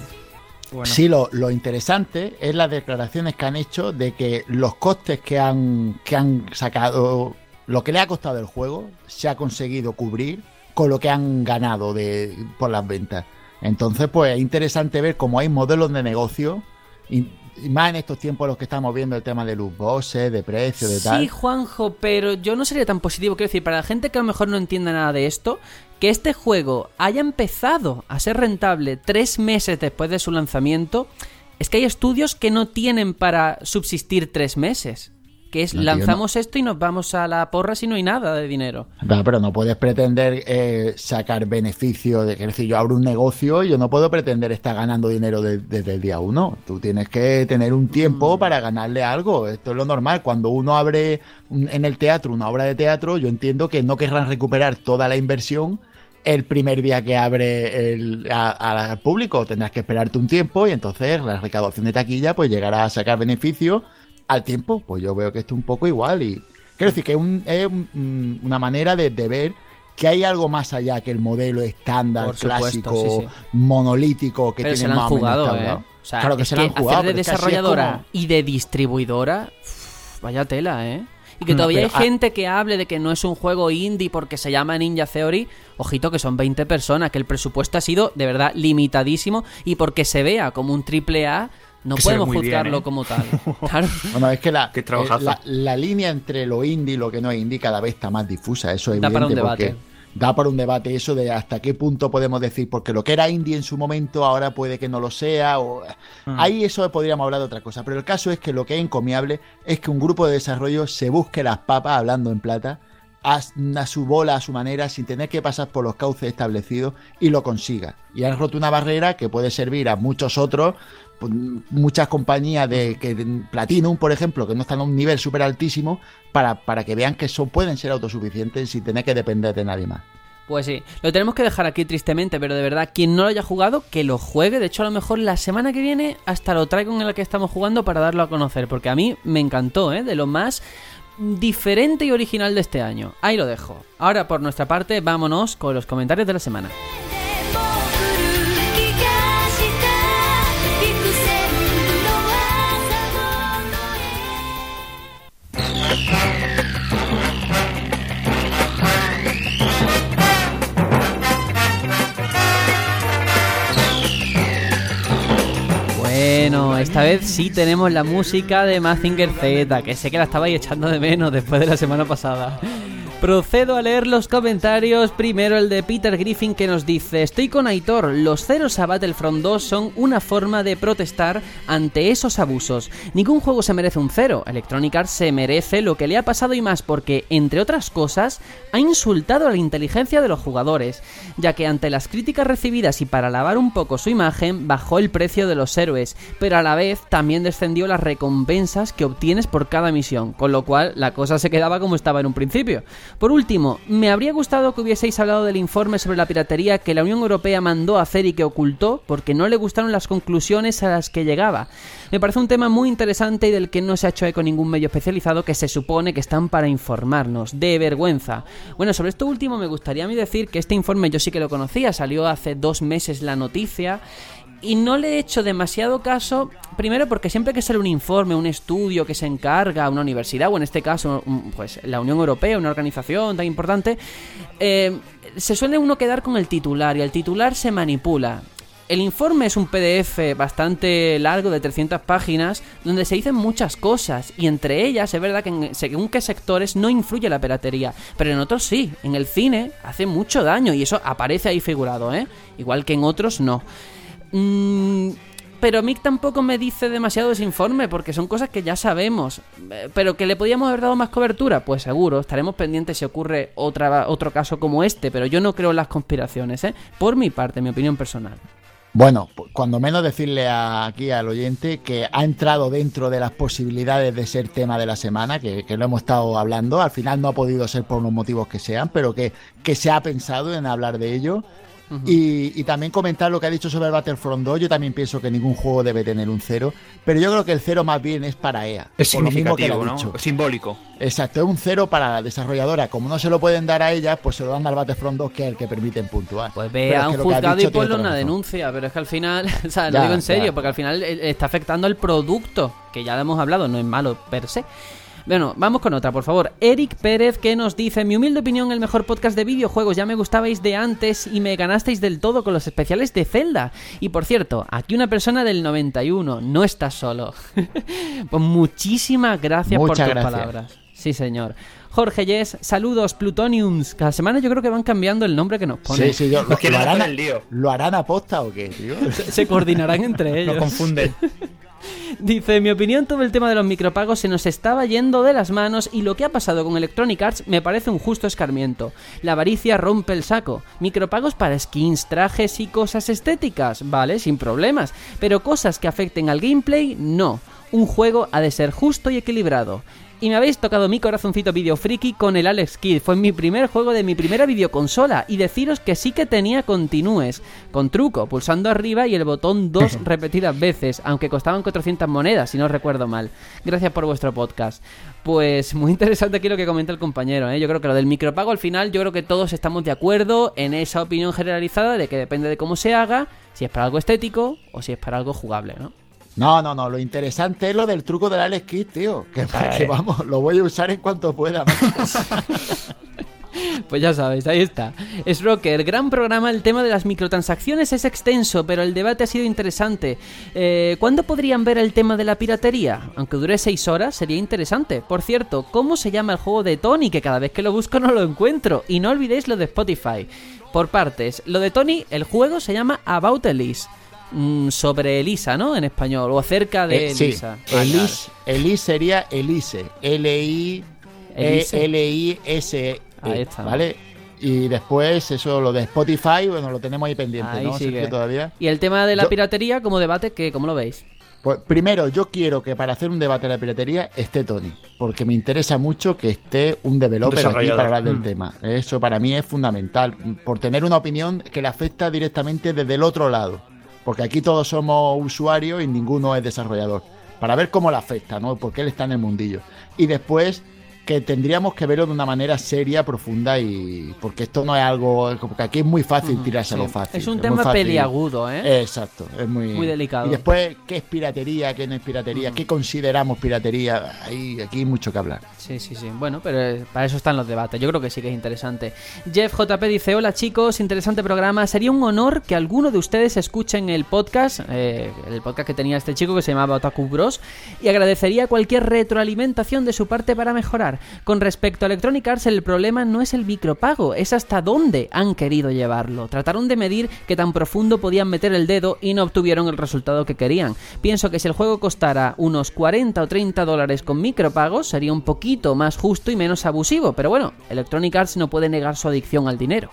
Sí, lo, lo interesante es las declaraciones que han hecho de que los costes que han, que han sacado, lo que le ha costado el juego, se ha conseguido cubrir con lo que han ganado de, por las ventas. Entonces, pues es interesante ver cómo hay modelos de negocio, y, más en estos tiempos en los que estamos viendo el tema de los bosses, de precio, de tal. Sí, Juanjo, pero yo no sería tan positivo. Quiero decir, para la gente que a lo mejor no entienda nada de esto, que este juego haya empezado a ser rentable tres meses después de su lanzamiento, es que hay estudios que no tienen para subsistir tres meses. Que es, No, tío, lanzamos esto y nos vamos a la porra si no hay nada de dinero. Va, pero no puedes pretender eh, sacar beneficio de es decir, yo abro un negocio y yo no puedo pretender estar ganando dinero de- desde el día uno. Tú tienes que tener un Mm. tiempo para ganarle algo. Esto es lo normal. Cuando uno abre en el teatro una obra de teatro, yo entiendo que no querrán recuperar toda la inversión el primer día que abre el, a- a- al público. Tendrás que esperarte un tiempo y entonces la recaudación de taquilla pues llegará a sacar beneficio al tiempo. Pues yo veo que esto es un poco igual y quiero decir que es, un- es un- un- una manera de, de ver que hay algo más allá que el modelo estándar, supuesto, clásico, sí, sí. monolítico que tiene más o menos jugado, ¿eh? tablado. O sea, claro que se la han jugado. hacer de que desarrolladora como- y de distribuidora, uf, vaya tela, ¿eh? Y que Mm, todavía hay pero, gente que hable de que no es un juego indie porque se llama Ninja Theory. Ojito que son 20 personas, que el presupuesto ha sido de verdad limitadísimo y porque se vea como un triple A, no podemos bien, juzgarlo ¿eh? como tal. Claro. Bueno, es que la, Qué trabajazo. eh, la, la línea entre lo indie y lo que no es indie cada vez está más difusa. Eso es Da para un evidente porque debate. da por un debate eso de hasta qué punto podemos decir, porque lo que era indie en su momento ahora puede que no lo sea, o Mm. ahí eso podríamos hablar de otra cosa, pero el caso es que lo que es encomiable es que un grupo de desarrollo se busque las papas, hablando en plata, a, a su bola, a su manera, sin tener que pasar por los cauces establecidos y lo consiga. Y han roto una barrera que puede servir a muchos otros, pues, muchas compañías de, que, de Platinum, por ejemplo, que no están a un nivel súper altísimo, para, para que vean que son, pueden ser autosuficientes sin tener que depender de nadie más. Pues sí, lo tenemos que dejar aquí tristemente, pero de verdad, quien no lo haya jugado, que lo juegue. De hecho, a lo mejor la semana que viene hasta lo traigo en el que estamos jugando para darlo a conocer, porque a mí me encantó, ¿eh? De lo más diferente y original de este año. Ahí lo dejo. Ahora, por nuestra parte, vámonos con los comentarios de la semana. Bueno, esta vez sí tenemos la música de Mazinger Z, que sé que la estabais echando de menos después de la semana pasada. Procedo a leer los comentarios. Primero el de Peter Griffin que nos dice: Estoy con Aitor. Los ceros a Battlefront 2 son una forma de protestar ante esos abusos. Ningún juego se merece un cero. Electronic Arts se merece lo que le ha pasado y más porque, entre otras cosas, ha insultado a la inteligencia de los jugadores, ya que ante las críticas recibidas y para lavar un poco su imagen, bajó el precio de los héroes, pero a la vez también descendió las recompensas que obtienes por cada misión, con lo cual la cosa se quedaba como estaba en un principio. Por último, me habría gustado que hubieseis hablado del informe sobre la piratería que la Unión Europea mandó a hacer y que ocultó porque no le gustaron las conclusiones a las que llegaba. Me parece un tema muy interesante y del que no se ha hecho eco ningún medio especializado que se supone que están para informarnos. De vergüenza. Bueno, sobre esto último me gustaría a mí decir que este informe yo sí que lo conocía, salió hace dos meses la noticia y no le he hecho demasiado caso, primero porque siempre que sale un informe, un estudio que se encarga, una universidad, o en este caso, pues la Unión Europea, una organización tan importante, eh, se suele uno quedar con el titular y el titular se manipula. El informe es un PDF bastante largo de 300 páginas donde se dicen muchas cosas y entre ellas es verdad que en según qué sectores no influye la piratería, pero en otros sí, en el cine hace mucho daño y eso aparece ahí figurado, ¿eh? Igual que en otros no. Mm, pero Mick tampoco me dice demasiado ese informe porque son cosas que ya sabemos. Eh, Pero que le podíamos haber dado más cobertura, pues seguro. Estaremos pendientes si ocurre otra, otro caso como este, pero yo no creo en las conspiraciones, ¿eh? Por mi parte, mi opinión personal. Bueno, pues, cuando menos decirle a- aquí al oyente que ha entrado dentro de las posibilidades de ser tema de la semana, que, que lo hemos estado hablando, al final no ha podido ser por los motivos que sean, pero que, que se ha pensado en hablar de ello. Y, y también comentar lo que ha dicho sobre el Battlefront 2, yo también pienso que ningún juego debe tener un cero, pero yo creo que el cero más bien es para EA. Es por lo significativo, ¿no? Simbólico. Exacto, es un cero para la desarrolladora. Como no se lo pueden dar a ella, pues se lo dan al Battlefront 2, que es el que permiten puntuar. Pues ve a un juzgado y ponle una denuncia, pero es que al final, o sea, lo Ya, digo en serio, ya. porque al final eh, está afectando el producto, que ya lo hemos hablado, no es malo per se. Bueno, vamos con otra, por favor. Eric Pérez que nos dice, mi humilde opinión, el mejor podcast de videojuegos, ya me gustabais de antes y me ganasteis del todo con los especiales de Zelda. Y por cierto, aquí una persona del 91, no estás solo. pues muchísimas gracias por tus Muchas gracias. palabras. Sí, señor. Jorge Yes, saludos, Plutoniums. Cada semana yo creo que van cambiando el nombre que nos ponen. Sí, sí, yo, lo, lo harán, el lío. ¿Lo harán aposta o qué, tío? Se coordinarán entre ellos. Nos confunden. Dice, en mi opinión, todo el tema de los micropagos se nos estaba yendo de las manos y lo que ha pasado con Electronic Arts me parece un justo escarmiento. La avaricia rompe el saco. Micropagos para skins, trajes y cosas estéticas, vale, sin problemas. Pero cosas que afecten al gameplay, no. Un juego ha de ser justo y equilibrado. Y me habéis tocado mi corazoncito video friki con el Alex Kidd. Fue mi primer juego de mi primera videoconsola. Y deciros que sí que tenía continúes. Con truco, pulsando arriba y el botón 2 repetidas veces. Aunque costaban 400 monedas, si no recuerdo mal. Gracias por vuestro podcast. Pues muy interesante aquí lo que comenta el compañero. ¿eh? Yo creo que lo del micropago al final, yo creo que todos estamos de acuerdo en esa opinión generalizada de que depende de cómo se haga, si es para algo estético o si es para algo jugable, ¿no? No, no, no. Lo interesante es lo del truco del Alex Kidd, tío. Que, que vamos, lo voy a usar en cuanto pueda. Pues ya sabes, ahí está. Es Rocker, gran programa. El tema de las microtransacciones es extenso, pero el debate ha sido interesante. Eh, ¿Cuándo podrían ver el tema de la piratería? Aunque dure 6 horas, sería interesante. Por cierto, ¿cómo se llama el juego de Tony? Que cada vez que lo busco no lo encuentro. Y no olvidéis lo de Spotify. Por partes, lo de Tony, el juego se llama About Elise. Mm, sobre Elisa, ¿no? En español, o acerca de Eh, sí, Elisa. Elise, Elise sería Elise. L-I. Elise. L-I-S. Ahí está. E, ¿Vale? Y después, eso, lo de Spotify, bueno, lo tenemos ahí pendiente, Ahí ¿no? sigue. Sergio, todavía. Y el tema de la Yo- piratería como debate, que ¿cómo lo veis? Pues primero, yo quiero que para hacer un debate de la piratería esté Tony, porque me interesa mucho que esté un developer aquí para hablar del Mm. tema. Eso para mí es fundamental, por tener una opinión que le afecta directamente desde el otro lado, porque aquí todos somos usuarios y ninguno es desarrollador, para ver cómo le afecta, ¿no? Porque él está en el mundillo. Y después que tendríamos que verlo de una manera seria, profunda y porque esto no es algo porque aquí es muy fácil tirarse a lo fácil. Es un tema peliagudo, ¿eh? Exacto, es muy, Muy delicado. Y después, ¿qué es piratería? ¿Qué no es piratería? ¿Qué consideramos piratería? Ahí, aquí hay mucho que hablar. Sí, sí, sí. Bueno, pero eh, para eso están los debates. Yo creo que sí que es interesante. Jeff JP dice, hola chicos, interesante programa. Sería un honor que alguno de ustedes escuchen el podcast, eh, el podcast que tenía este chico que se llamaba Otaku Bros, y agradecería cualquier retroalimentación de su parte para mejorar. Con respecto a Electronic Arts, el problema no es el micropago, es hasta dónde han querido llevarlo. Trataron de medir qué tan profundo podían meter el dedo y no obtuvieron el resultado que querían. Pienso que si el juego costara unos 40 o 30 dólares con micropagos, sería un poquito más justo y menos abusivo. Pero bueno, Electronic Arts no puede negar su adicción al dinero.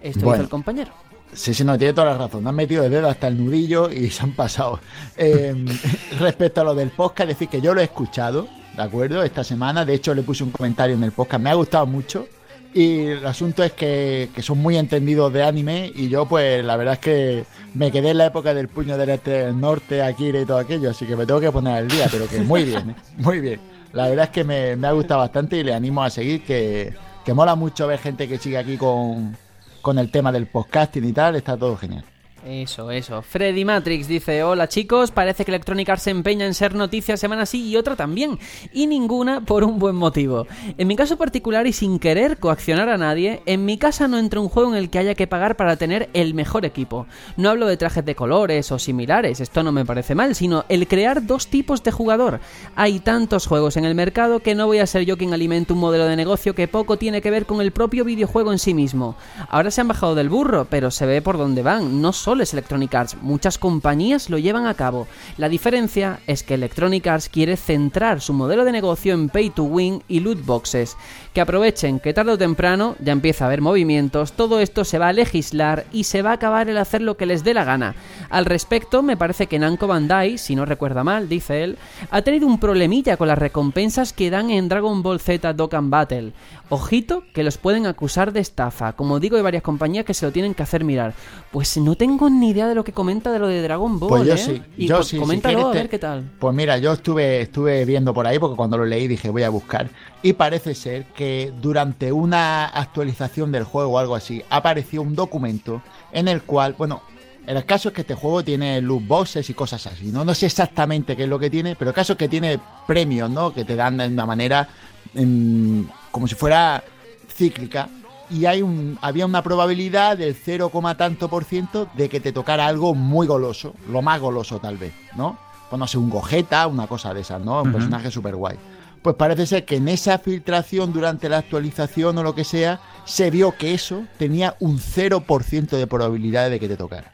Esto Bueno. dice el compañero. Sí, sí, no, tiene toda la razón. Han metido el dedo hasta el nudillo y se han pasado. Eh, respecto a lo del podcast, decir que yo lo he escuchado, ¿de acuerdo? Esta semana, de hecho, le puse un comentario en el podcast, me ha gustado mucho. Y el asunto es que, que son muy entendidos de anime y yo, pues, la verdad es que me quedé en la época del puño del este del norte, Akira y todo aquello, así que me tengo que poner al día, pero que muy bien, ¿eh? muy bien. La verdad es que me, ha gustado bastante y le animo a seguir, que, que mola mucho ver gente que sigue aquí con, con el tema del podcasting y tal, está todo genial. Eso, eso. Freddy Matrix dice, hola chicos, parece que Electronic Arts se empeña en ser noticia semana sí y otra también, y ninguna por un buen motivo. En mi caso particular y sin querer coaccionar a nadie, en mi casa no entra un juego en el que haya que pagar para tener el mejor equipo. No hablo de trajes de colores o similares, esto no me parece mal, sino el crear dos tipos de jugador. Hay tantos juegos en el mercado que no voy a ser yo quien alimente un modelo de negocio que poco tiene que ver con el propio videojuego en sí mismo. Ahora se han bajado del burro, pero se ve por dónde van, no solo es Electronic Arts, muchas compañías lo llevan a cabo. La diferencia es que Electronic Arts quiere centrar su modelo de negocio en pay to win y loot boxes, que aprovechen que tarde o temprano ya empieza a haber movimientos, todo esto se va a legislar y se va a acabar el hacer lo que les dé la gana. Al respecto, me parece que Namco Bandai, si no recuerda mal, dice él, ha tenido un problemilla con las recompensas que dan en Dragon Ball Z Dokkan Battle. Ojito que los pueden acusar de estafa. Como digo, hay varias compañías que se lo tienen que hacer mirar. Pues no tengo ni idea de lo que comenta de lo de Dragon Ball. Pues yo ¿eh? sí, Y yo sí. si Coméntalo quieres a ver qué tal. Pues mira, yo estuve, estuve viendo por ahí porque cuando lo leí dije voy a buscar y parece ser que durante una actualización del juego o algo así apareció un documento en el cual, bueno, el caso es que este juego tiene loot boxes y cosas así, ¿no? No sé exactamente qué es lo que tiene, pero el caso es que tiene premios, ¿no? Que te dan de una manera mm, como si fuera cíclica y hay un, había una probabilidad del 0, tanto por ciento de que te tocara algo muy goloso, lo más goloso tal vez, ¿no? Pues no sé, un Gogeta, una cosa de esas, ¿no? Un personaje súper guay. Pues parece ser que en esa filtración durante la actualización o lo que sea, se vio que eso tenía un 0% de probabilidad de que te tocara.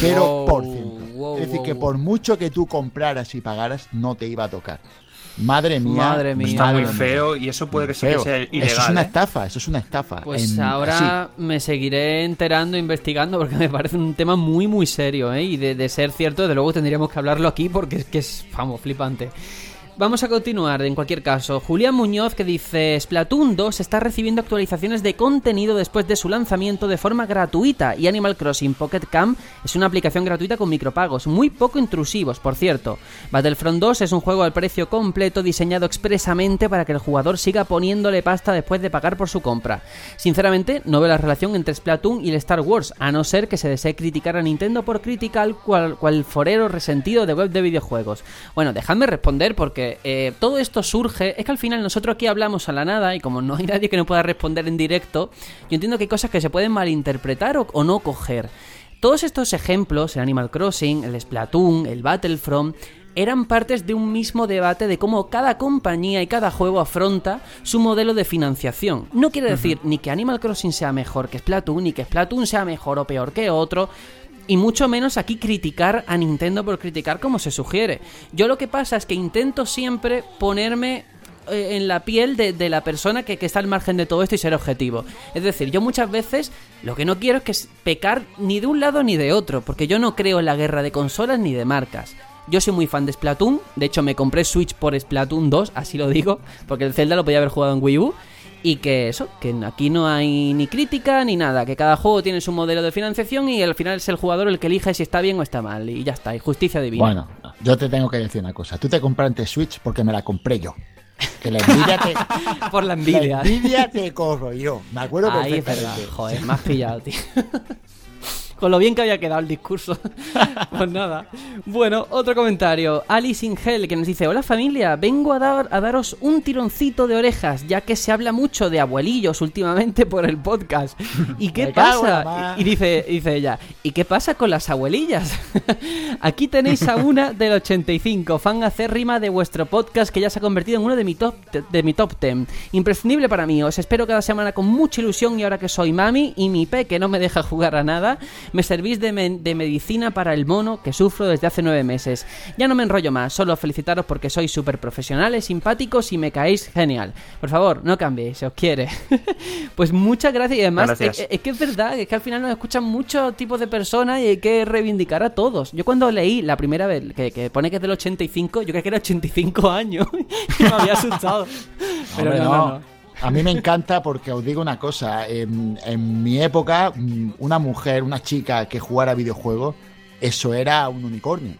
0%. wow, es decir, wow, que por mucho que tú compraras y pagaras, no te iba a tocar. Madre mía. Madre mía. Está muy feo y eso puede que sea Eso es ilegal. una ¿eh? estafa, eso es una estafa. Pues En- ahora me seguiré enterando, investigando, porque me parece un tema muy, muy serio, ¿eh? Y de, de ser cierto, desde luego tendríamos que hablarlo aquí porque es que es, vamos, flipante. Vamos a continuar, en cualquier caso. Julián Muñoz que dice, Splatoon 2 está recibiendo actualizaciones de contenido después de su lanzamiento de forma gratuita y Animal Crossing Pocket Camp es una aplicación gratuita con micropagos, muy poco intrusivos, por cierto. Battlefront 2 es un juego al precio completo diseñado expresamente para que el jugador siga poniéndole pasta después de pagar por su compra. Sinceramente, no veo la relación entre Splatoon y el Star Wars, a no ser que se desee criticar a Nintendo por criticar cual, cual forero resentido de web de videojuegos. Bueno, dejadme responder porque porque eh, todo esto surge, es que al final nosotros aquí hablamos a la nada y como no hay nadie que nos pueda responder en directo, yo entiendo que hay cosas que se pueden malinterpretar o, o no coger. Todos estos ejemplos, el Animal Crossing, el Splatoon, el Battlefront, eran partes de un mismo debate de cómo cada compañía y cada juego afronta su modelo de financiación. No quiere decir ni que Animal Crossing sea mejor que Splatoon, ni que Splatoon sea mejor o peor que otro, y mucho menos aquí criticar a Nintendo por criticar como se sugiere. Yo lo que pasa es que intento siempre ponerme eh, en la piel de, la persona que, está al margen de todo esto y ser objetivo. Es decir, yo muchas veces lo que no quiero es que pecar ni de un lado ni de otro, porque yo no creo en la guerra de consolas ni de marcas. Yo soy muy fan de Splatoon, de hecho me compré Switch por Splatoon 2, así lo digo, porque el Zelda lo podía haber jugado en Wii U. Y que eso, que aquí no hay ni crítica ni nada, que cada juego tiene su modelo de financiación y al final es el jugador el que elige si está bien o está mal. Y ya está, y justicia divina. Bueno, yo te tengo que decir una cosa. Tú te compraste Switch porque me la compré yo. Que la envidia te, Por la la envidia. envidia te corro yo. Me acuerdo Ahí es verdad, joder, me has pillado, tío. Con lo bien que había quedado el discurso. pues nada. Bueno, otro comentario. Alice in Hell que nos dice: Hola familia, vengo a, dar, a daros un tironcito de orejas, ya que se habla mucho de abuelillos últimamente por el podcast. ¿Y qué pasa? y dice, dice ella: ¿Y qué pasa con las abuelillas? Aquí tenéis a una del 85, fan acérrima de vuestro podcast que ya se ha convertido en uno de mi top de mi top 10. Imprescindible para mí, os espero cada semana con mucha ilusión y ahora que soy mami y mi pe que no me deja jugar a nada, me servís de, men- de medicina para el mono que sufro desde hace nueve meses. Ya no me enrollo más, solo felicitaros porque sois súper profesionales, simpáticos y me caéis genial. Por favor, no cambiéis, se os quiere. pues muchas gracias y además Gracias. es, es que es verdad, es que al final nos escuchan muchos tipos de personas y hay que reivindicar a todos. Yo cuando leí la primera vez que, que pone que es del 85, yo creía que era 85 años y me había asustado. Pero Hombre, no, no, no. A mí me encanta porque os digo una cosa. En, en mi época, mm, una mujer, una chica que jugara videojuegos, eso era un unicornio.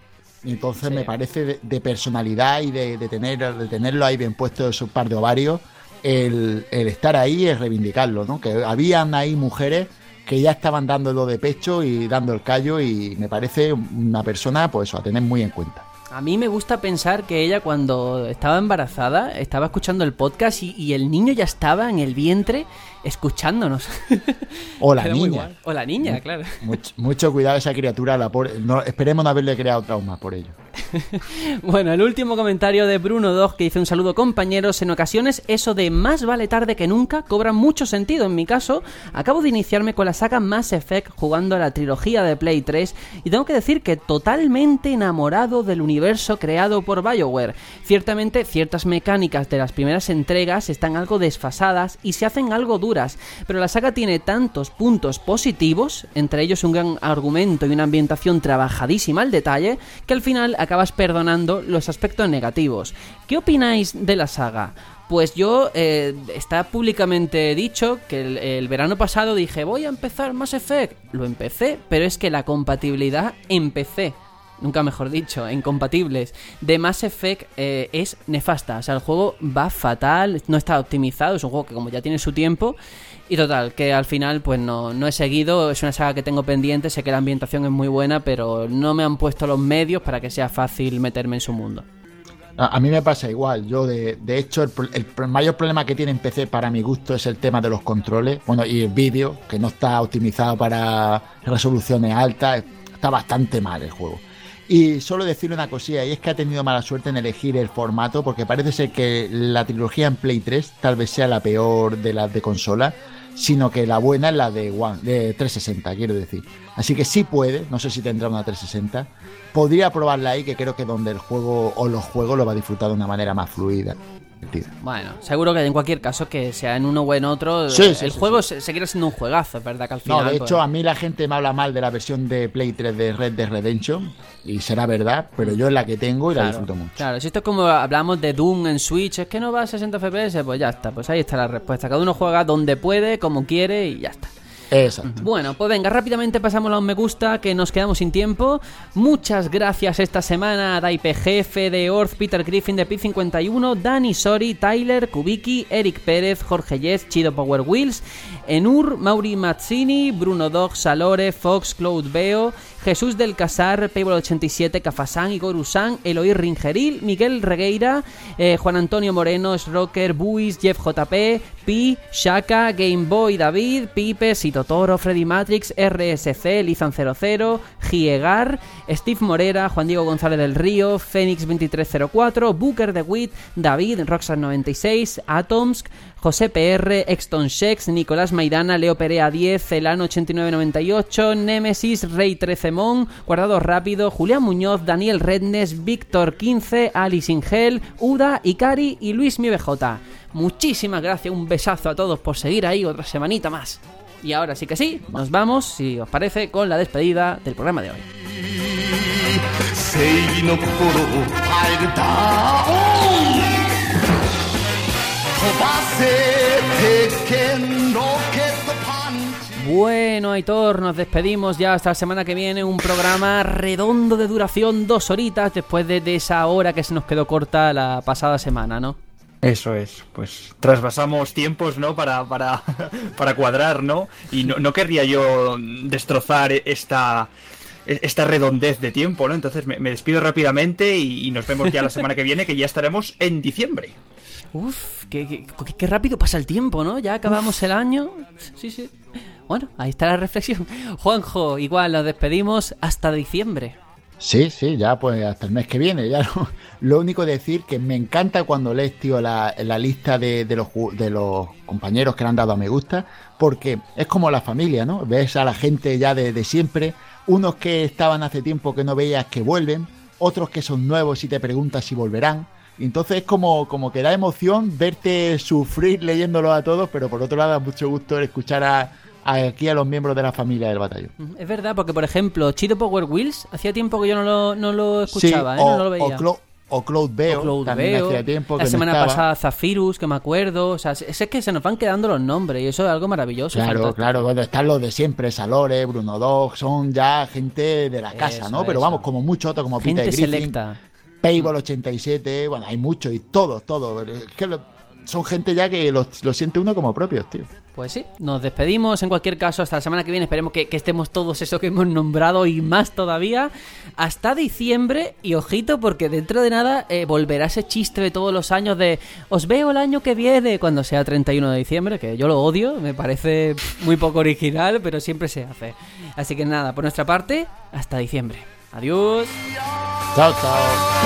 Y entonces Sí. me parece de, de personalidad y de, de tener, de tenerlo ahí bien puesto esos par de ovarios, el, el estar ahí es reivindicarlo, ¿no? Que habían ahí mujeres que ya estaban dándolo de pecho y dando el callo y me parece una persona, pues eso, a tener muy en cuenta. A mí me gusta pensar que ella cuando estaba embarazada estaba escuchando el podcast y, y el niño ya estaba en el vientre escuchándonos. O la niña. O la niña, claro. Mucho, mucho cuidado esa criatura, la pobre- no, esperemos no haberle creado traumas por ello. Bueno, el último comentario de Bruno Dog que dice un saludo compañeros. En ocasiones eso de más vale tarde que nunca cobra mucho sentido. En mi caso, acabo de iniciarme con la saga Mass Effect jugando a la trilogía de Play 3 y tengo que decir que totalmente enamorado del universo creado por BioWare. Ciertamente ciertas mecánicas de las primeras entregas están algo desfasadas y se hacen algo duras, pero la saga tiene tantos puntos positivos, entre ellos un gran argumento y una ambientación trabajadísima al detalle, que al final acabas perdonando los aspectos negativos. ¿Qué opináis de la saga? Pues yo, eh, está públicamente dicho que el, el verano pasado dije voy a empezar Mass Effect. Lo empecé, pero es que la compatibilidad empecé nunca mejor dicho, incompatibles, de Mass Effect eh, es nefasta. O sea, el juego va fatal, no está optimizado, es un juego que como ya tiene su tiempo. Y total, que al final pues no, no he seguido, es una saga que tengo pendiente, sé que la ambientación es muy buena, pero no me han puesto los medios para que sea fácil meterme en su mundo. A, mí me pasa igual. Yo, de, de hecho, el, el mayor problema que tiene en PC para mi gusto es el tema de los controles. Bueno, y el vídeo, que no está optimizado para resoluciones altas. Está bastante mal el juego. Y solo decirle una cosilla, y es que ha tenido mala suerte en elegir el formato, porque parece ser que la trilogía en Play 3 tal vez sea la peor de las de consola, sino que la buena es la de One, de 360, quiero decir. Así que sí puede, no sé si tendrá una 360. Podría probarla ahí, que creo que donde el juego o los juegos lo va a disfrutar de una manera más fluida. Divertida. Bueno, seguro que en cualquier caso, que sea en uno o en otro, Sí, sí, el sí, juego se- seguirá siendo un juegazo, es verdad que al final... No, de pues- hecho, a mí la gente me habla mal de la versión de Play 3 de Red Dead Redemption, y será verdad, pero yo es la que tengo y la disfruto mucho. Claro, si esto es como hablamos de Doom en Switch, es que no va a 60 FPS, pues ya está, pues ahí está la respuesta. Cada uno juega donde puede, como quiere y ya está. Exacto. Bueno, pues venga, rápidamente pasamos a un me gusta, que nos quedamos sin tiempo. Muchas gracias esta semana a Daipe Jefe de Orth, Peter Griffin de P51, Dani Sori, Tyler, Kubiki, Eric Pérez, Jorge Yes, Chido Power Wheels, Enur, Mauri Mazzini, Bruno Dog, Salore, Fox, Cloud Beo, Jesús del Casar, Payball 87, Cafasán, Igor Usán, Eloy Ringeril, Miguel Regueira, eh, Juan Antonio Moreno, Rocker, Buis, Jeff JP, Pi, Shaka, Game Boy David, Pipe, Totoro, Freddy Matrix, RSC, Lizan 00, Giegar, Steve Morera, Juan Diego González del Río, Fénix 2304, Booker de Witt, David, Roxas 96, Atoms, José PR, Exton Shex, Nicolás Maidana, Leo Perea 10, Celano 8998, Nemesis, Rey 13 Mon, Guardado Rápido, Julián Muñoz, Daniel Rednes, Víctor 15, Alice Ingel, Uda, Ikari y Luis MBJ. Muchísimas gracias, un besazo a todos por seguir ahí otra semanita más. Y ahora sí que sí, nos vamos, si os parece, con la despedida del programa de hoy. Bueno, Aitor, nos despedimos ya hasta la semana que viene. Un programa redondo de duración, dos horitas, después de, esa hora que se nos quedó corta la pasada semana, ¿no? Eso es, pues trasvasamos tiempos, ¿no? Para, para, para cuadrar, ¿no? Y no, no querría yo destrozar esta, esta redondez de tiempo, ¿no? Entonces me, me despido rápidamente y, y nos vemos ya la semana que viene, que ya estaremos en diciembre. Uf, qué, qué- qué- qué rápido pasa el tiempo, ¿no? Ya acabamos el año. Sí, sí. Bueno, ahí está la reflexión. Juanjo, igual nos despedimos hasta diciembre. Sí, sí, ya pues hasta el mes que viene. Ya no- Lo único decir que me encanta cuando lees, tío, la, la lista de, de los, ju- de los compañeros que le han dado a me gusta, porque es como la familia, ¿no? Ves a la gente ya de, de siempre, unos que estaban hace tiempo que no veías que vuelven, otros que son nuevos y te preguntas si volverán. Entonces es como, como que da emoción verte sufrir leyéndolo a todos, pero por otro lado da mucho gusto escuchar a, a- aquí a los miembros de la familia del batallón. Es verdad, porque por ejemplo, Chido Power Wheels, hacía tiempo que yo no lo, no lo Sí, escuchaba, ¿eh? o, no lo veía. o Clo- o Cloud Veo, también hacía tiempo La que no semana pasada Zafirus, que me acuerdo. O sea, es que se nos van quedando los nombres y eso es algo maravilloso. Claro, fantástico. claro, bueno, están los de siempre, Salore, Bruno Dog, son ya gente de la casa, Eso, ¿no? Pero eso. vamos, como mucho otro, como Gente Peter Griffin, selecta. Payball 87, bueno, hay muchos y todos, todos. Es que son gente ya que lo, lo siente uno como propios, tío. Pues sí, nos despedimos en cualquier caso hasta la semana que viene. Esperemos que, que estemos todos eso que hemos nombrado y más todavía. Hasta diciembre y ojito porque dentro de nada eh, volverá ese chiste de todos los años de os veo el año que viene cuando sea 31 de diciembre, que yo lo odio, me parece muy poco original, pero siempre se hace. Así que nada, por nuestra parte, hasta diciembre. Adiós. Chao, chao.